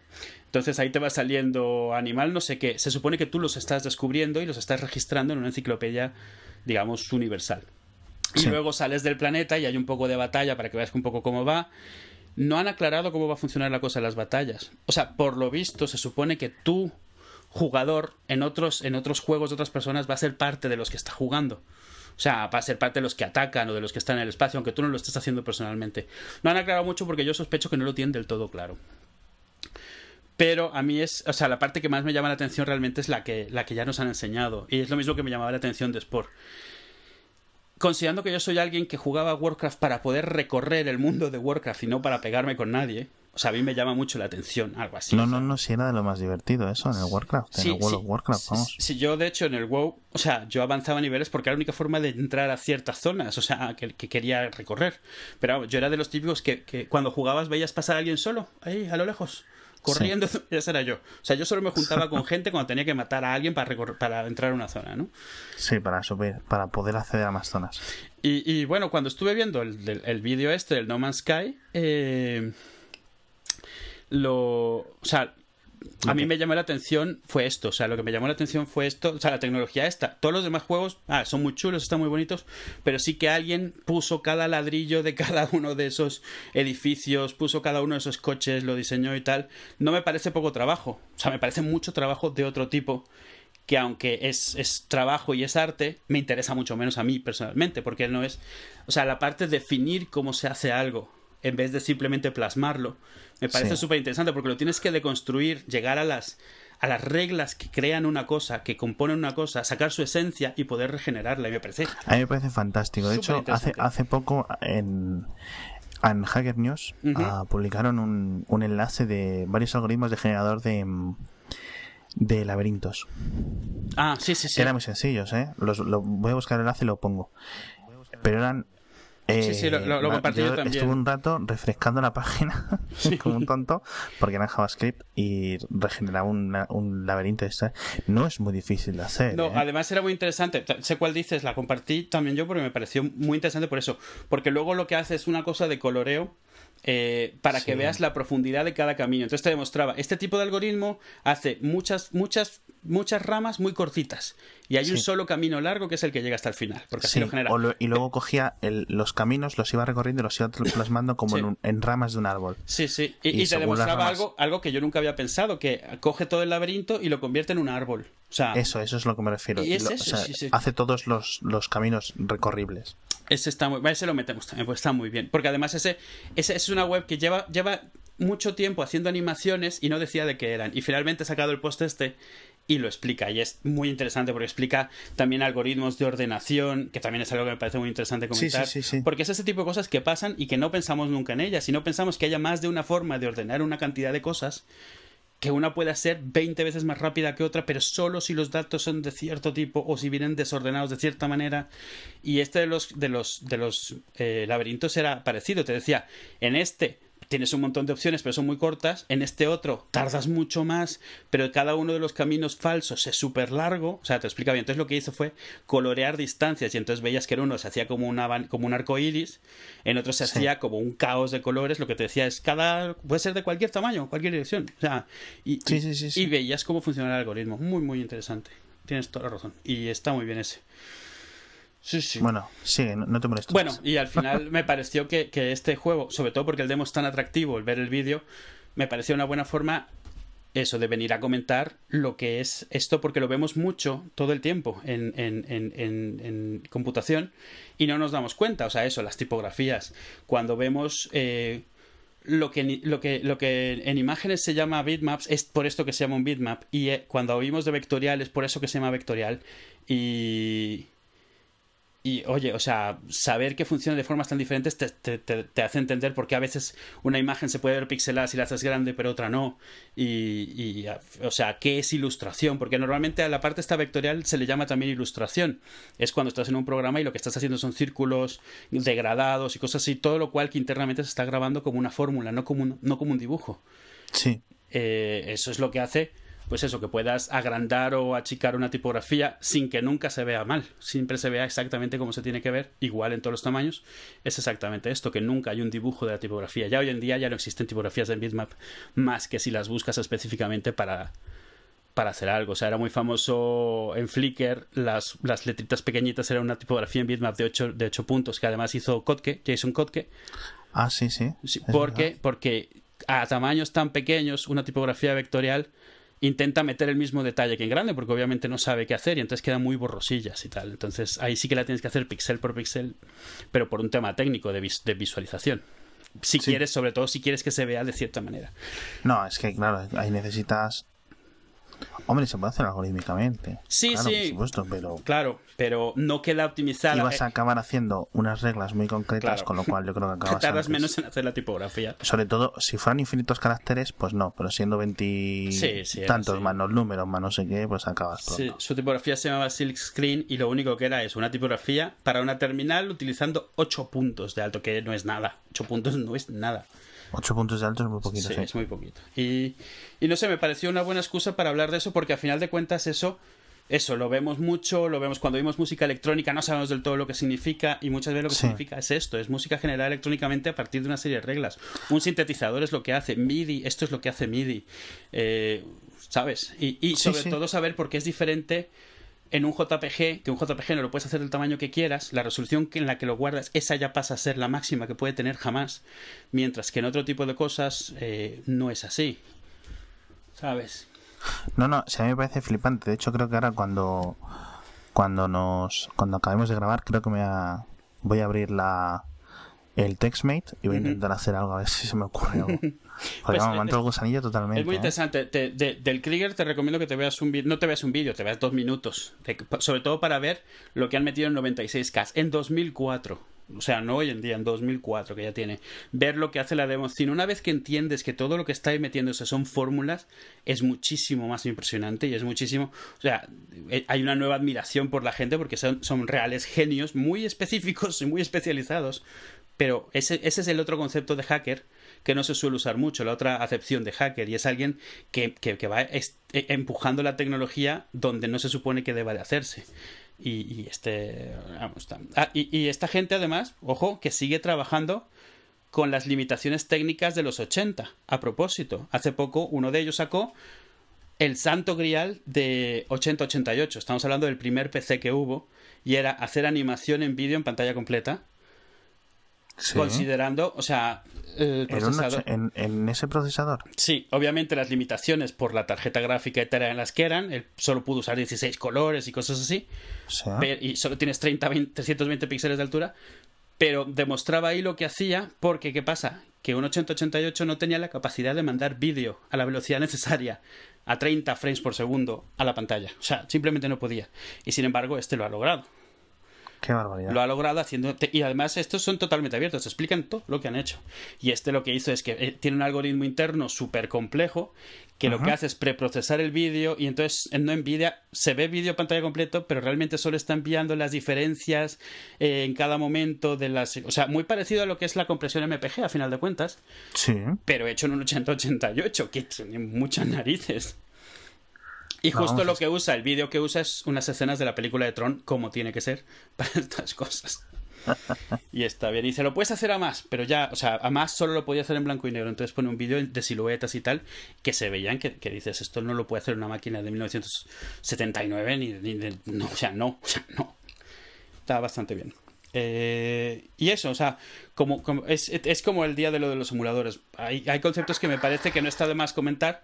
Entonces ahí te va saliendo animal, no sé qué. Se supone que tú los estás descubriendo y los estás registrando en una enciclopedia, digamos, universal. Y luego sales del planeta y hay un poco de batalla para que veas un poco cómo va. No han aclarado cómo va a funcionar la cosa en las batallas. O sea, por lo visto, se supone que tú jugador en otros, en otros juegos de otras personas va a ser parte de los que está jugando. O sea, va a ser parte de los que atacan o de los que están en el espacio, aunque tú no lo estés haciendo personalmente. No han aclarado mucho porque yo sospecho que no lo tienen del todo claro. Pero a mí es, o sea, la parte que más me llama la atención realmente es la que, la que ya nos han enseñado. Y es lo mismo que me llamaba la atención de Sport. Considerando que yo soy alguien que jugaba Warcraft para poder recorrer el mundo de Warcraft y no para pegarme con nadie, O sea, a mí me llama mucho la atención algo así. No, no, no, si era de lo más divertido eso en el Warcraft, en el World of Warcraft, vamos. Sí, yo de hecho en el WoW, o sea, yo avanzaba niveles porque era la única forma de entrar a ciertas zonas, o sea, que, quería recorrer. Pero yo era de los típicos que, que, cuando jugabas veías pasar a alguien solo, ahí, a lo lejos. Corriendo, ese era yo. O sea, yo solo me juntaba con gente cuando tenía que matar a alguien para, para entrar a una zona, ¿no? Sí, para subir, para poder acceder a más zonas. Y, y bueno, cuando estuve viendo el, el, vídeo este del No Man's Sky, eh, lo. O sea, a mí me llamó la atención fue esto, o sea, lo que me llamó la atención fue esto, o sea, la tecnología esta. Todos los demás juegos, ah, son muy chulos, están muy bonitos, pero sí que alguien puso cada ladrillo de cada uno de esos edificios, puso cada uno de esos coches, lo diseñó y tal. No me parece poco trabajo, o sea, me parece mucho trabajo de otro tipo que aunque es, es, trabajo y es arte, me interesa mucho menos a mí personalmente, porque no es, o sea, la parte de definir cómo se hace algo, en vez de simplemente plasmarlo. Me parece súper interesante porque lo tienes que deconstruir, llegar a las, a las reglas que crean una cosa, que componen una cosa, sacar su esencia y poder regenerarla. Y me parece. A mí me parece fantástico. De hecho, hace, hace poco en, en Hacker News ah, publicaron un, un enlace de varios algoritmos de generador de de laberintos. Ah, sí, sí, sí. Eran muy sencillos, ¿eh? Los, lo, voy a buscar el enlace y lo pongo. Pero eran sí, sí, lo, lo, compartí yo, también. Estuve un rato refrescando la página como un tonto porque era en JavaScript y regeneraba un laberinto. No es muy difícil de hacer. No, ¿eh? además era muy interesante. Sé cuál dices, la compartí también yo porque me pareció muy interesante por eso. Porque luego lo que hace es una cosa de coloreo eh, para que veas la profundidad de cada camino. Entonces te demostraba, este tipo de algoritmo hace muchas, muchas, muchas ramas muy cortitas y hay un solo camino largo que es el que llega hasta el final, porque así lo genera. y luego cogía los caminos, los iba recorriendo y los iba plasmando como en, ramas de un árbol. Sí, sí, y, te demostraba algo, algo que yo nunca había pensado, que coge todo el laberinto y lo convierte en un árbol. O sea, eso, eso es lo que me refiero. hace todos los, los caminos recorribles. Ese está muy, ese lo metemos también, pues está muy bien. Porque además ese, ese es una web que lleva, lleva mucho tiempo haciendo animaciones y no decía de qué eran. Y finalmente ha sacado el post este y lo explica. Y es muy interesante porque explica también algoritmos de ordenación, que también es algo que me parece muy interesante comentar. Sí, sí, sí, porque es ese tipo de cosas que pasan y que no pensamos nunca en ellas. Y no pensamos que haya más de una forma de ordenar una cantidad de cosas que una pueda ser 20 veces más rápida que otra, pero solo si los datos son de cierto tipo o si vienen desordenados de cierta manera. Y este de los, de los, de los eh, laberintos era parecido. Te decía, en este tienes un montón de opciones, pero son muy cortas. En este otro tardas mucho más, pero cada uno de los caminos falsos es súper largo. O sea, te explica bien. Entonces lo que hizo fue colorear distancias y entonces veías que en uno se hacía como, una, como un arco iris, en otro se hacía como un caos de colores. Lo que te decía es cada. puede ser de cualquier tamaño, cualquier dirección. O sea, y, y veías cómo funcionaba el algoritmo. Muy, muy interesante. Tienes toda la razón. Y está muy bien ese. Sí, sí. Bueno, sigue, no, te molestes. Bueno, y al final me pareció que, este juego, sobre todo porque el demo es tan atractivo, el ver el vídeo, me pareció una buena forma eso de venir a comentar lo que es esto, porque lo vemos mucho todo el tiempo en, en, en, en computación y no nos damos cuenta. O sea, eso, las tipografías. Cuando vemos eh, lo, que, lo, que, lo que en imágenes se llama bitmaps, es por esto que se llama un bitmap. Y eh, cuando oímos de vectorial, es por eso que se llama vectorial. Y y oye, o sea, saber que funciona de formas tan diferentes te, te, te, hace entender por qué a veces una imagen se puede ver pixelada si la haces grande, pero otra no. Y, y, o sea, ¿qué es ilustración? Porque normalmente a la parte esta vectorial se le llama también ilustración. Es cuando estás en un programa y lo que estás haciendo son círculos degradados y cosas así, todo lo cual que internamente se está grabando como una fórmula, no como un, no como un dibujo. Sí. Eh, eso es lo que hace pues eso, que puedas agrandar o achicar una tipografía sin que nunca se vea mal, siempre se vea exactamente como se tiene que ver, igual en todos los tamaños, es exactamente esto, que nunca hay un dibujo de la tipografía. Ya hoy en día ya no existen tipografías en bitmap más que si las buscas específicamente para, para hacer algo. O sea, era muy famoso en Flickr, las, las letritas pequeñitas eran una tipografía en bitmap de 8, de 8 puntos, que además hizo Kotke, Jason Kotke. Ah, sí, sí. porque, porque a tamaños tan pequeños, una tipografía vectorial intenta meter el mismo detalle que en grande, porque obviamente no sabe qué hacer y entonces quedan muy borrosillas y tal. Entonces ahí sí que la tienes que hacer pixel por pixel, pero por un tema técnico de, visualización. Si quieres, sobre todo si quieres que se vea de cierta manera. No, es que claro, ahí necesitas Hombre, se puede hacer algorítmicamente. Sí, claro, sí. Por supuesto, pero. Claro, pero no queda optimizada. Y vas a Eh, acabar haciendo unas reglas muy concretas, Claro. con lo cual yo creo que acabas tardas antes. menos en hacer la tipografía. Sobre todo, si fueran infinitos caracteres, pues no, pero siendo veinti Sí, sí, era tantos así. más los números, más no sé qué, pues acabas pronto. Sí, su tipografía se llamaba Silk Screen y lo único que era es una tipografía para una terminal utilizando 8 puntos de alto, que no es nada. 8 puntos no es nada. Ocho puntos de alto es muy poquito, Sí, sí. es muy poquito. Y, y no sé, me pareció una buena excusa para hablar de eso porque a final de cuentas eso, eso lo vemos mucho, lo vemos cuando vimos música electrónica, no sabemos del todo lo que significa y muchas veces lo que Sí. significa es esto, es música generada electrónicamente a partir de una serie de reglas. Un sintetizador es lo que hace, MIDI, esto es lo que hace MIDI, eh, ¿sabes? Y, y sobre todo saber por qué es diferente en un JPG, que un JPG no lo puedes hacer del tamaño que quieras, la resolución en la que lo guardas, esa ya pasa a ser la máxima que puede tener jamás, mientras que en otro tipo de cosas eh, no es así. ¿Sabes? No, no, sí, a mí me parece flipante. De hecho, creo que ahora cuando cuando nos cuando acabemos de grabar, creo que me voy a abrir la el TextMate y voy a intentar hacer algo a ver si se me ocurre algo. Porque Pues, me eh, entrado el gusanillo totalmente. Es muy ¿eh? interesante. Te- de- del Krieger te recomiendo que te veas un vídeo. No te veas un vídeo, te veas dos minutos. De- sobre todo para ver lo que han metido en 96K. En 2004. O sea, no hoy en día, en 2004 que ya tiene. Ver lo que hace la demo. Cine. Una vez que entiendes que todo lo que está metiéndose son fórmulas, es muchísimo más impresionante y es muchísimo. O sea, eh, hay una nueva admiración por la gente porque son, son reales genios muy específicos y muy especializados. Pero ese, es el otro concepto de hacker que no se suele usar mucho, la otra acepción de hacker, y es alguien que, va eh, empujando la tecnología donde no se supone que deba de hacerse. Y, este. Vamos, ah, y, y esta gente, además, ojo, que sigue trabajando con las limitaciones técnicas de los 80. A propósito, hace poco uno de ellos sacó el santo grial de 8088. Estamos hablando del primer PC que hubo, y era hacer animación en vídeo en pantalla completa Sí. considerando, o sea, el ¿En, un procesador. en, en ese procesador. Sí, obviamente las limitaciones por la tarjeta gráfica y tal eran las que eran. Él solo pudo usar 16 colores y cosas así. O sea, Pe- y solo tienes 30, 20, 320 píxeles de altura. Pero demostraba ahí lo que hacía, porque ¿qué pasa? Que un 8088 no tenía la capacidad de mandar vídeo a la velocidad necesaria, a 30 frames por segundo, a la pantalla. O sea, simplemente no podía. Y sin embargo, este lo ha logrado. Qué barbaridad. Lo ha logrado haciendo. Y además, estos son totalmente abiertos, explican todo lo que han hecho. Y este lo que hizo es que eh, tiene un algoritmo interno súper complejo que lo que hace es preprocesar el vídeo y entonces en no Nvidia se ve vídeo pantalla completo, pero realmente solo está enviando las diferencias eh, en cada momento de las. O sea, muy parecido a lo que es la compresión MPG a final de cuentas, Sí. pero hecho en un 8088, que tiene muchas narices. Y justo lo que usa, el vídeo que usa es unas escenas de la película de Tron, como tiene que ser para estas cosas. Y está bien. Y dice, lo puedes hacer a más, pero ya, o sea, a más solo lo podía hacer en blanco y negro. Entonces pone un vídeo de siluetas y tal, que se veían que, que dices, esto no lo puede hacer una máquina de 1979, ni, ni de. No, o sea, no, o sea, no. Está bastante bien. Eh, y eso, o sea, como, como- es, es como el día de lo de los emuladores. Hay, hay conceptos que me parece que no está de más comentar.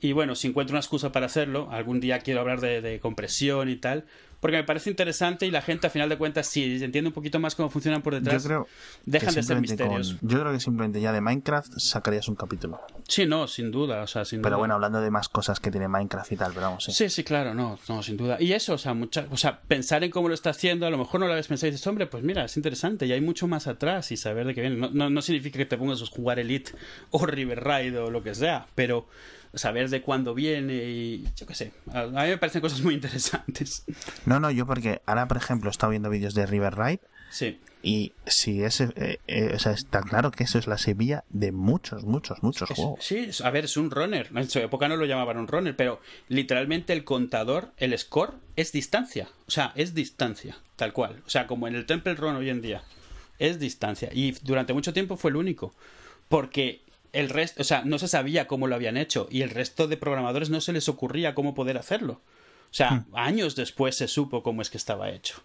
Y bueno, si encuentro una excusa para hacerlo, algún día quiero hablar de, de compresión y tal, porque me parece interesante y la gente, a final de cuentas, si entiende un poquito más cómo funcionan por detrás, Yo creo dejan de ser con- misterios. yo creo que simplemente ya de Minecraft sacarías un capítulo. Sí, no, sin duda, o sea, sin Pero duda. bueno, hablando de más cosas que tiene Minecraft y tal, pero vamos, sí. Sí, sí, claro, no, no, sin duda. Y eso, o sea, mucha, o sea, pensar en cómo lo está haciendo, a lo mejor no lo habías pensado y dices, hombre, pues mira, es interesante y hay mucho más atrás y saber de qué viene. No, no, no significa que te pongas a jugar Elite o River Ride o lo que sea, pero saber de cuándo viene y yo qué sé. A, mí me parecen cosas muy interesantes. No, no, yo porque ahora, por ejemplo, he estado viendo vídeos de River Ride Sí, y si ese, eh, eh, o sea, está claro que eso es la semilla de muchos, muchos, muchos Es- juegos. sí, es- a ver, es un runner. En su época no lo llamaban un runner, pero literalmente el contador, el score, es distancia. O sea, es distancia, tal cual. O sea, como en el Temple Run hoy en día. Es distancia. Y durante mucho tiempo fue el único. Porque el resto, o sea, no se sabía cómo lo habían hecho. Y el resto de programadores no se les ocurría cómo poder hacerlo. O sea, años después se supo cómo es que estaba hecho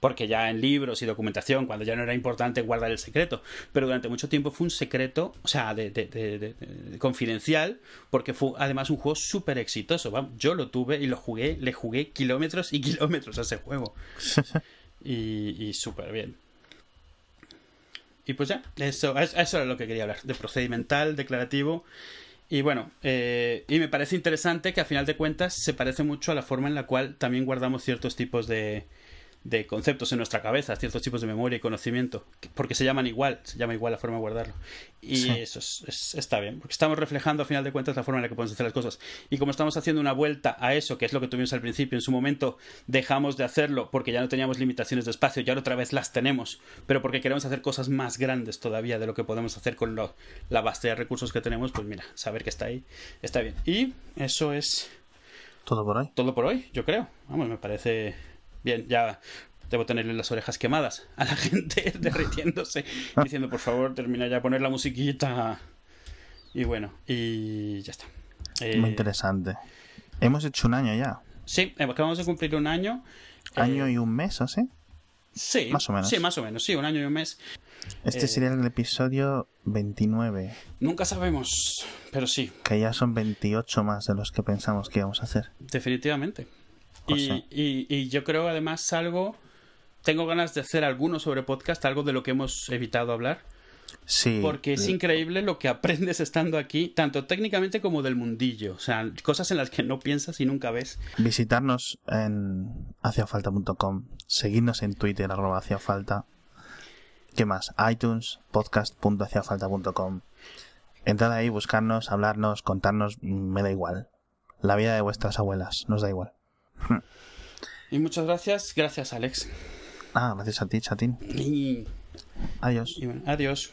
porque ya en libros y documentación, cuando ya no era importante guardar el secreto, pero durante mucho tiempo fue un secreto, o sea, de, de- de- de- de- confidencial, porque fue además un juego súper exitoso. Yo lo tuve y lo jugué, le jugué kilómetros y kilómetros a ese juego. y y súper bien. Y pues ya, eso, es- eso era lo que quería hablar, de procedimental, declarativo. Y bueno, eh, y me parece interesante que a final de cuentas se parece mucho a la forma en la cual también guardamos ciertos tipos de, de conceptos en nuestra cabeza, ciertos tipos de memoria y conocimiento, porque se llaman igual, se llama igual la forma de guardarlo. Y eso es, está bien, porque estamos reflejando a final de cuentas la forma en la que podemos hacer las cosas. Y como estamos haciendo una vuelta a eso, que es lo que tuvimos al principio, en su momento dejamos de hacerlo porque ya no teníamos limitaciones de espacio y ahora otra vez las tenemos, pero porque queremos hacer cosas más grandes todavía de lo que podemos hacer con la base de recursos que tenemos, pues mira, saber que está ahí, está bien. Y eso es... Todo por hoy. Todo por hoy, yo creo. Vamos, me parece Bien, ya debo tenerle las orejas quemadas a la gente derritiéndose, diciendo por favor termina ya de poner la musiquita. Y bueno, y ya está. Muy eh, interesante. Hemos hecho un año ya. Sí, acabamos de cumplir un año. ¿Año eh, y un mes o sí? Sí, más o menos. Sí, más o menos, sí, un año y un mes. Este eh, sería el episodio 29. Nunca sabemos, pero sí. Que ya son 28 más de los que pensamos que íbamos a hacer. Definitivamente. Y, y, yo creo además algo, tengo ganas de hacer alguno sobre podcast, algo de lo que hemos evitado hablar. Sí. Porque es increíble lo que aprendes estando aquí, tanto técnicamente como del mundillo. O sea, cosas en las que no piensas y nunca ves. Visitarnos en haciafalta.com, seguirnos en Twitter, arroba haciafalta. ¿Qué más? iTunes, podcast.haciafalta.com. Entrad ahí, buscarnos, hablarnos, contarnos, me da igual. La vida de vuestras abuelas, nos da igual. Y muchas gracias. Gracias, Alex. Ah, gracias a ti, Chatín. Adiós. adiós.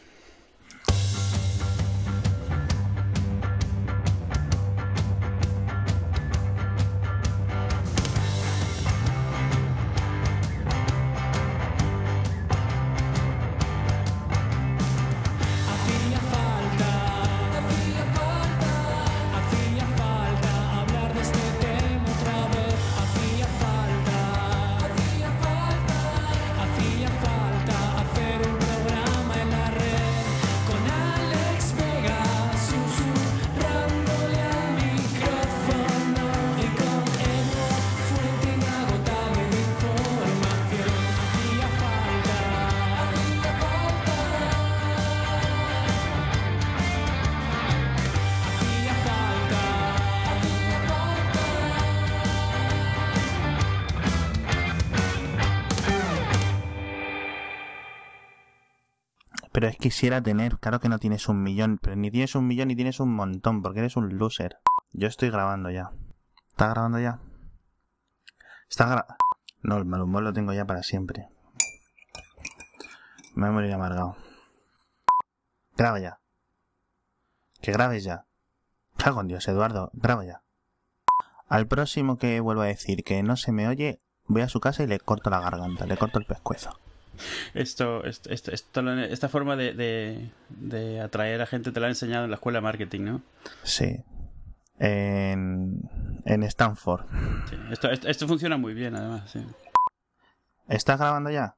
Quisiera tener, claro que no tienes un millón, pero ni tienes un millón ni tienes un montón, porque eres un loser. Yo estoy grabando ya. ¿Está grabando ya? Está grabando. No, el mal humor lo tengo ya para siempre. Me voy a amargado. Graba ya. Que grabes ya. Cago en Dios, Eduardo, graba ya. Al próximo que vuelva a decir que no se me oye, voy a su casa y le corto la garganta, le corto el pescuezo esto, esto, esta forma de, de, atraer a gente te la han enseñado en la escuela de marketing, ¿no? Sí. En, en Stanford. esto, esto, funciona muy bien, además. Sí. ¿Estás grabando ya?